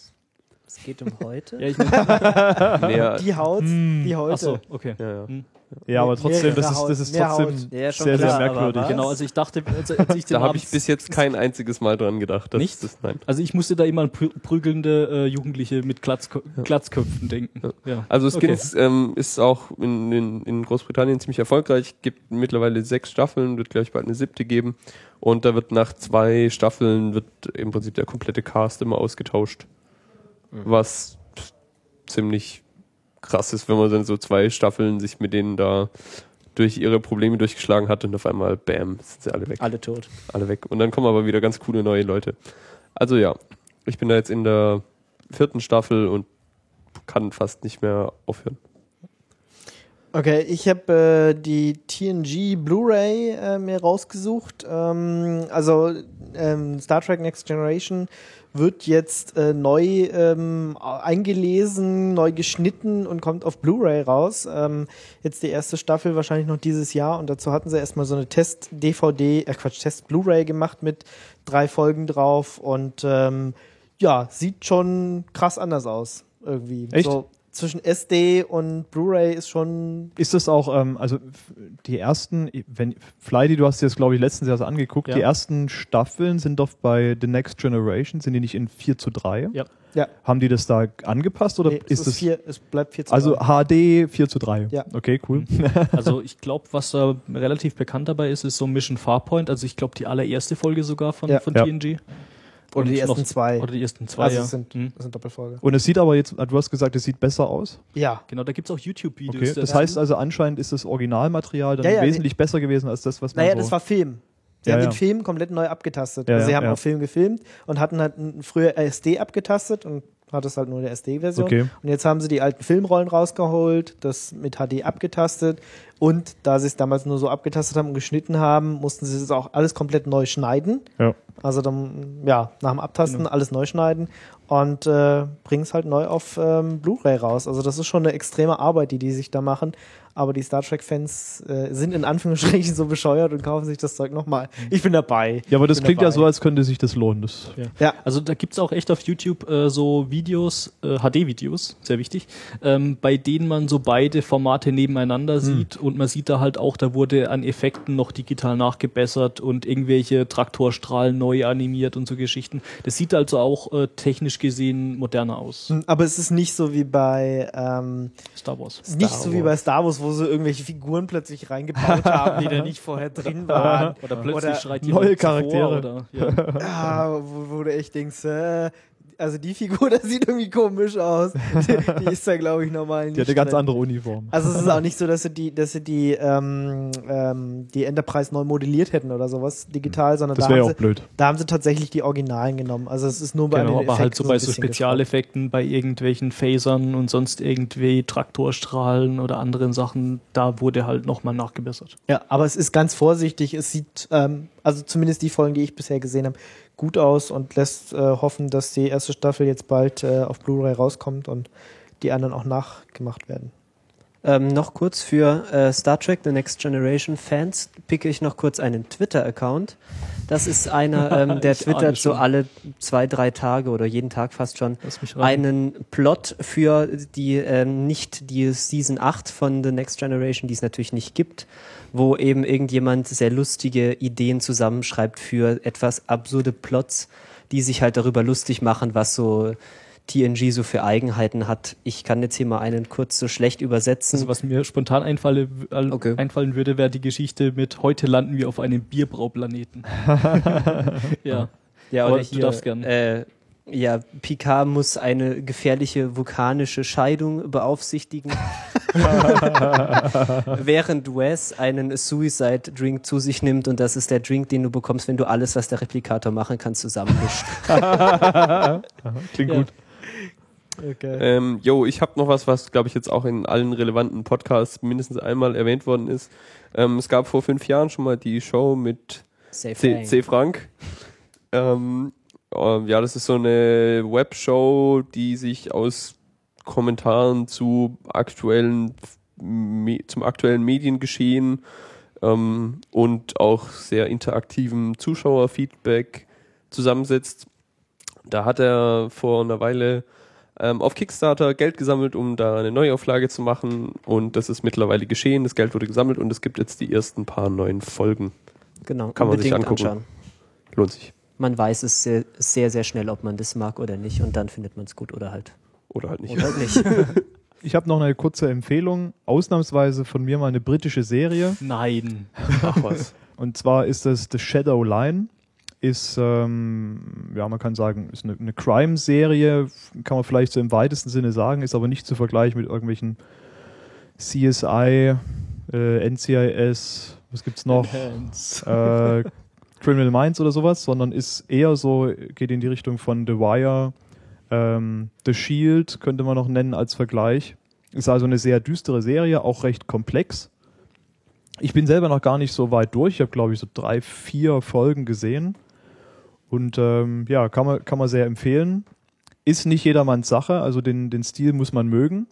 Geht um heute? Ja, ich Mehr, die Haut, die heute. achso, okay. ja, ja. Ja, aber trotzdem, das ist, das ist trotzdem. Ja, sehr, sehr klar, aber merkwürdig. Genau, also ich dachte, als, als ich den Da habe ich bis jetzt kein einziges Mal dran gedacht. dass Nicht? Das, nein. Also ich musste da immer an prü prügelnde äh, Jugendliche mit Glatzko Glatzköpfen denken. Ja. Also Skins ähm, ist auch in, in, in Großbritannien ziemlich erfolgreich, gibt mittlerweile sechs Staffeln, wird gleich bald eine siebte geben. Und da wird nach zwei Staffeln wird im Prinzip der komplette Cast immer ausgetauscht. Was ziemlich krass ist, wenn man dann so zwei Staffeln sich mit denen da durch ihre Probleme durchgeschlagen hat und auf einmal, bam, sind sie alle weg. Alle tot. alle weg. Und dann kommen aber wieder ganz coole neue Leute. Also ja, ich bin da jetzt in der vierten Staffel und kann fast nicht mehr aufhören. Okay, ich habe äh, die TNG Blu-ray äh, mir rausgesucht. Ähm, also ähm, Star Trek Next Generation wird jetzt äh, neu ähm, eingelesen, neu geschnitten und kommt auf Blu-ray raus. Ähm, jetzt die erste Staffel wahrscheinlich noch dieses Jahr und dazu hatten sie erstmal so eine Test-DVD, äh Quatsch, Test-Blu-ray gemacht mit drei Folgen drauf und ähm, ja, sieht schon krass anders aus irgendwie. Echt? So, zwischen SD und Blu-ray ist schon Ist das auch, ähm, also die ersten, wenn Flighty, du hast dir das glaube ich letztens erst angeguckt, Ja. die ersten Staffeln sind doch bei The Next Generation, sind die nicht in 4 zu 3? Ja. Ja. Haben die das da angepasst oder Nee, es ist es vier, es bleibt 4 zu also drei. HD 4 zu 3? Ja. Okay, cool. Also ich glaube, was da relativ bekannt dabei ist, ist so Mission Farpoint. Also ich glaube die allererste Folge sogar von, Ja. von Ja. Oder die Und ersten noch- zwei. Oder die ersten zwei, also ja. es sind, Mhm. es sind Doppelfolge. Und es sieht aber jetzt, du hast gesagt, es sieht besser aus. Ja. Genau, da gibt es auch YouTube-Videos. Okay. Das heißt also anscheinend ist das Originalmaterial dann Ja, ja, wesentlich besser gewesen als das, was man Naja, so das war Film. Sie Ja, haben ja. den Film komplett neu abgetastet. Ja, also sie ja, haben ja. auch Film gefilmt und hatten halt früher SD abgetastet und hat es halt nur eine SD-Version. Okay. Und jetzt haben sie die alten Filmrollen rausgeholt, das mit HD abgetastet. Und da sie es damals nur so abgetastet haben und geschnitten haben, mussten sie es auch alles komplett neu schneiden. Ja. Also dann, ja, nach dem Abtasten Genau. alles neu schneiden und äh, bringen es halt neu auf ähm, Blu-ray raus. Also das ist schon eine extreme Arbeit, die die sich da machen. Aber die Star Trek-Fans äh, sind in Anführungsstrichen so bescheuert und kaufen sich das Zeug nochmal. Ich bin dabei. Ja, aber das klingt ja dabei. so, als könnte sich das lohnen. Das Ja, Also da gibt's auch echt auf YouTube äh, so Videos, äh, HD-Videos, sehr wichtig, ähm, bei denen man so beide Formate nebeneinander sieht und man sieht da halt auch, da wurde an Effekten noch digital nachgebessert und irgendwelche Traktorstrahlen neu animiert und so Geschichten. Das sieht also auch äh, technisch gesehen moderner aus. aber es ist nicht so wie bei ähm, Star Wars. nicht so wie bei Star Wars, wo sie irgendwelche Figuren plötzlich reingebaut haben, die da nicht vorher drin waren. Oder plötzlich Oder schreit neue jemand zuvor Charaktere. Oder, ja. Ja, wo, wo du echt denkst, äh, also die Figur, das sieht irgendwie komisch aus. Die, die ist da, glaube ich, normal nicht die hat eine ganz drin. andere Uniform. Also es ist auch nicht so, dass sie die, dass sie die, ähm, ähm, die Enterprise neu modelliert hätten oder sowas digital, sondern Das da wäre haben, auch sie, blöd. da haben sie tatsächlich die Originalen genommen. Also es ist nur bei Genau, den aber halt Effekten so bei so Spezialeffekten, bei irgendwelchen Phasern und sonst irgendwie Traktorstrahlen oder anderen Sachen, da wurde halt nochmal nachgebessert. Ja, aber es ist ganz vorsichtig. Es sieht, ähm, also zumindest die Folgen, die ich bisher gesehen habe, gut aus und lässt äh, hoffen, dass die erste Staffel jetzt bald äh, auf Blu-ray rauskommt und die anderen auch nachgemacht werden. Ähm, noch kurz für äh, Star Trek The Next Generation Fans picke ich noch kurz einen Twitter-Account. Das ist einer, ähm, der twittert so alle zwei, drei Tage oder jeden Tag fast schon einen Plot für die ähm, nicht die Season 8 von The Next Generation, die es natürlich nicht gibt, wo eben irgendjemand sehr lustige Ideen zusammenschreibt für etwas absurde Plots, die sich halt darüber lustig machen, was so TNG so für Eigenheiten hat. Ich kann jetzt hier mal einen kurz so schlecht übersetzen. Also was mir spontan einfalle, all- Okay. einfallen würde, wäre die Geschichte mit heute landen wir auf einem Bierbrauplaneten. ja. Ja, Aber oder du hier, darfst gern. Äh, ja, Picard muss eine gefährliche vulkanische Scheidung beaufsichtigen, während Wes einen Suicide Drink zu sich nimmt und das ist der Drink, den du bekommst, wenn du alles, was der Replikator machen kann, zusammenmischt. Klingt Ja. gut. Okay. Ähm, jo, ich habe noch was, was glaube ich jetzt auch in allen relevanten Podcasts mindestens einmal erwähnt worden ist. Ähm, es gab vor fünf Jahren schon mal die Show mit C. C. Frank. Ähm, ähm, ja, das ist so eine Webshow, die sich aus Kommentaren zu aktuellen, zum aktuellen Mediengeschehen ähm, und auch sehr interaktivem Zuschauerfeedback zusammensetzt. Da hat er vor einer Weile ähm, auf Kickstarter Geld gesammelt, um da eine Neuauflage zu machen. Und das ist mittlerweile geschehen. Das Geld wurde gesammelt und es gibt jetzt die ersten paar neuen Folgen. Genau, kann man sich angucken. anschauen. Lohnt sich. Man weiß es sehr, sehr, sehr schnell, ob man das mag oder nicht und dann findet man es gut oder halt, Oder halt nicht. oder halt nicht. Ich habe noch eine kurze Empfehlung, ausnahmsweise von mir mal eine britische Serie. Nein. Ach was. Und zwar ist das The Shadow Line. Ist, ähm, ja, man kann sagen, ist eine, eine Crime-Serie, kann man vielleicht so im weitesten Sinne sagen, ist aber nicht zu vergleichen mit irgendwelchen CSI, äh, NCIS, was gibt's noch? Äh, Criminal Minds oder sowas, sondern ist eher so, geht in die Richtung von The Wire, ähm, The Shield könnte man noch nennen als Vergleich. Ist also eine sehr düstere Serie, auch recht komplex. Ich bin selber noch gar nicht so weit durch. Ich habe, glaube ich, so drei, vier Folgen gesehen. Und ähm, ja, kann man, kann man sehr empfehlen. Ist nicht jedermanns Sache, also den, den Stil muss man mögen.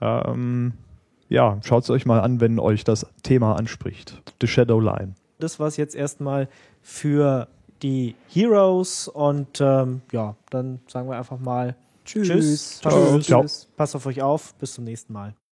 Ähm, ja, schaut es euch mal an, wenn euch das Thema anspricht. The Shadow Line. Das war es jetzt erstmal für die Heroes und ähm, ja, dann sagen wir einfach mal Tschüss. Ciao. Tschüss. Ciao. Passt auf euch auf. Bis zum nächsten Mal.